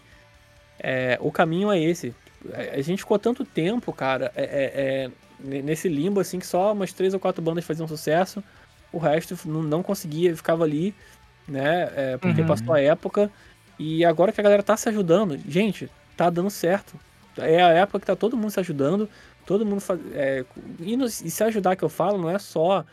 é, o caminho é esse. A a gente ficou tanto tempo, cara, é, é- é, ne- nesse limbo assim que só umas três ou quatro bandas faziam sucesso, o resto não, não conseguia, ficava ali, né? é, porque Uhum. passou a época. E agora que a galera tá se ajudando, gente, tá dando certo. É a época que tá todo mundo se ajudando, todo mundo faz, é, e, no- e se ajudar que eu falo não é só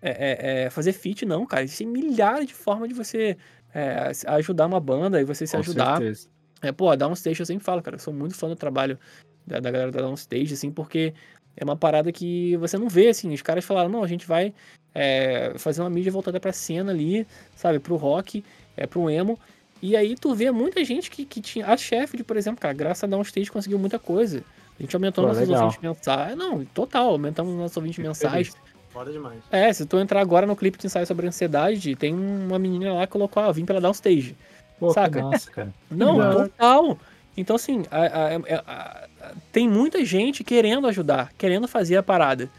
é, é, é, fazer feat, não, cara. Existem milhares de formas de você é, ajudar uma banda e você se Com ajudar. certeza. É, pô, a Downstage eu sempre falo, cara, eu sou muito fã do trabalho da, da galera da Downstage, assim, porque é uma parada que você não vê, assim, os caras falaram, não, a gente vai é, fazer uma mídia voltada pra cena ali, sabe, pro rock, é, pro emo, e aí tu vê muita gente que, que tinha, a Sheffield, por exemplo, cara, graças a Downstage conseguiu muita coisa, a gente aumentou Pô, nossos legal. ouvintes mensais, não, total, aumentamos nossos ouvintes mensais, Foda demais. é, se tu entrar agora no clipe de ensaio sobre ansiedade, tem uma menina lá que colocou, ah, vim pela Downstage, Pô, que Saca? massa, cara. não, Legal. total. Então, assim, a- a- a- a- tem muita gente querendo ajudar, querendo fazer a parada.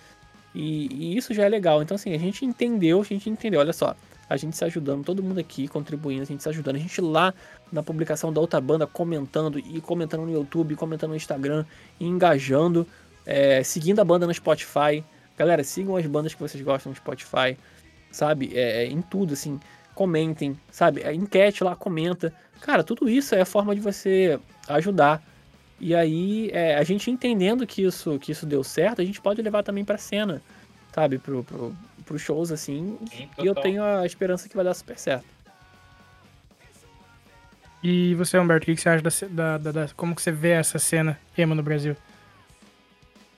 E, e isso já é legal. Então, assim, a gente entendeu, a gente entendeu. Olha só, a gente se ajudando, todo mundo aqui contribuindo, a gente se ajudando. A gente lá na publicação da outra banda comentando, e comentando no YouTube, comentando no Instagram, e engajando, é, seguindo a banda no Spotify. Galera, sigam as bandas que vocês gostam no Spotify, sabe? É, em tudo, assim comentem, sabe? A enquete lá, comenta. Cara, tudo isso é a forma de você ajudar. E aí, é, a gente entendendo que isso, que isso deu certo, a gente pode levar também pra cena, sabe? Pro, pro, pros shows, assim. e eu tenho a esperança que vai dar super certo. E você, Humberto, o que você acha da, da- da- da- como que você vê essa cena emo no Brasil?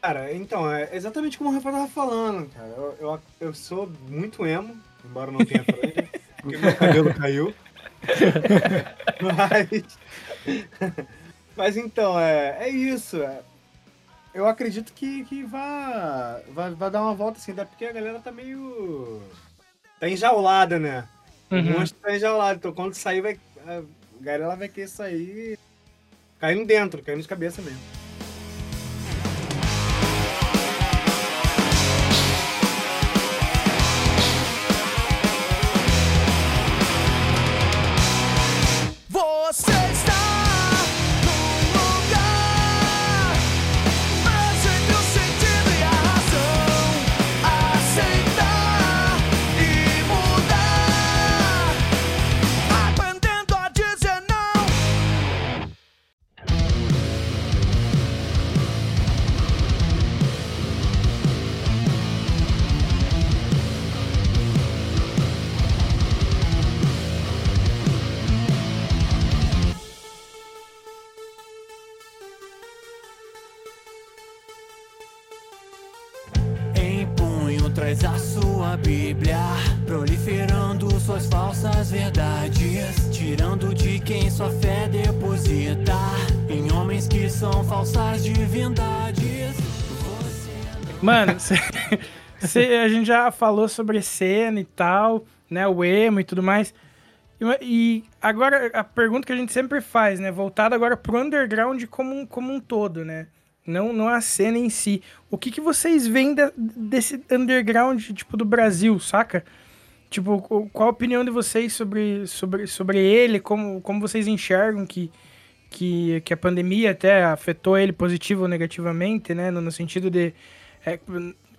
Cara, então, é exatamente como o Rafa tava falando, cara. Eu, eu, eu sou muito emo, embora não tenha franja, porque meu cabelo caiu. Mas. Mas então, é, é isso. é. eu acredito que, que vá, vá, vá dar uma volta assim, até porque a galera tá meio. tá enjaulada, né? O Uhum. monstro tá enjaulado, então quando sair, vai, a galera vai querer sair caindo dentro, caindo de cabeça mesmo. Cê- a gente já falou sobre cena e tal, né? O emo e tudo mais. E, e agora, a pergunta que a gente sempre faz, né? Voltada agora pro underground como um, como um todo, né? Não, não a cena em si. O que, que vocês veem da- desse underground, tipo, do Brasil, saca? Tipo, qual a opinião de vocês sobre, sobre, sobre ele? Como, como vocês enxergam que, que, que a pandemia até afetou ele positivo ou negativamente, né? No, no sentido de... é,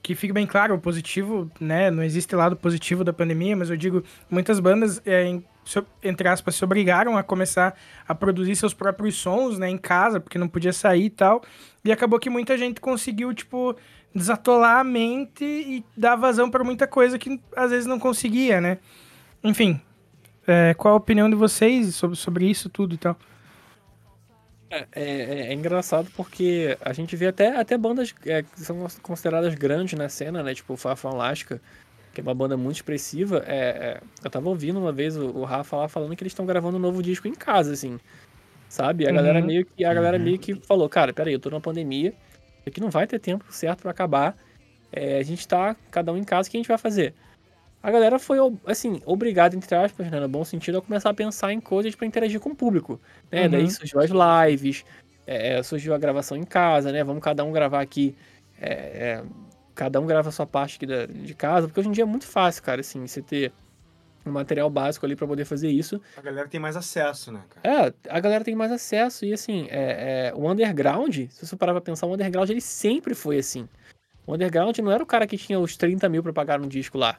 que fique bem claro, o positivo, né? Não existe lado positivo da pandemia, mas eu digo, muitas bandas, é, em- entre aspas, se obrigaram a começar a produzir seus próprios sons, né? Em casa, porque não podia sair e tal. E acabou que muita gente conseguiu, tipo, desatolar a mente e dar vazão para muita coisa que às vezes não conseguia, né? Enfim, é, qual a opinião de vocês sobre, sobre isso tudo e tal? É, é- é engraçado porque a gente vê até, até bandas é, que são consideradas grandes na cena, né? Tipo o Lasca, que é uma banda muito expressiva. É, é, eu tava ouvindo uma vez o, o Rafa lá falando que eles estão gravando um novo disco em casa, assim. Sabe? A galera Uhum. meio que a galera meio que falou, cara, peraí, eu tô numa pandemia, aqui não vai ter tempo certo pra acabar. É, a gente tá cada um em casa, o que a gente vai fazer? A galera foi, assim, obrigada, entre aspas, né, no bom sentido, a começar a pensar em coisas pra interagir com o público. Né? Uhum. Daí surgiu as lives, é, surgiu a gravação em casa, né? Vamos cada um gravar aqui. é, é, cada um grava a sua parte aqui da- de casa, porque hoje em dia é muito fácil, cara, assim, você ter um material básico ali pra poder fazer isso. A galera tem mais acesso, né, cara? É, a galera tem mais acesso e assim, é, é, o underground, se você parar pra pensar, o underground ele sempre foi assim. O underground não era o cara que tinha os 30 mil pra pagar um disco lá,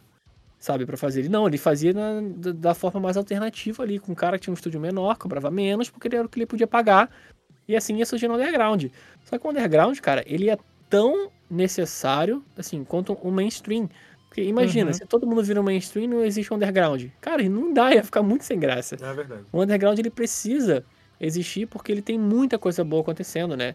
sabe, pra fazer ele. Não, ele fazia na- da, da forma mais alternativa ali, com um cara que tinha um estúdio menor, cobrava menos, porque ele era o que ele podia pagar. E assim ia surgindo o underground. Só que o underground, cara, ele é tão necessário, assim, quanto o mainstream. Porque imagina, Uhum. se todo mundo vira um mainstream, não existe um underground. Cara, e não dá, ia ficar muito sem graça. É verdade. O underground ele precisa existir porque ele tem muita coisa boa acontecendo, né?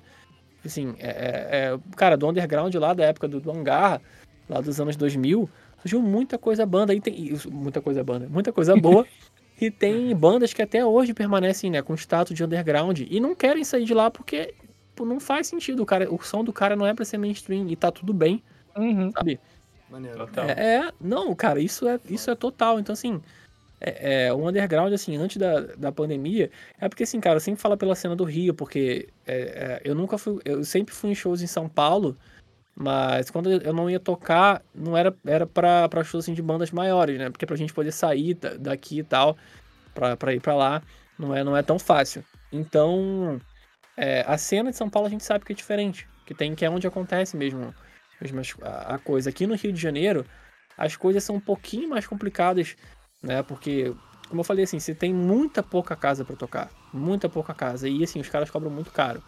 Assim, é, é- é- cara, do underground lá da época do, do hangar, lá dos anos 2000, surgiu muita coisa banda, e tem, muita coisa banda, muita coisa boa, e tem bandas que até hoje permanecem, né, com status de underground, e não querem sair de lá porque pô, não faz sentido, o cara, o som do cara não é pra ser mainstream, e tá tudo bem, Uhum. sabe? Maneiro. Total. É, é, não, cara, isso é, isso é total. Então, assim, é, é, o underground, assim, antes da, da pandemia, é porque, assim, cara, eu sempre falo pela cena do Rio, porque é, é, eu nunca fui, eu sempre fui em shows em São Paulo, mas quando eu não ia tocar, não era, era pra, pra shows, assim, de bandas maiores, né? Porque pra gente poder sair da- daqui e tal, pra, ir pra lá, não é, não é tão fácil. Então, é, a cena de São Paulo a gente sabe que é diferente, que tem que é onde acontece mesmo, mesmo a, a coisa. Aqui no Rio de Janeiro, as coisas são um pouquinho mais complicadas, né? Porque, como eu falei assim, você tem muita pouca casa pra tocar, muita pouca casa, e assim, os caras cobram muito caro.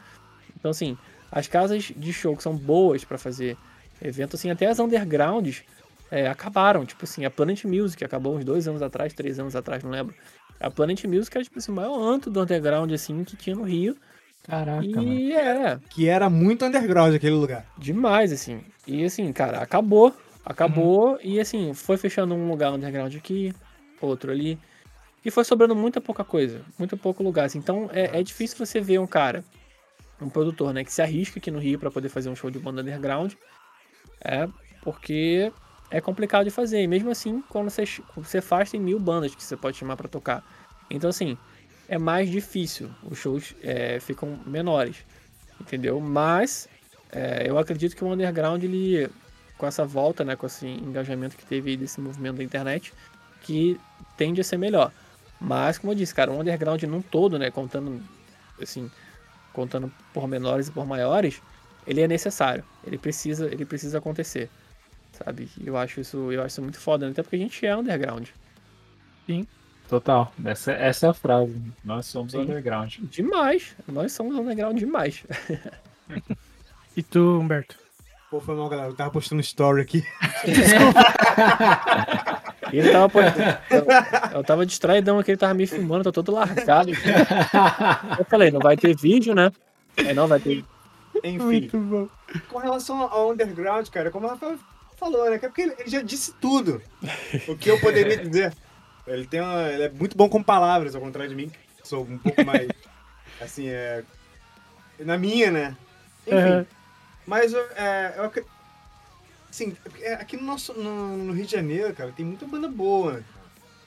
Então, assim, as casas de show que são boas pra fazer evento, assim, até as undergrounds é, acabaram. Tipo assim, a Planet Music acabou uns dois anos atrás, três anos atrás, não lembro. A Planet Music era, tipo assim, o maior anto do underground, assim, que tinha no Rio. Caraca, mano. e é, Que era muito underground aquele lugar. demais, assim. E assim, cara, acabou. Acabou e assim, foi fechando um lugar underground aqui, outro ali. E foi sobrando muita pouca coisa, muito pouco lugar. assim. Então é, é difícil você ver um cara, um produtor, né, que se arrisca aqui no Rio pra poder fazer um show de banda underground. É, porque é complicado de fazer. E mesmo assim, quando você, você faz, tem mil bandas que você pode chamar pra tocar. Então, assim, é mais difícil. Os shows é, ficam menores, entendeu? Mas é, eu acredito que o underground, ele, com essa volta, né, com esse engajamento que teve desse movimento da internet, que tende a ser melhor. Mas, como eu disse, cara, o underground num todo, né, contando, assim, contando por menores e por maiores, ele é necessário. Ele precisa, ele precisa acontecer, sabe? Eu acho isso, eu acho isso muito foda, né? até porque a gente é underground. Total. Essa, essa é a frase. Nós somos Sim. underground. Demais. Nós somos underground demais. E tu, Humberto? Pô, foi mal, galera. Eu tava postando story aqui. E ele tava, eu, eu tava distraidão aqui, ele tava me filmando, tô todo largado. Eu falei, não vai ter vídeo, né? É, não vai ter. Enfim. Com relação ao underground, cara, como o Rafael falou, né? Que é porque ele já disse tudo. o que eu poderia dizer. Ele, tem uma- ele é muito bom com palavras, ao contrário de mim, que sou um pouco mais. assim, é. Na minha, né? Enfim. Aham. Mas eu, é, eu Assim, é, aqui no, nosso, no, no Rio de Janeiro, cara, tem muita banda boa. né?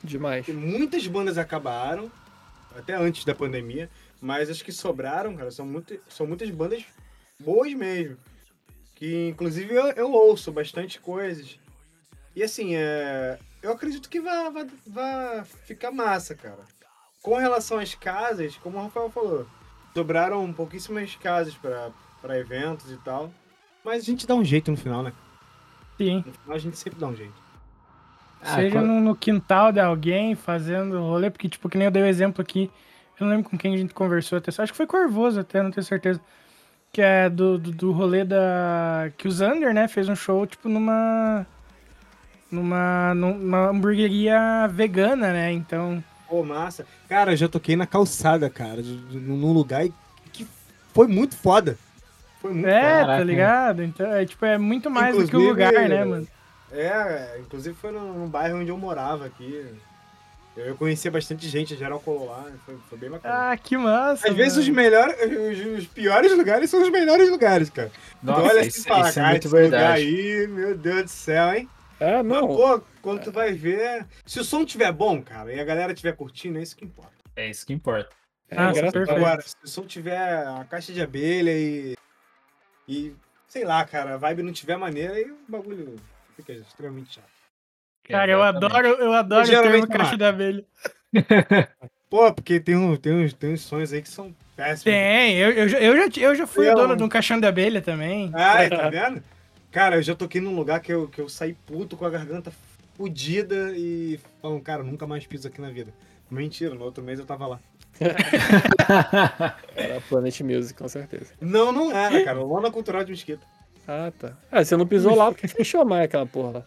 Demais. Porque muitas bandas acabaram, até antes da pandemia, mas as que sobraram, cara, são, muito, são muitas bandas boas mesmo. Que inclusive eu, eu ouço bastante coisas. E assim, é, eu acredito que vai, vai, vai ficar massa, cara. Com relação às casas, como o Rafael falou, sobraram pouquíssimas casas para eventos e tal. Mas a gente dá um jeito no final, né? Sim. No final a gente sempre dá um jeito. Ah, Seja quando- no, no quintal de alguém fazendo rolê, porque, tipo, que nem eu dei o exemplo aqui, eu não lembro com quem a gente conversou até, acho que foi Corvoso até, não tenho certeza. Que é do, do, do rolê da. Que o Zander, né, fez um show, tipo, numa. Numa, numa hamburgueria vegana, né? Então. Pô, massa. Cara, eu já toquei na calçada, cara, num lugar que foi muito foda. Foi muito É, tá Caraca. ligado? Então, é, tipo, é muito mais do que o lugar, né, mano? É, inclusive foi num, bairro onde eu morava aqui. Eu, conhecia bastante gente, geral colou lá, foi, foi bem bacana. Ah, que massa. Às vezes os mano. melhores, os, os piores lugares são os melhores lugares, cara. Nossa, tu olha assim isso, e fala, isso é cara, esse lugar aí, meu Deus do céu, hein? É, Mas, não. pô, quando tu vai ver. Se o som tiver bom, cara, e a galera tiver curtindo, é isso que importa. É isso que importa. É Ah. Agora, se o som tiver a caixa de abelha e. E. Sei lá, cara, a vibe não tiver maneira, aí o bagulho fica extremamente chato. Cara, eu Exatamente. adoro, eu adoro o geralmente termo caixa da abelha. Pô, porque tem, um, tem, uns, tem uns sons aí que são péssimos. Tem, eu, eu, já- eu, já, eu já fui Eu- dono de um caixão de abelha também. Ah, tá vendo? Cara, eu já toquei num lugar que eu, que eu saí puto com a garganta fodida e falam, cara, nunca mais piso aqui na vida. Mentira, no outro mês eu tava lá. Era Planet Music, com certeza. Não, não era, cara. Lona Cultural de Mesquita. Ah, tá. Ah, você não pisou lá porque fechou mais aquela porra lá.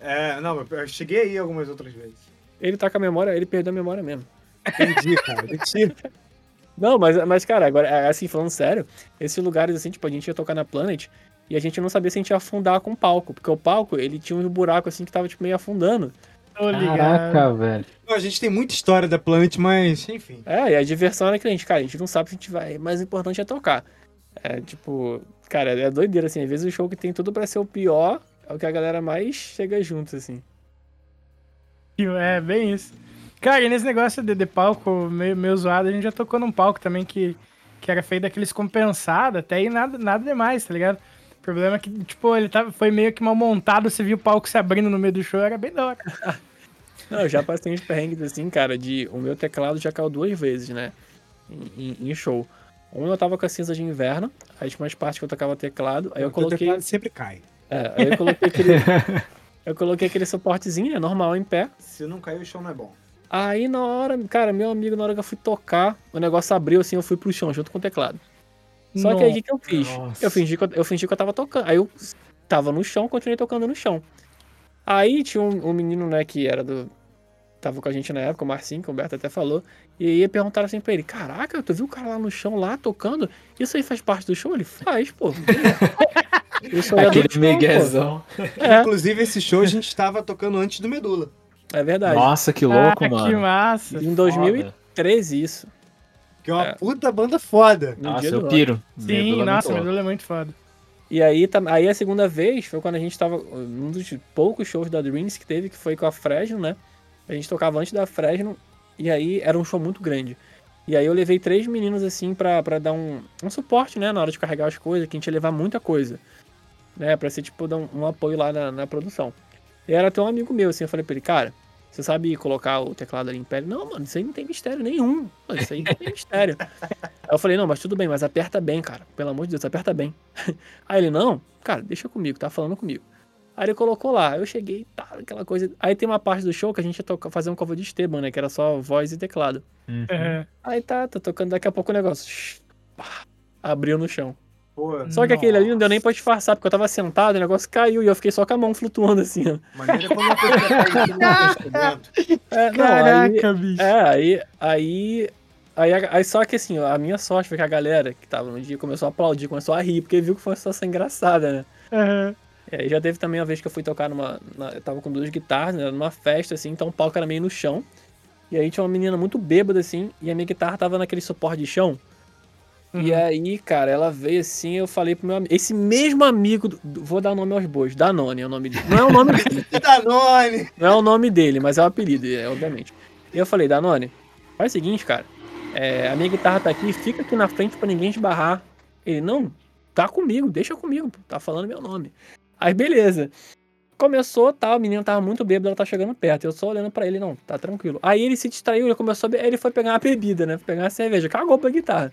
É, não, eu cheguei aí algumas outras vezes. Ele tá com a memória, ele perdeu a memória mesmo. Entendi, cara. Entendi. Não, mas, mas cara, agora, é, assim, falando sério, esses lugares, assim, tipo, a gente ia tocar na Planet e a gente não sabia se a gente ia afundar com o palco, porque o palco, ele tinha um buraco, assim, que tava, tipo, meio afundando. Tô ligado. Caraca, velho. A gente tem muita história da Planet, mas, enfim. É, e a diversão era que a gente, cara, a gente não sabe se a gente vai, mas o importante é tocar. É, tipo, cara, é doideira, assim, às vezes o show que tem tudo pra ser o pior é o que a galera mais chega junto, assim. É, bem isso. Cara, e nesse negócio de, de palco meio, meio zoado, a gente já tocou num palco também que, que era feito daqueles compensados, até aí nada, nada demais, tá ligado? O problema é que, tipo, ele tava, foi meio que mal montado, você viu o palco se abrindo no meio do show, era bem da hora. Não, eu já passei uns perrengues assim, cara, de o meu teclado já caiu duas vezes, né? Em, em- em show. Um eu tava com a cinza de inverno, aí tinha umas partes que eu tocava teclado, aí eu O coloquei. teclado sempre cai. É, aí eu coloquei aquele. eu coloquei aquele suportezinho, né? Normal em pé. Se não cair, o chão não é bom. Aí na hora, cara, meu amigo, na hora que eu fui tocar, o negócio abriu assim, eu fui pro chão junto com o teclado. Só que aí o que que eu fiz? Nossa. Eu fingi, que eu, eu fingi que eu tava tocando. Aí eu tava no chão, continuei tocando no chão. Aí tinha um, um menino, né, que era do. Tava com a gente na época, o Marcinho, que o Humberto até falou. E aí perguntaram assim pra ele: Caraca, tu viu o cara lá no chão, lá tocando? Isso aí faz parte do show? Ele faz, pô. Sou Aquele show, pô." miguezão. É, Inclusive, esse show a gente tava tocando antes do Medula. é verdade. Nossa, que louco, ah, mano. que massa. Em 2013, isso. Que é uma É. puta banda foda. No Nossa, eu piro. Sim, Medula é nossa, muito Medula é muito foda. E aí, tá- aí a segunda vez foi quando a gente tava. Um dos poucos shows da Dreams que teve, que foi com a Fresno, né? A gente tocava antes da Fresno. E aí era um show muito grande. E aí eu levei três meninos assim pra dar um, um suporte, né? Na hora de carregar as coisas, que a gente ia levar muita coisa. Né? Pra ser tipo dar um, um apoio lá na, na produção. E era até um amigo meu, assim, eu falei pra ele, cara, você sabe colocar o teclado ali em pé? Não, mano, isso aí não tem mistério nenhum. Mano, Isso aí não tem mistério. Aí eu falei, não, mas tudo bem, mas aperta bem, cara. Pelo amor de Deus, aperta bem. Aí ele, não, cara, deixa comigo, tá falando comigo. Aí ele colocou lá, eu cheguei, tá, aquela coisa. Aí tem uma parte do show que a gente ia tocar, fazer um cover de Esteban, né? Que era só voz e teclado. Uhum. É. Aí tá, tô tocando, daqui a pouco o negócio. abriu no chão. Pô, Só que aquele ali não deu nem pra disfarçar, porque eu tava sentado, o negócio caiu e eu fiquei só com a mão flutuando assim, ó. maneira quando uma pessoa tá. É, não, aí, Caraca, bicho. É, aí, aí, aí, aí só que assim, a minha sorte foi que a galera que tava no dia começou a aplaudir, começou a rir, porque viu que foi uma situação engraçada, né? Aham. E aí já teve também uma vez que eu fui tocar numa. na- eu tava com duas guitarras, né? Numa festa, assim, então o palco era meio no chão. E aí tinha uma menina muito bêbada, assim, e a minha guitarra tava naquele suporte de chão. E aí, cara, ela veio assim, eu falei pro meu amigo. Esse mesmo amigo. do- vou dar o nome aos bois, Danone é o nome dele. Não é o nome dele. Danone! Não é o nome dele, mas é o apelido, é, obviamente. E eu falei, Danone, faz o seguinte, cara. é, a minha guitarra tá aqui, fica aqui na frente pra ninguém esbarrar. Ele, não, tá comigo, deixa comigo, tá falando meu nome. Aí, beleza. Começou, tal, a menina tava muito bêbada, ela tá chegando perto. Eu só olhando pra ele, não, tá tranquilo. Aí ele se distraiu, ele começou a be... aí ele foi pegar uma bebida, né? Foi pegar uma cerveja, cagou pra guitarra.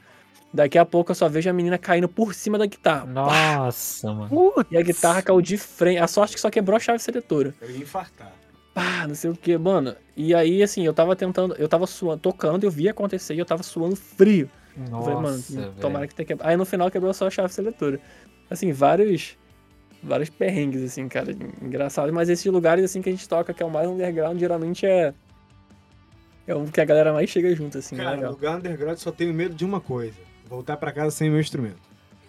Daqui a pouco eu só vejo a menina caindo por cima da guitarra. Nossa, mano. E a guitarra caiu de frente. A sorte é que só quebrou a chave seletora Eu ia infartar. pá, não sei o que, mano. E aí, assim, eu tava tentando, eu tava suando, tocando, eu vi acontecer e eu tava suando frio. Eu falei, mano, Nossa, tomara que tenha quebrado. Aí no final quebrou só a chave seletora. Assim, vários. Vários perrengues, assim, cara, engraçado. Mas esses lugares, assim, que a gente toca, que é o mais underground, geralmente é. É o que a galera mais chega junto, assim, é Cara, legal. lugar underground só tenho medo de uma coisa: voltar pra casa sem meu instrumento.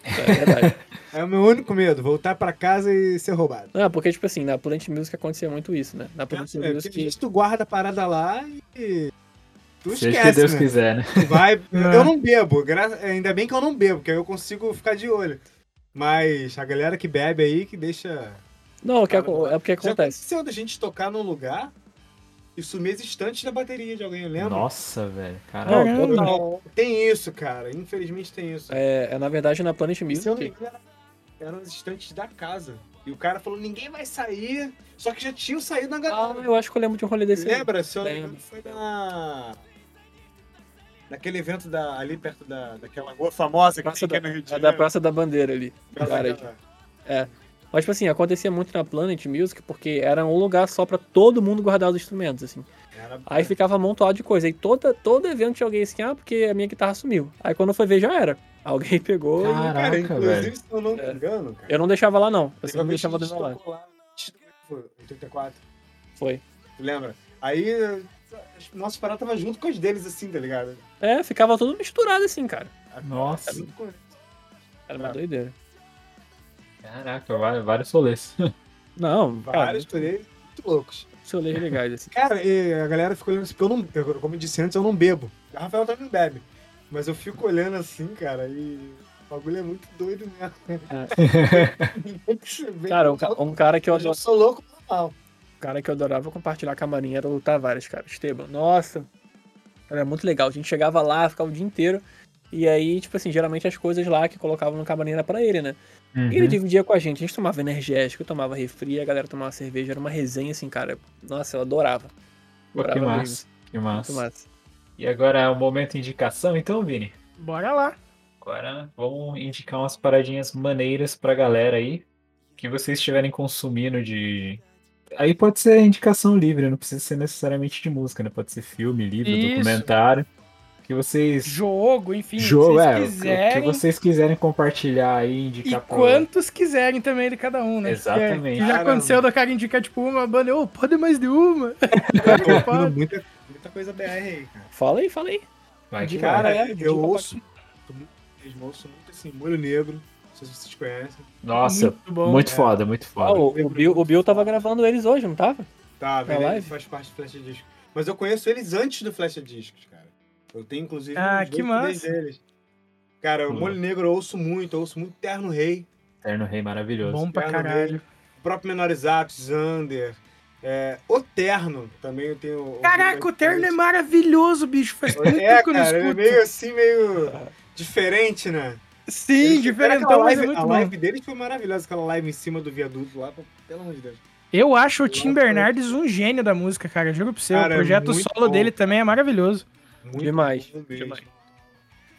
É verdade. É o meu único medo, voltar pra casa e ser roubado. Não, porque, tipo assim, na Plant Music acontecia muito isso, né? Na Plant É, Music. a gente tu guarda a parada lá e. Tu Seja esquece, que Deus né? quiser, né? Tu vai. É. Eu não bebo, gra- ainda bem que eu não bebo, porque aí eu consigo ficar de olho. Mas a galera que bebe aí que deixa. Não, o que aco- é porque Já acontece. aconteceu da gente tocar num lugar e sumir as estantes da bateria de alguém, lembra? Nossa, velho. Não, Caralho. Total. Tem isso, cara. Infelizmente tem isso. É, é, na verdade, na Planet Se eu não me Music. engano, eram as estantes da casa. E o cara falou, ninguém vai sair. Só que já tinham saído na Ah, galera. eu acho que eu lembro de um rolê desse. aí. Lembra? Se eu não me Lembro. engano, foi na... Naquele evento da, ali perto da, daquela rua famosa que fica da, no Rio de é da Janeiro. Praça da Bandeira ali. Praça Cara, daquela- Mas, tipo assim, acontecia muito na Planet Music porque era um lugar só pra todo mundo guardar os instrumentos, assim. Era- Aí ficava amontoado de coisa. Aí toda, todo evento tinha alguém assim, ah, porque a minha guitarra sumiu. Aí quando foi ver, já era. Alguém pegou e... Caraca, Cara, inclusive, velho. se eu não me É. engano, cara. Eu não deixava lá, não. Eu que deixava meu lá. lá foi, 84. Foi. Tu lembra? Aí as nossas paradas estavam junto com as deles, assim, tá ligado? É, ficava tudo misturado assim, cara. Nossa. Junto com- Era uma doideira. Caraca, vários, rolês. Não, Vários rolês muito loucos. rolês legais, assim. Cara, e a galera ficou olhando assim, porque eu não, eu- como eu disse antes, eu não bebo. A Rafael também não bebe. Mas eu fico olhando assim, cara, e o bagulho é muito doido mesmo. Bem Cara, um, um cara que eu eu sou louco normal. O cara que eu adorava compartilhar camarim era o Tavares, cara. Esteban. Nossa. Era muito legal. A gente chegava lá, ficava o dia inteiro. E aí, tipo assim, geralmente as coisas lá que colocavam no camarim era pra ele, né? Uhum. E ele dividia com a gente. A gente tomava energético, tomava refri, a galera tomava cerveja. Era uma resenha, assim, cara. Nossa, eu adorava. Pô, que massa. Que massa. massa. E agora é o momento indicação, então, Vini? Bora lá. Agora vamos indicar umas paradinhas maneiras pra galera aí que vocês estiverem consumindo de. Aí pode ser indicação livre, não precisa ser necessariamente de música, né? Pode ser filme, livro, Isso. documentário. Que vocês. Jogo, enfim, Jogo, é. vocês o que- quiserem. vocês quiserem compartilhar aí, E indicar pra- quantos quiserem também de cada um, né? Exatamente. Que já Caramba. aconteceu da cara indicar, tipo, uma banda, ô, pode mais de uma. Eu Pode. muita, muita coisa BR aí, cara. Fala aí, fala aí. Vai vai. Cara, é, dica eu pra ouço, muito, mesmo, ouço muito assim, Molho Negro, sei se vocês conhecem. Nossa, Muito bom. muito é. foda, muito foda. o, o Bill, o Bill tava gravando eles hoje, não tava? Tá, Na ele live? faz parte do Flecha Disco. Mas eu conheço eles antes do Flecha Discos, cara. Eu tenho, inclusive, Ah, que dois massa. Deles. Cara, o Hum. Molho Negro eu ouço muito, eu ouço muito Terno Rei, Eterno Rei maravilhoso. Bom pra Terno caralho. o próprio Menores Atos, Zander, é, o Terno, também eu tenho... Caraca, o Terno é maravilhoso, bicho. Faz É, tempo que eu não é escuto. meio assim, meio diferente, né? Sim, diferentão, mas é live, muito A bom. live deles foi maravilhosa, aquela live em cima do viaduto lá, pelo amor de Deus. Eu acho o Tim. Bernardes um gênio da música, cara. Juro pra você. Cara, o projeto muito solo bom. dele também é maravilhoso. Muito Demais, demais.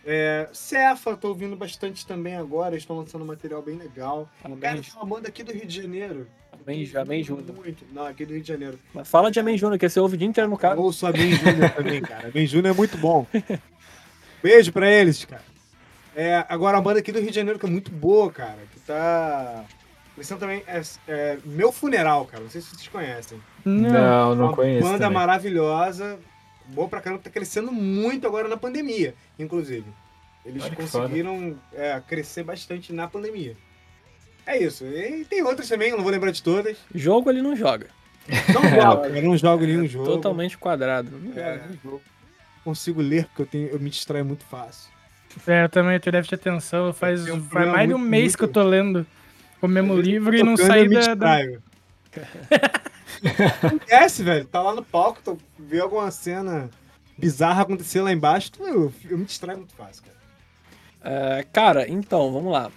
É, Cefa, tô ouvindo bastante também agora, eles estão lançando material bem legal. Cara, Amém, tem uma banda aqui do Rio de Janeiro. amém, amém Júnior. Muito. Não, aqui do Rio de Janeiro. Mas fala de Amém Júnior, que você ouve o dia inteiro no carro. Ouço a Ben Júnior também, cara. Ben Júnior é muito bom. Beijo pra eles, cara. É, agora, a banda aqui do Rio de Janeiro que é muito boa, cara. Que tá. Crescendo também. É, é Meu Funeral, cara. Não sei se vocês conhecem. Não. Não, não uma conheço. banda também. maravilhosa. Boa pra caramba. Tá crescendo muito agora na pandemia, inclusive. Eles Olha conseguiram é, crescer bastante na pandemia. É isso. E tem outras também, eu não vou lembrar de todas. Jogo ele não joga. Não jogo, eu não jogo nenhum jogo. Totalmente quadrado. Não joga. É, não jogo. Consigo ler porque eu, tenho, eu me distraio muito fácil. É, eu também tenho déficit de atenção. Faz, um faz mais de um mês muito- que eu tô lendo o mesmo Eu livro e não saí da, da... Acontece, velho. Tá lá no palco, tu vê alguma cena bizarra acontecer lá embaixo, tu- eu, eu me distraio muito fácil, cara. É, cara, então, vamos lá.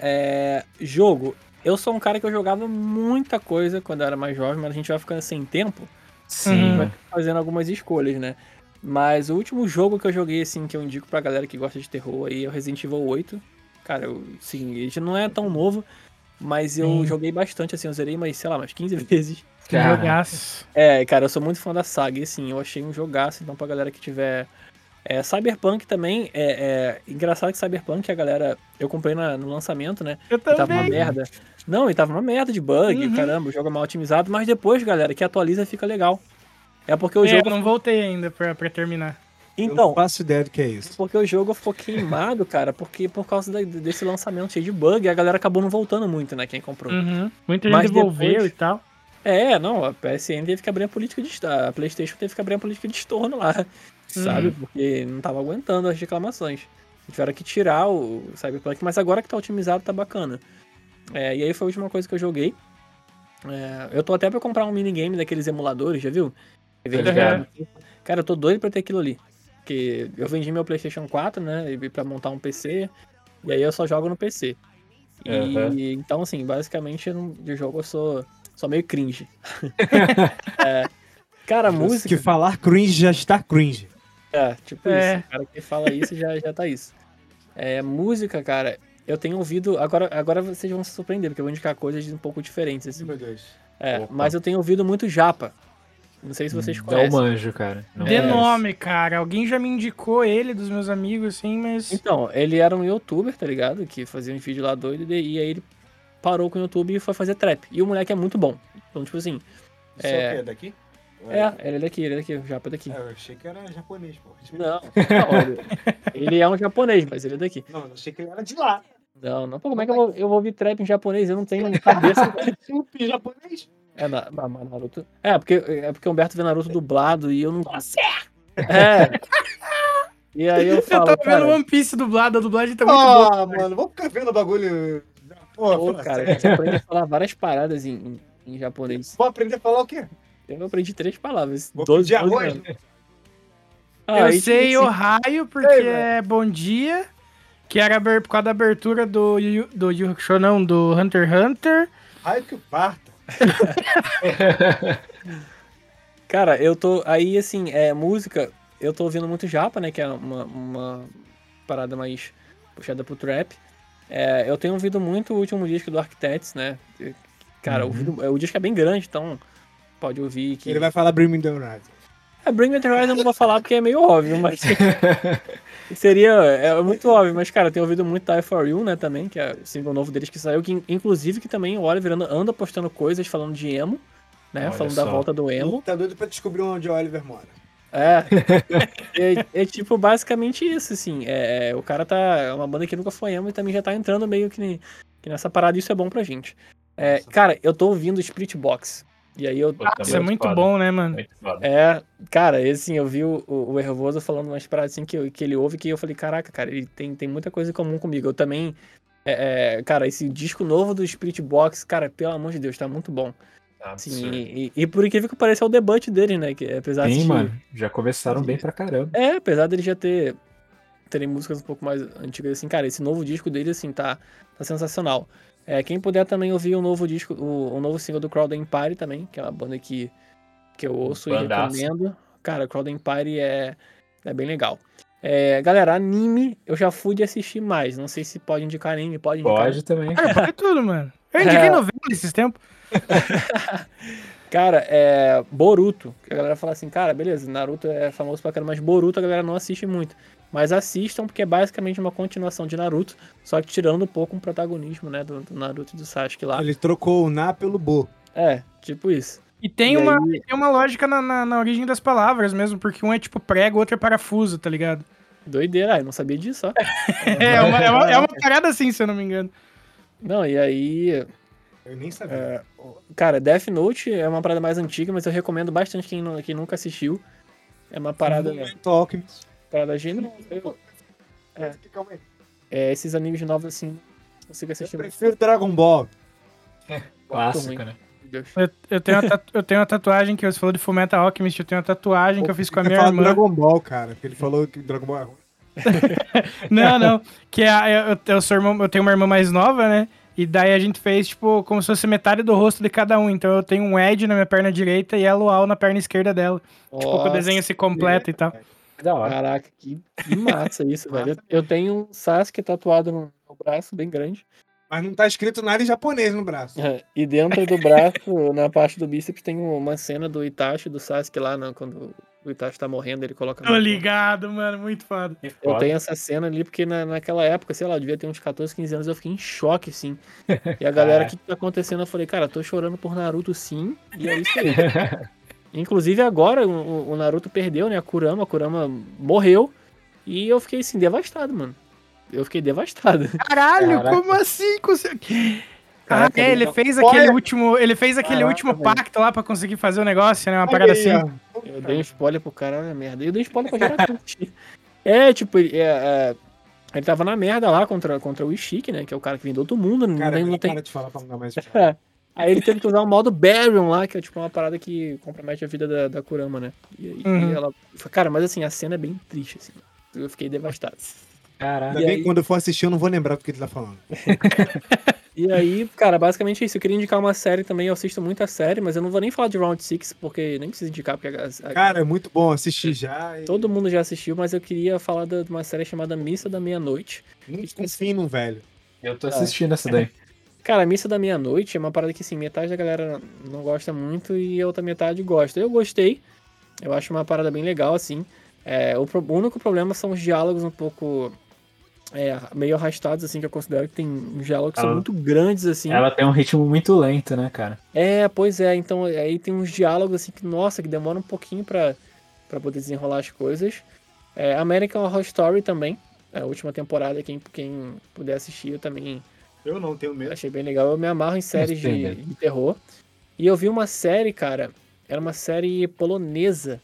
É, jogo. Eu sou um cara que eu jogava muita coisa quando eu era mais jovem, mas a gente vai ficando sem tempo. Sim. vai fazendo algumas escolhas, né? Mas o último jogo que eu joguei, assim, que eu indico pra galera que gosta de terror aí é o Resident Evil 8. Cara, eu, sim, ele já não é tão novo, mas eu Sim. joguei bastante, assim, eu zerei mais, sei lá, umas 15 vezes. Que jogaço. É, cara, eu sou muito fã da saga, e assim, eu achei um jogaço, então pra galera que tiver... É, Cyberpunk também, é, é engraçado que Cyberpunk, a galera, eu comprei na- no lançamento, né? Eu E tava uma também. merda. Não, e tava uma merda de bug, Uhum. caramba, o jogo é mal otimizado, mas depois, galera, que atualiza fica legal. É porque o É, jogo eu não voltei ainda pra, pra terminar. eu Então, não faço ideia do que é isso. porque o jogo ficou queimado, cara, porque por causa da- desse lançamento cheio de bug, a galera acabou não voltando muito, né, quem comprou. Uhum. Muita Mas gente devolveu depois- e tal. É, não, a PSN teve que abrir a política de estorno, a PlayStation teve que abrir a política de estorno lá, sabe? Porque não tava aguentando as reclamações. Tiveram que tirar o Cyberpunk, mas agora que tá otimizado tá bacana. É, e aí foi a última coisa que eu joguei. É, eu tô até pra comprar um minigame daqueles emuladores, já viu? Lá. Cara, eu tô doido pra ter aquilo ali. Porque eu vendi meu PlayStation 4, né? E pra montar um PC. E aí eu só jogo no PC. E Aham. então, assim, basicamente de jogo eu sou, sou meio cringe. É, cara, a música. Que falar cringe já está cringe. É, tipo É. isso. O cara que fala isso já, já tá isso. É, música, cara, eu tenho ouvido. Agora, agora vocês vão se surpreender, porque eu vou indicar coisas um pouco diferentes. Assim. Meu Deus. É, Opa. mas eu tenho ouvido muito japa. Não sei se vocês Não conhecem. manjo, cara. Não De nome, cara. Alguém já me indicou ele, dos meus amigos, assim, mas. Então, ele era um youtuber, tá ligado? Que fazia um vídeo lá doido, e aí ele parou com o YouTube e foi fazer trap. E o moleque é muito bom. Então, tipo assim, Isso É. é o quê? Daqui? é, ele é daqui, ele é daqui, o japa é daqui. É, eu achei que era japonês, pô. Não, não, ele, ele é um japonês, mas ele é daqui. Não, eu achei que ele era de lá. Não, não. Pô, como é que eu vou, eu vou ouvir trap em japonês? Eu não tenho cabeça. Super japonês. É, na, na- na- Naruto. É, porque, é porque o Humberto vê Naruto dublado e eu não. É. E aí eu Eu falo, tava vendo One Piece dublado, a dublagem tá muito boa. Ah, mano, vamos ficar vendo o bagulho. Pô, pô, cara, você aprende a falar várias paradas em, em, em japonês. Vou aprender a falar o quê? Eu aprendi três palavras. Vou 12, pedir 12 arroz. anos. né? Ah, eu sei o raio, porque velho. é bom dia. Que era por causa da abertura do Yu, do Yu do Hunter x Hunter. Raio que parta. Cara, eu tô. Aí, assim, é, música, eu tô ouvindo muito japa, né? Que é uma, uma parada mais puxada pro trap. É, eu tenho ouvido muito o último disco do Architects, né? Cara, Uhum. ouvido- o disco é bem grande, então pode ouvir que. Ele vai falar Bring Me The Horizon. É, Bring Me The Horizon eu não vou falar porque é meio óbvio, mas. Seria. É muito óbvio, mas, cara, eu tenho ouvido muito Die For You, né, também, que é o single novo deles que saiu, que inclusive que também o Oliver anda, anda postando coisas falando de emo, né? Olha falando da só. volta do emo. Tá doido pra descobrir onde o Oliver mora. É. é, é tipo basicamente isso, assim. É, é, o cara tá. É uma banda que nunca foi emo e também já tá entrando meio que, que nessa parada, e isso é bom pra gente. É, cara, eu tô ouvindo Spirit Box. E aí eu. Puta, Isso é muito foda. bom, né, mano? É, cara, esse, assim, eu vi o, o, o Hervoso falando umas paradas assim que, eu- que ele ouve que eu falei, caraca, cara, ele tem, tem muita coisa em comum comigo. Eu também. é, é, cara, esse disco novo do Spirit Box, cara, pelo amor de Deus, tá muito bom. Assim, Absurdo. e, e, por incrível que pareça é o debut dele, né? Que, apesar Sim, de. mano. Já começaram bem pra caramba. É, apesar dele já ter terem músicas um pouco mais antigas assim, cara, esse novo disco dele assim tá, tá sensacional. É, quem puder também ouvir o novo disco, o, o novo single do Crowd Empire também, que é uma banda que, que eu ouço Bandaço. e recomendo. Cara, Crowd Empire é, é bem legal. É, galera, anime eu já fui de assistir mais. Não sei se pode indicar anime, pode indicar. Pode também. Ah, pode tudo, mano. Eu indiquei É. novela esses tempos. Cara, é Boruto. A galera fala assim, cara, beleza, Naruto é famoso pra caramba, mas Boruto a galera não assiste muito. Mas assistam, porque é basicamente uma continuação de Naruto, só que tirando um pouco o protagonismo, né, do, do Naruto e do Sasuke lá. Ele trocou o Na pelo Bo. É, tipo isso. E tem, E uma, aí- tem uma lógica na, na, na origem das palavras mesmo, porque um é tipo prego, o outro é parafuso, tá ligado? Doideira, eu não sabia disso, ó. É uma, é uma, é uma parada assim, se eu não me engano. Não, e aí. Eu nem sabia. é, cara, Death Note é uma parada mais antiga, mas eu recomendo bastante quem, não- quem nunca assistiu. É uma parada, Momento Alchemist. Parada gênero. eu- aí. É, esses animes novos assim, consigo Eu assistir muito. prefiro Dragon Ball. Clássico, ruim. né? Eu, eu tenho uma eu tenho uma tatuagem que você falou de Fullmetal Alchemist, eu tenho uma tatuagem que eu fiz com a minha irmã. Dragon Ball, cara. Porque ele falou que Dragon Ball é ruim. Não, não. Que é a, eu, eu, sou irmão, eu tenho uma irmã mais nova, né? E daí a gente fez, tipo, como se fosse metade do rosto de cada um. Então eu tenho um Ed na minha perna direita e a Luau na perna esquerda dela. Tipo, que o Nossa, desenho se completa e tal. Que da hora. Caraca, que, que massa isso, velho. Eu, eu tenho um Sasuke tatuado no, no braço, bem grande. Mas não tá escrito nada em japonês no braço. É, E dentro do braço, na parte do bíceps, tem uma cena do Itachi, do Sasuke lá, né, quando o Itachi tá morrendo, ele coloca... Tô ligado, mano. Muito foda. Que Eu foda. tenho essa cena ali porque na, naquela época, sei lá, eu devia ter uns 14, 15 anos, eu fiquei em choque, assim. E a galera, o que, que tá acontecendo? Eu falei, cara, tô chorando por Naruto sim, e é isso aí. Inclusive agora o, o- Naruto perdeu, né? A Kurama, a Kurama morreu. E eu fiquei assim, devastado, mano. Eu fiquei devastado. Caralho, Caraca. como assim? Consegui... Ah, Caraca, é, ele então- fez aquele último. Ele fez aquele Caraca, último velho. pacto lá pra conseguir fazer o negócio, né? Uma parada assim. Eu dei um spoiler pro cara, olha a merda. E eu dei spoiler pra tudo. é, tipo, ele, é, é, ele tava na merda lá contra, contra o Ishiki, né? Que é o cara que vem do outro mundo. Não Cara, tem, não tem, para de falar pra não dar mais É. Aí ele teve que usar o modo Baryon lá, que é tipo uma parada que compromete a vida da, da Kurama, né? E aí Uhum. ela. Cara, mas assim, a cena é bem triste, assim. Eu fiquei devastado. Caraca. Ainda bem aí- que quando eu for assistir eu não vou lembrar do que ele tá falando. E aí, cara, basicamente é isso. Eu queria indicar uma série também, eu assisto muita série, mas eu não vou nem falar de Round 6, porque nem preciso indicar, porque a- Cara, é muito bom assistir já. E... todo mundo já assistiu, mas eu queria falar de uma série chamada Missa da Meia-Noite. Muito confio num velho. Eu tô assistindo essa daí. Cara, a Missa da Meia-Noite é uma parada que, assim, metade da galera não gosta muito e a outra metade gosta. Eu gostei, eu acho uma parada bem legal, assim. É, o, pro- o único problema são os diálogos um pouco é, meio arrastados, assim, que eu considero que tem uns diálogos que são Ela- muito grandes, assim. Ela tem um ritmo muito lento, né, cara? É, pois é, então aí tem uns diálogos, assim, que, nossa, que demora um pouquinho pra, pra poder desenrolar as coisas. É, American Horror Story também, a última temporada, quem, quem puder assistir, eu também Eu não tenho medo. Achei bem legal. Eu me amarro em séries de, de terror. E eu vi uma série, cara. Era uma série polonesa.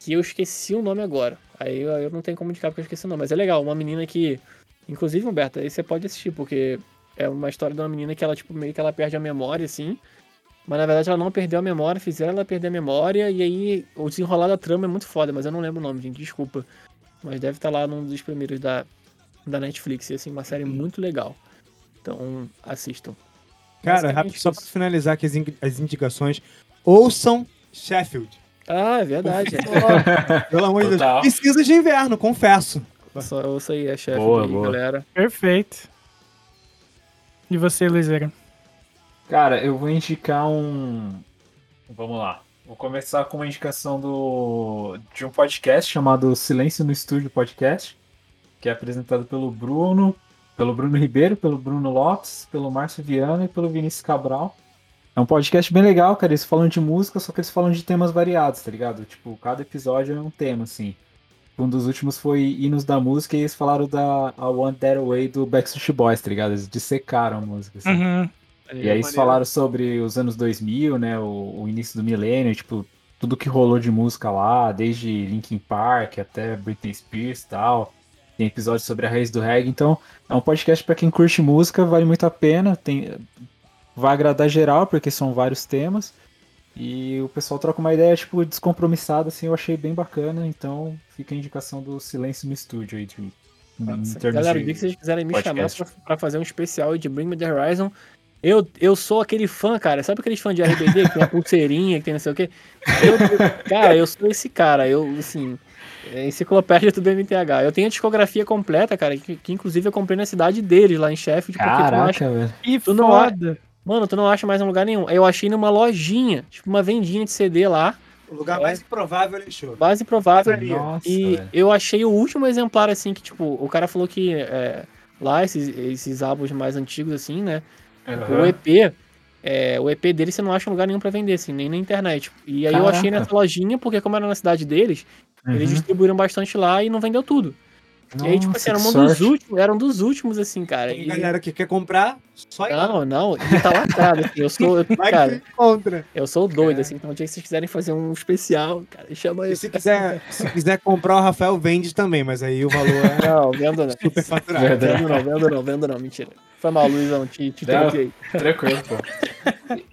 Que eu esqueci o nome agora. Aí eu, eu não tenho como indicar porque eu esqueci o nome. Mas é legal. Uma menina que. Inclusive, Humberto, aí você pode assistir, porque é uma história de uma menina que ela, tipo, meio que ela perde a memória, assim. Mas na verdade ela não perdeu a memória, fizeram ela perder a memória. E aí o desenrolar da trama é muito foda, mas eu não lembro o nome, gente. Desculpa. Mas deve estar lá num dos primeiros da, da Netflix. E assim, uma série muito legal. Então, assistam. Cara, rápido, só pra isso. finalizar aqui as, in- as indicações. Ouçam Sheffield. Ah, é verdade. Pelo amor de Deus. Precisa de inverno, confesso. Só ouça aí a chefe Boa, aí, boa. galera. Perfeito. E você, Luizera? Cara, eu vou indicar um. Vamos lá. Vou começar com uma indicação do... de um podcast chamado Silêncio no Estúdio Podcast, que é apresentado pelo Bruno, pelo Bruno Ribeiro, pelo Bruno Lopes, pelo Márcio Viana e pelo Vinícius Cabral. É um podcast bem legal, cara. Eles falam de música, só que eles falam de temas variados, tá ligado? Tipo, cada episódio é um tema, assim. Um dos últimos foi Hinos da Música e eles falaram da A One That Way do Backstreet Boys, tá ligado? Eles dissecaram a música, assim. Uhum. E aí eles maneiro. falaram sobre os anos 2000, né, o, o início do milênio, tipo, tudo que rolou de música lá, desde Linkin Park até Britney Spears e tal. Tem episódios sobre a raiz do reggae, então é um podcast pra quem curte música, vale muito a pena, tem vai agradar geral porque são vários temas. E o pessoal troca uma ideia tipo descompromissada assim, eu achei bem bacana, então fica a indicação do Silêncio no Estúdio aí de termos Galera, o dia que vocês quiserem me podcast. chamar pra, pra fazer um especial aí de Bring Me The Horizon, eu, eu sou aquele fã, cara. Sabe aqueles fãs de RBD que tem a pulseirinha, que tem não sei o quê? Eu, cara, eu sou esse cara. Eu, assim, é enciclopédia do BMTH. Eu tenho a discografia completa, cara, que, que inclusive eu comprei na cidade deles, lá em Sheffield, porque tu não acha Caraca, velho. Que Tu não foda. Mano, tu não acha mais em lugar nenhum. Eu achei numa lojinha, tipo uma vendinha de CD lá, O lugar É. mais improvável ele achou. base provável. Livraria. Nossa, E velho. eu achei o último exemplar, assim, que, tipo, o cara falou que é, lá, esses, esses álbuns mais antigos, assim, né? O Aham. EP, é, o EP dele você não acha em lugar nenhum pra vender, assim, nem na internet. E aí eu achei Caraca. nessa lojinha, porque como era na cidade deles, eles Uhum. distribuíram bastante lá e não vendeu tudo. E aí, tipo assim, era um dos últimos, era um dos últimos, assim, cara. Tem E- galera que quer comprar, só ir lá. Não, não, e tá lacrado, assim, eu sou, eu- Vai cara, encontra. eu sou doido, assim, então que vocês quiserem fazer um especial, cara, chama aí. se quiser, se quiser comprar, o Rafael vende também, mas aí o valor é Não, vendo não. super faturado. Verdade. Vendo não, vendo não, vendo não, mentira. Foi mal, Luizão, te, te troquei. Tranquilo, pô.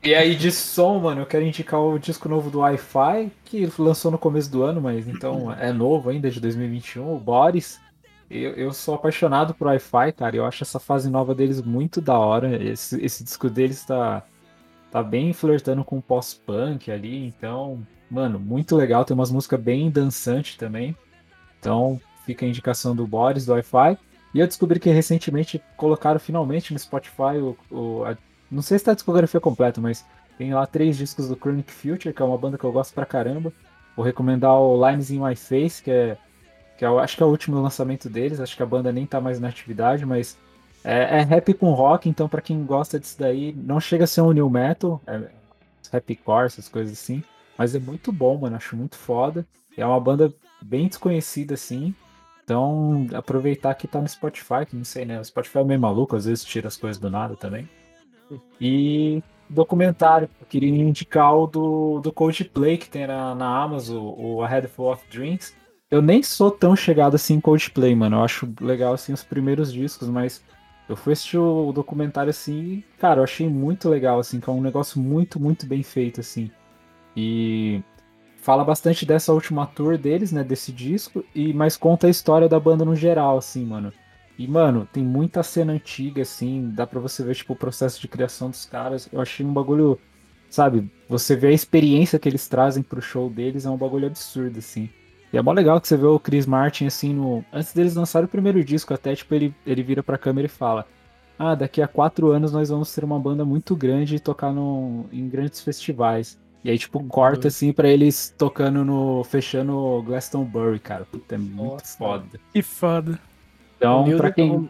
E aí de som, mano, eu quero indicar o disco novo do Wi-Fi, que lançou no começo do ano, mas então é novo ainda, de 2021, o Boris. Eu, eu sou apaixonado por Wi-Fi, cara, eu acho essa fase nova deles muito da hora. Esse, esse disco deles tá, tá bem flertando com pós-punk ali, então, mano, muito legal. Tem umas músicas bem dançantes também. Então, fica a indicação do Boris, do Wi-Fi. E eu descobri que recentemente colocaram finalmente no Spotify o, o- a- não sei se tá a discografia completa, mas tem lá três discos do Chronic Future, que é uma banda que eu gosto pra caramba. Vou recomendar o Lines in My Face, que é, que é o- acho que é o último lançamento deles, acho que a banda nem tá mais na atividade, mas é, é rap com rock, então pra quem gosta disso daí, não chega a ser um new metal, é rapcore, essas coisas assim, mas é muito bom, mano, acho muito foda. É uma banda bem desconhecida assim, então, aproveitar que tá no Spotify, que não sei, né? O Spotify é meio maluco, às vezes tira as coisas do nada também. E documentário, eu queria indicar o do, do Coldplay, que tem na, na Amazon, o A Head Full of Dreams. Eu nem sou tão chegado assim em Coldplay, mano. Eu acho legal, assim, os primeiros discos, mas eu fui assistir o documentário, assim, e, cara, eu achei muito legal, assim, que é um negócio muito, muito bem feito, assim. E fala bastante dessa última tour deles, né, desse disco, e mas conta a história da banda no geral, assim, mano. E, mano, tem muita cena antiga, assim, dá pra você ver, tipo, o processo de criação dos caras. Eu achei um bagulho, sabe, você vê a experiência que eles trazem pro show deles, é um bagulho absurdo, assim. E é mó legal que você vê o Chris Martin, assim, no... antes deles lançarem o primeiro disco, até, tipo, ele, ele vira pra câmera e fala ah, daqui a quatro anos nós vamos ter uma banda muito grande e tocar no, em grandes festivais. E aí, tipo, corta assim pra eles tocando no. fechando o Glastonbury, cara. Puta, é muito Nossa. foda. Que foda. Então, Muse pra quem. então-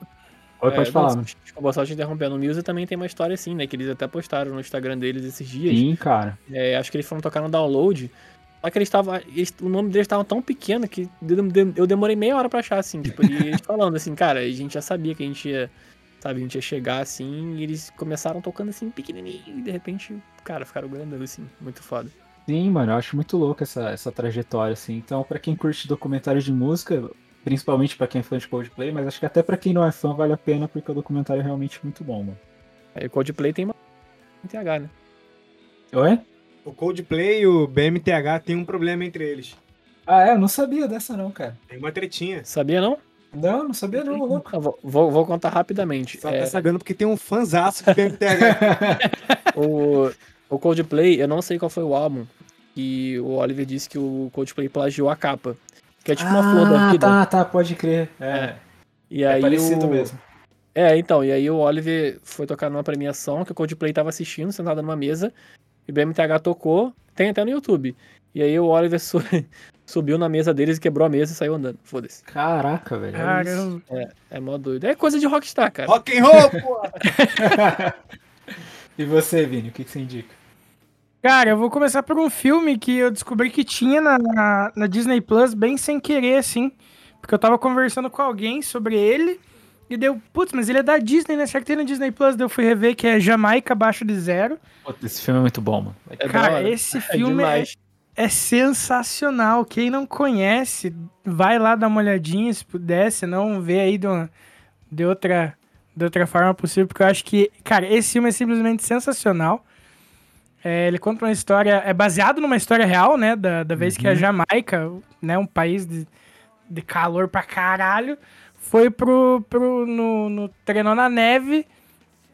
Oi, pode É, falar, não, mano. Desculpa, só te interrompendo. O Muse também tem uma história assim, né? Que eles até postaram no Instagram deles esses dias. Sim, cara. É, acho que eles foram tocar no download. Só que eles estavam. O nome deles estava tão pequeno que eu demorei meia hora pra achar, assim. Tipo, e eles falando assim, cara, a gente já sabia que a gente ia. Sabe, a gente ia chegar assim. E eles começaram tocando assim, pequenininho. E de repente, cara, ficaram grandão, assim. Muito foda. Sim, mano, eu acho muito louco essa, essa trajetória, assim. Então, pra quem curte documentários de música, principalmente pra quem é fã de Coldplay, mas acho que até pra quem não é fã vale a pena, porque o documentário é realmente muito bom, mano. Aí o Coldplay tem uma. TH, né? Oi? O Coldplay e o BMTH tem um problema entre eles. Ah, é? Eu não sabia dessa, não, cara. Tem uma tretinha. Sabia não? Não, não sabia, não, vou, vou, vou contar rapidamente. Só É, tá sabendo porque tem um fanzaço de BMTH. o, o Coldplay, eu não sei qual foi o álbum. E o Oliver disse que o Coldplay plagiou a capa. Que é tipo uma flor da Ah, vida. tá, tá, pode crer. É, E é aí parecido o... mesmo. É, então, e aí o Oliver foi tocar numa premiação que o Coldplay tava assistindo, sentado numa mesa, e o BMTH tocou, tem até no YouTube. E aí o Oliver su- subiu na mesa deles e quebrou a mesa e saiu andando. Foda-se. Caraca, velho. isso. Caramba. É mó doido. É coisa de rockstar, cara. Rock and roll, pô! e você, Vini, o que, que você indica? Cara, eu vou começar por um filme que eu descobri que tinha na, na, na Disney Plus, bem sem querer, assim. Porque eu tava conversando com alguém sobre ele. E deu, putz, mas ele é da Disney, né? Será que tem na Disney Plus? Daí eu fui rever que é Jamaica Abaixo de Zero. Puta, esse filme é muito bom, mano. É Cara, esse É filme é, é sensacional. Quem não conhece, vai lá dar uma olhadinha se puder, se não vê aí de, uma- de outra, de outra forma possível, porque eu acho que, cara, esse filme é simplesmente sensacional. É, ele conta uma história, é baseado numa história real, né, da, da vez que a Jamaica, né, um país de, de calor pra caralho, foi pro, pro no, no treinou na neve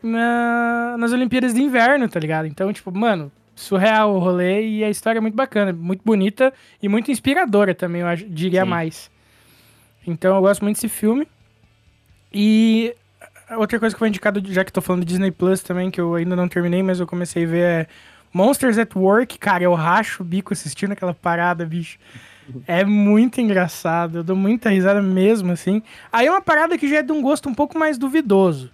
na- nas Olimpíadas de Inverno, tá ligado? Então, tipo, mano, surreal o rolê e a história é muito bacana, muito bonita e muito inspiradora também, eu acho- diria Sim. mais. Então eu gosto muito desse filme. E outra coisa que foi indicado, já que tô falando de Disney Plus também, que eu ainda não terminei, mas eu comecei a ver é Monsters at Work. Cara, eu racho o bico assistindo aquela parada, bicho. É muito engraçado, eu dou muita risada mesmo, assim. Aí é uma parada que já é de um gosto um pouco mais duvidoso.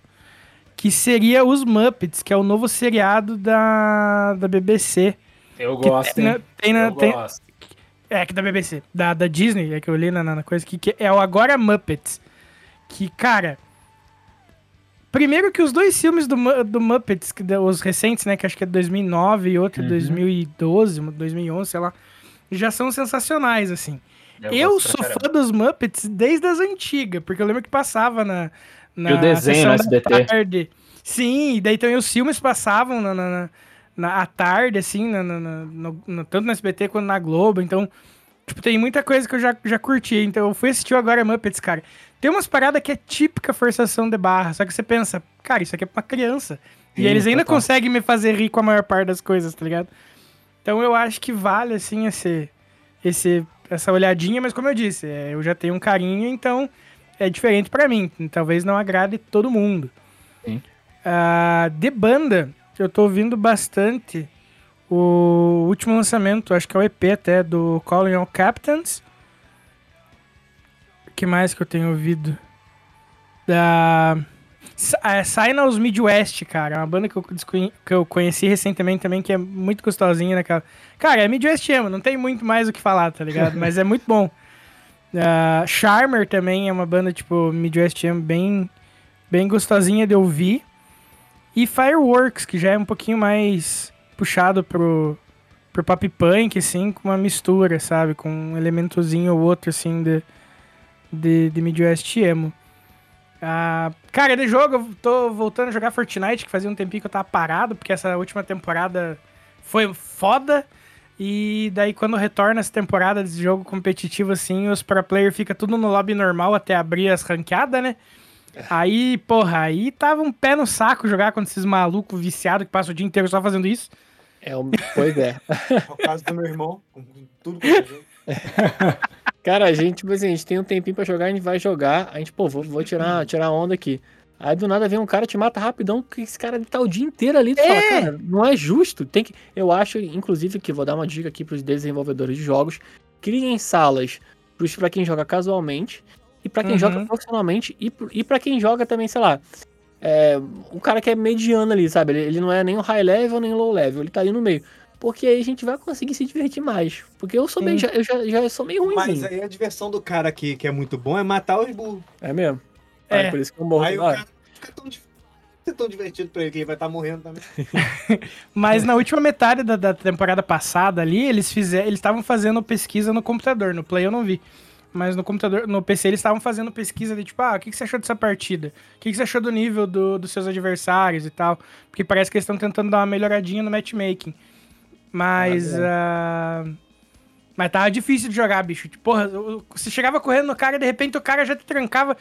Que seria os Muppets, que é o novo seriado da, da BBC. Eu gosto, tem, hein? tem Eu tem- gosto. é, que da BBC. Da, da Disney, é que eu li na, na coisa, que, que é o Agora Muppets. que, cara. Primeiro que os dois filmes do, do Muppets, que, os recentes, né, que acho que é 2009 e outro Uhum. 2012, 2011, sei lá, já são sensacionais, assim. Eu, gosto sou fã dos Muppets desde as antigas, porque eu lembro que passava na, na E o desenho sessão no SBT. tarde. Sim, e daí também os filmes passavam na, na, na- na- à tarde, assim, na, no- no- tanto no SBT quanto na Globo, então, tipo, tem muita coisa que eu já, já curti, então eu fui assistir agora Muppets, cara. Tem umas paradas que é típica forçação de barra, só que você pensa, cara, isso aqui é pra criança. E Sim, eles ainda total. conseguem me fazer rir com a maior parte das coisas, tá ligado? Então eu acho que vale, assim, esse, esse, essa olhadinha, mas como eu disse, é, eu já tenho um carinho, então é diferente pra mim. Talvez não agrade todo mundo. Sim. Ah, de banda, eu tô ouvindo bastante o último lançamento, acho que é o EP até, do Calling All Captains. O que mais que eu tenho ouvido? Da... É, Signals Midwest, cara. É uma banda que eu, que eu conheci recentemente também, que é muito gostosinha, né, cara? Cara, é Midwest emo, não tem muito mais o que falar, tá ligado? Mas é muito bom. Ah, Charmer também é uma banda, tipo, Midwest emo, bem, bem gostosinha de ouvir. E Fireworks, que já é um pouquinho mais puxado pro, pro pop punk, assim, com uma mistura, sabe? Com um elementozinho ou outro, assim, de, de, de Midwest emo. Ah, cara, de jogo, eu tô voltando a jogar Fortnite, que fazia um tempinho que eu tava parado, porque essa última temporada foi foda. E daí, quando retorna essa temporada desse jogo competitivo, assim, os pro player fica tudo no lobby normal até abrir as ranqueadas, né? Aí, porra, aí tava um pé no saco jogar com esses malucos viciados que passam o dia inteiro só fazendo isso. É, pois é. É o caso do meu irmão, com tudo que eu jogo. Cara, a gente, tipo assim, a gente tem um tempinho pra jogar, a gente vai jogar, a gente, pô, vou, vou tirar, tirar onda aqui. Aí do nada vem um cara, te mata rapidão, que esse cara tá o dia inteiro ali. Tu fala, cara, não é justo. Tem que. Eu acho, inclusive, que vou dar uma dica aqui pros desenvolvedores de jogos. Criem salas pra quem joga casualmente e pra quem Uhum. joga profissionalmente e, e pra quem joga também, sei lá. É, o cara que é mediano ali, sabe? Ele, ele não é nem o high level nem o low level, ele tá ali no meio. Porque aí a gente vai conseguir se divertir mais. Porque eu sou meio. Já, eu já, já sou meio Mas ruimzinho. aí a diversão do cara aqui, que é muito bom, é matar os burros. É mesmo? É. É. por isso que eu morro Aí o toda cara fica tão, tão divertido pra ele que ele vai estar morrendo também. Mas na última metade da, da temporada passada ali, eles fizeram, eles estavam fazendo pesquisa no computador, no Play eu não vi. Mas no computador, no PC eles estavam fazendo pesquisa de tipo, ah, o que, que você achou dessa partida? O que, que você achou do nível do- dos seus adversários e tal? Porque parece que eles estão tentando dar uma melhoradinha no matchmaking. Mas. ah, mas tava difícil de jogar, bicho. Tipo, porra, eu- você chegava correndo no cara e de repente o cara já te trancava.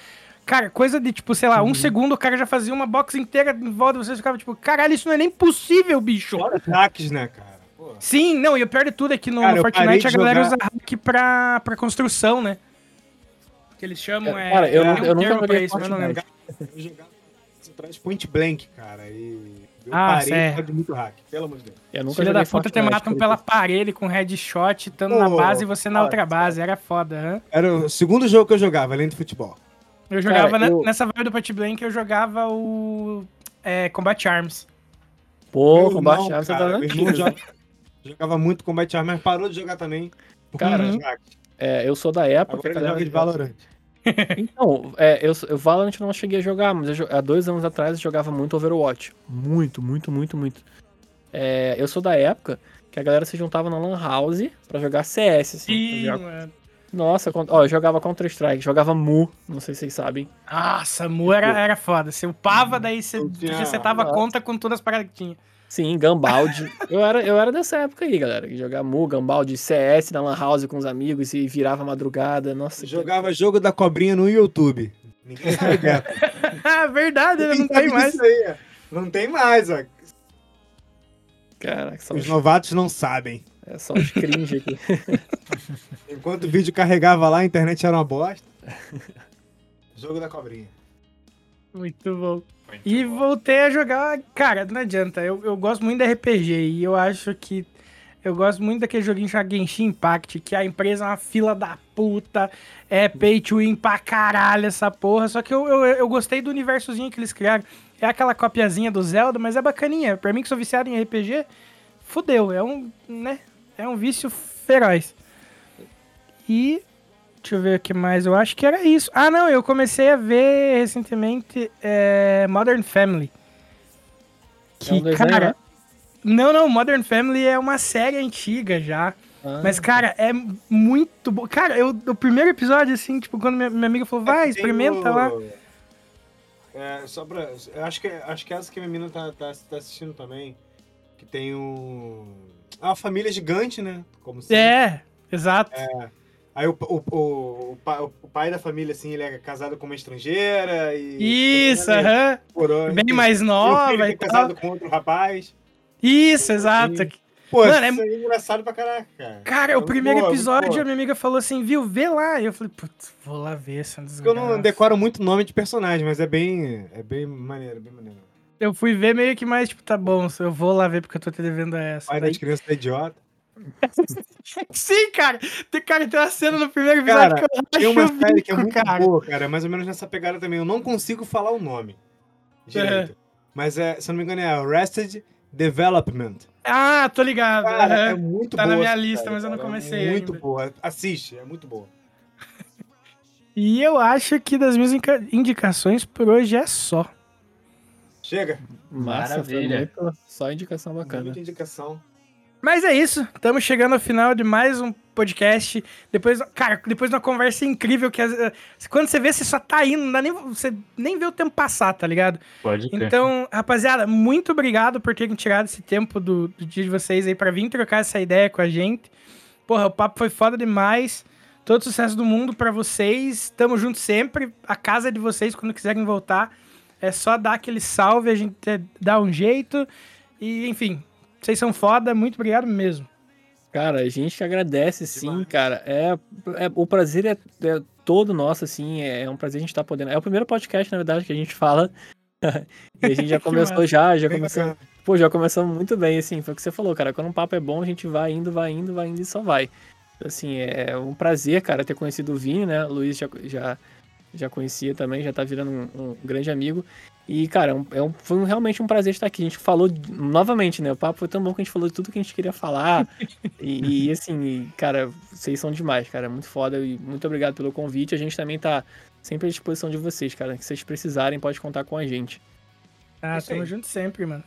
Cara, coisa de tipo, sei lá, um segundo o cara já fazia uma box inteira em volta e você ficava tipo, caralho, isso não é nem possível, bicho. Fora hacks, né, cara? Pô. Sim, não, e o pior de tudo é que no, Cara, no eu Fortnite de a galera jogar- usa hack pra, pra construção, né? Que eles chamam, é... Cara, eu tem nunca- um eu nunca joguei isso, mas eu não lembro. Eu jogava atrás point blank, cara. E eu Ah, parei certo. por causa de muito hack, pelo amor de Deus. Eu nunca Filha da puta te matam pela parede com headshot, estando na Pô, base e você na outra base. Era foda, hã? Era o segundo jogo que eu jogava, além do futebol. Eu jogava, Cara, eu- nessa vibe do Point Blank, eu jogava o é, Combat Arms. Pô, Meu combate irmão, armas você cara, tá joga- jogava muito Combat Arms, mas parou de jogar também. Cara. É, eu sou da época. Agora a ele joga de Valorant. Então, é, eu, eu Valorant não cheguei a jogar, mas eu há dois anos atrás eu jogava muito Overwatch. Muito, muito, muito, muito. É, eu sou da época que a galera se juntava na Lan House pra jogar CS. Assim, pra jogar- mano. Nossa, ó, eu jogava Counter-Strike, jogava Mu, não sei se vocês sabem. Nossa, Mu era, era foda. Você upava, daí você Eu tinha- resetava a Nossa. conta com todas as paradas que tinha. Sim, Gambaldi. eu, era, eu era dessa época aí, galera. que Jogar Mu, Gambaldi, CS na Lan House com os amigos e virava madrugada. Nossa, que- Jogava jogo da cobrinha no YouTube. Ninguém sabe. Ah, verdade, né? Ninguém não sabe tem mais. aí. Não tem mais, ó. Caraca, só Os os, novatos não sabem. é só os cringe aqui. Enquanto o vídeo carregava lá, a internet era uma bosta. Jogo da cobrinha. Muito bom. E voltei a jogar. Cara, não adianta. Eu, eu gosto muito da RPG e eu acho que. Eu gosto muito daquele joguinho chamado Genshin Impact, que a empresa é uma fila da puta, é pay to win pra caralho essa porra. Só que eu, eu, eu gostei do universozinho que eles criaram. É aquela copiazinha do Zelda, mas é bacaninha. Pra mim que sou viciado em RPG, fudeu. É um, né? É um vício feroz. E Deixa eu ver o que mais. Eu acho que era isso. Ah, não, eu comecei a ver recentemente é, Modern Family. Que, É um desenho, cara. né? Não, não, Modern Family é uma série antiga já. Ah, Mas, cara, é muito bom. Cara, eu, o primeiro episódio, assim, tipo, quando minha, minha amiga falou, vai, Tem experimenta o- lá. É, só pra. eu Acho que, acho que essa que a minha menina tá, tá, tá assistindo também. Que tem um. É uma família gigante, né? Como se. É, exato. Aí o, o, o, o, pa- o pai da família, assim, ele é casado com uma estrangeira e. Isso, aham. Bem mais nova e é tal. casado com outro rapaz. Isso, exato. Pô, Mano, isso aí é engraçado pra caraca, cara. Cara, É o primeiro boa, muito episódio, a minha amiga falou assim, viu, vê lá. E eu falei, putz, vou lá ver essa Porque eu não desgraça. decoro muito nome de personagem, mas é bem. É bem maneiro, bem maneiro. Eu fui ver meio que mais, tipo, tá bom, eu vou lá ver porque eu tô te devendo a essa. Pai Daí- das crianças é idiota. Sim, cara! Tem, cara, tem uma cena no primeiro episódio Cara, que eu Tem uma série que é muito cara. boa, cara. É mais ou menos nessa pegada também. Eu não consigo falar o nome direito. Mas, é, se eu não me engano, é Arrested Development. Ah, tô ligado. Cara, é aham. muito Tá boa. na minha essa lista, série, mas eu não cara. comecei É muito ainda. boa. Assiste, é muito boa. E eu acho que das minhas indica- indicações por hoje é só. Chega. Massa, foi Maravilha. muito, só indicação bacana. Muita indicação. Mas é isso, estamos chegando ao final de mais um podcast. Depois, cara, depois de uma conversa incrível que as- quando você vê, você só tá indo, não dá nem, você nem vê o tempo passar, tá ligado? Pode crer. Então, rapaziada, muito obrigado por terem tirado esse tempo do, do dia de vocês aí pra vir trocar essa ideia com a gente. Porra, o papo foi foda demais. Todo sucesso do mundo pra vocês. Tamo junto sempre. A casa é de vocês quando quiserem voltar. É só dar aquele salve, a gente é, dá um jeito. E, enfim, vocês são foda. Muito obrigado mesmo. Cara, a gente que agradece, sim, Demais. cara. É, é- o prazer é, é todo nosso, assim. É, é um prazer a gente estar podendo. É o primeiro podcast, na verdade, que a gente fala. e a gente já começou já, já começou. Pô, já começamos muito bem, assim. Foi o que você falou, cara. Quando um papo é bom, a gente vai indo, vai indo, vai indo e só vai. Assim, é um prazer, cara, ter conhecido o Vini, né? O Luiz já, já, já conhecia também, já tá virando um, um grande amigo. E, cara, é um- é foi um- realmente um prazer estar aqui. A gente falou novamente, né? O papo foi tão bom que a gente falou de tudo que a gente queria falar. e, e, assim, cara, vocês são demais, cara. Muito foda. E muito obrigado pelo convite. A gente também tá sempre à disposição de vocês, cara. Que vocês precisarem, pode contar com a gente. Ah, Isso tamo junto sempre, mano.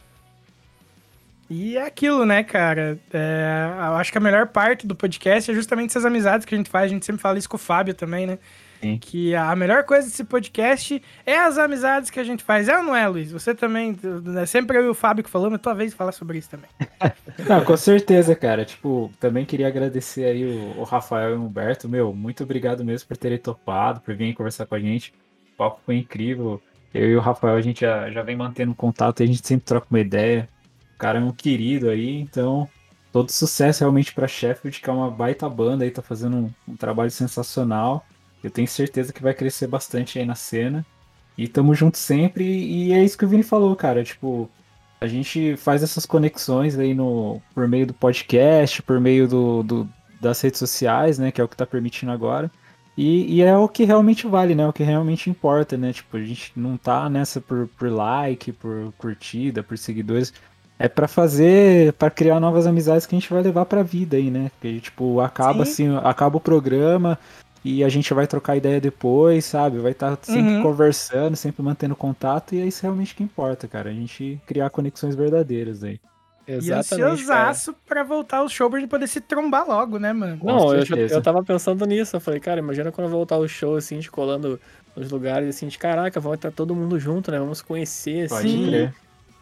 E é aquilo, né, cara? É, eu acho que a melhor parte do podcast é justamente essas amizades que a gente faz. A gente sempre fala isso com o Fábio também, né? Sim. Que a melhor coisa desse podcast é as amizades que a gente faz. É ou não é, Luiz? Você também. É sempre eu e o Fábio que falamos, é tua vez falar sobre isso também. Não, com certeza, cara. Tipo, também queria agradecer aí o, o Rafael e o Humberto. Meu, muito obrigado mesmo por terem topado, por virem conversar com a gente. O papo foi incrível. Eu e o Rafael, a gente já, já vem mantendo contato e a gente sempre troca uma ideia. O cara é um querido aí, então todo sucesso realmente pra Sheffield, que é uma baita banda aí, tá fazendo um, um trabalho sensacional. Eu tenho certeza que vai crescer bastante aí na cena. E tamo junto sempre. E é isso que o Vini falou, cara. Tipo, a gente faz essas conexões aí no, por meio do podcast, por meio do, do- das redes sociais, né? Que é o que tá permitindo agora. E, e é o que realmente vale, né? O que realmente importa, né? Tipo, a gente não tá nessa por, por like, por curtida, por seguidores. É pra fazer, pra criar novas amizades que a gente vai levar pra vida aí, né? Que tipo, acaba Sim. assim, acaba o programa e a gente vai trocar ideia depois, sabe? Vai estar sempre Uhum. conversando, sempre mantendo contato, e é isso realmente que importa, cara. A gente criar conexões verdadeiras aí. E Exatamente. cara. ansiosaço pra voltar ao show pra gente poder se trombar logo, né, mano? Não, eu, eu tava pensando nisso. Eu falei, cara, imagina quando voltar o show, assim, de colando nos lugares, assim, de caraca, vamos estar todo mundo junto, né? Vamos conhecer, Pode assim. crer.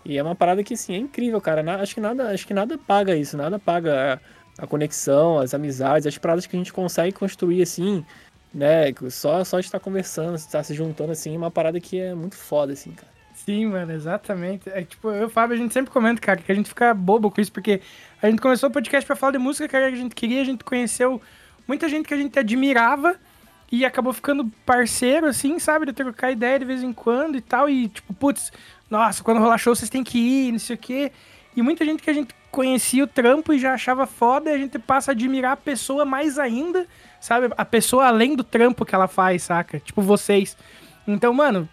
E é uma parada que, assim, é incrível, cara. Na- acho, que nada, acho que nada paga isso, nada paga a, a conexão, as amizades, as paradas que a gente consegue construir, assim, né? Só, só estar conversando, estar se juntando, assim, é uma parada que é muito foda, assim, cara. Sim, mano, exatamente. É tipo, eu e Fábio, a gente sempre comenta, cara, que a gente fica bobo com isso, porque a gente começou o podcast pra falar de música, que a gente queria, a gente conheceu muita gente que a gente admirava e acabou ficando parceiro, assim, sabe? De trocar ideia de vez em quando e tal. E, tipo, putz, nossa, quando rolar show vocês têm que ir, não sei o quê. E muita gente que a gente conhecia o trampo e já achava foda, e a gente passa a admirar a pessoa mais ainda, sabe? A pessoa além do trampo que ela faz, saca? Tipo, vocês. Então, mano,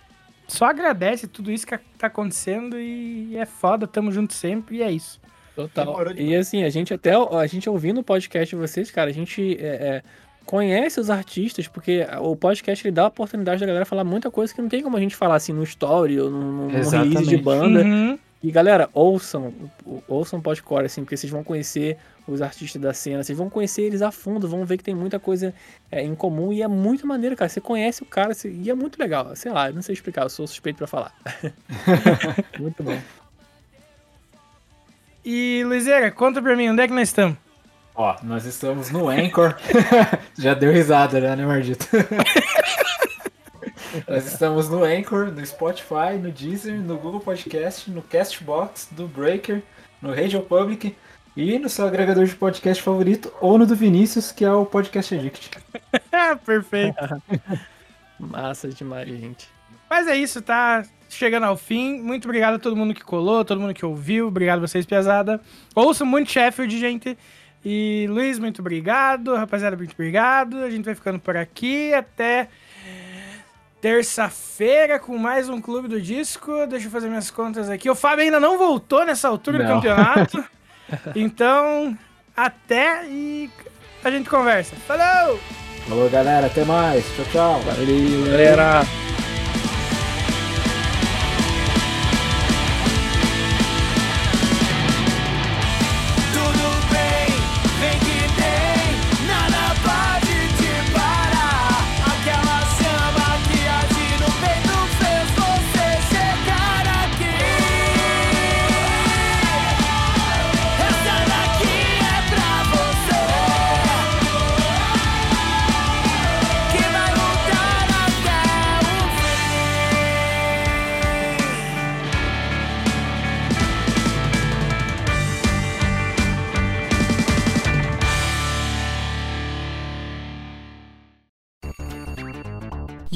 só agradece tudo isso que tá acontecendo e é foda, tamo junto sempre e é isso. Total. E assim, a gente até a gente ouvindo o podcast de vocês, cara, a gente é, é, conhece os artistas, porque o podcast ele dá a oportunidade da galera falar muita coisa que não tem como a gente falar assim no story ou num, num release de banda. Uhum. E galera, ouçam, ouçam podcore, assim, porque vocês vão conhecer os artistas da cena, vocês vão conhecer eles a fundo, vão ver que tem muita coisa é, em comum e é muito maneiro, cara. Você conhece o cara você- e é muito legal. Sei lá, eu não sei explicar, eu sou suspeito pra falar. muito bom. E, Luizeira, conta pra mim, onde é que nós estamos? Ó, nós estamos no Anchor. Já deu risada, né, né Mardito? Nós estamos no Anchor, no Spotify, no Deezer, no Google Podcast, no Castbox, do Breaker, no Radio Public e no seu agregador de podcast favorito ou no do Vinícius, que é o Podcast Addict. Perfeito. Massa demais, gente. Mas é isso, tá chegando ao fim. Muito obrigado a todo mundo que colou, todo mundo que ouviu. Obrigado a vocês, Piazada. Ouçam muito Sheffield, gente. E Luiz, muito obrigado. Rapaziada, muito obrigado. A gente vai ficando por aqui. Até terça-feira com mais um Clube do Disco. Deixa eu fazer minhas contas aqui. O Fábio ainda não voltou nessa altura do Não. campeonato. Então, até e a gente conversa. Falou! Falou, galera. Até mais. Tchau, tchau. Valeu, galera!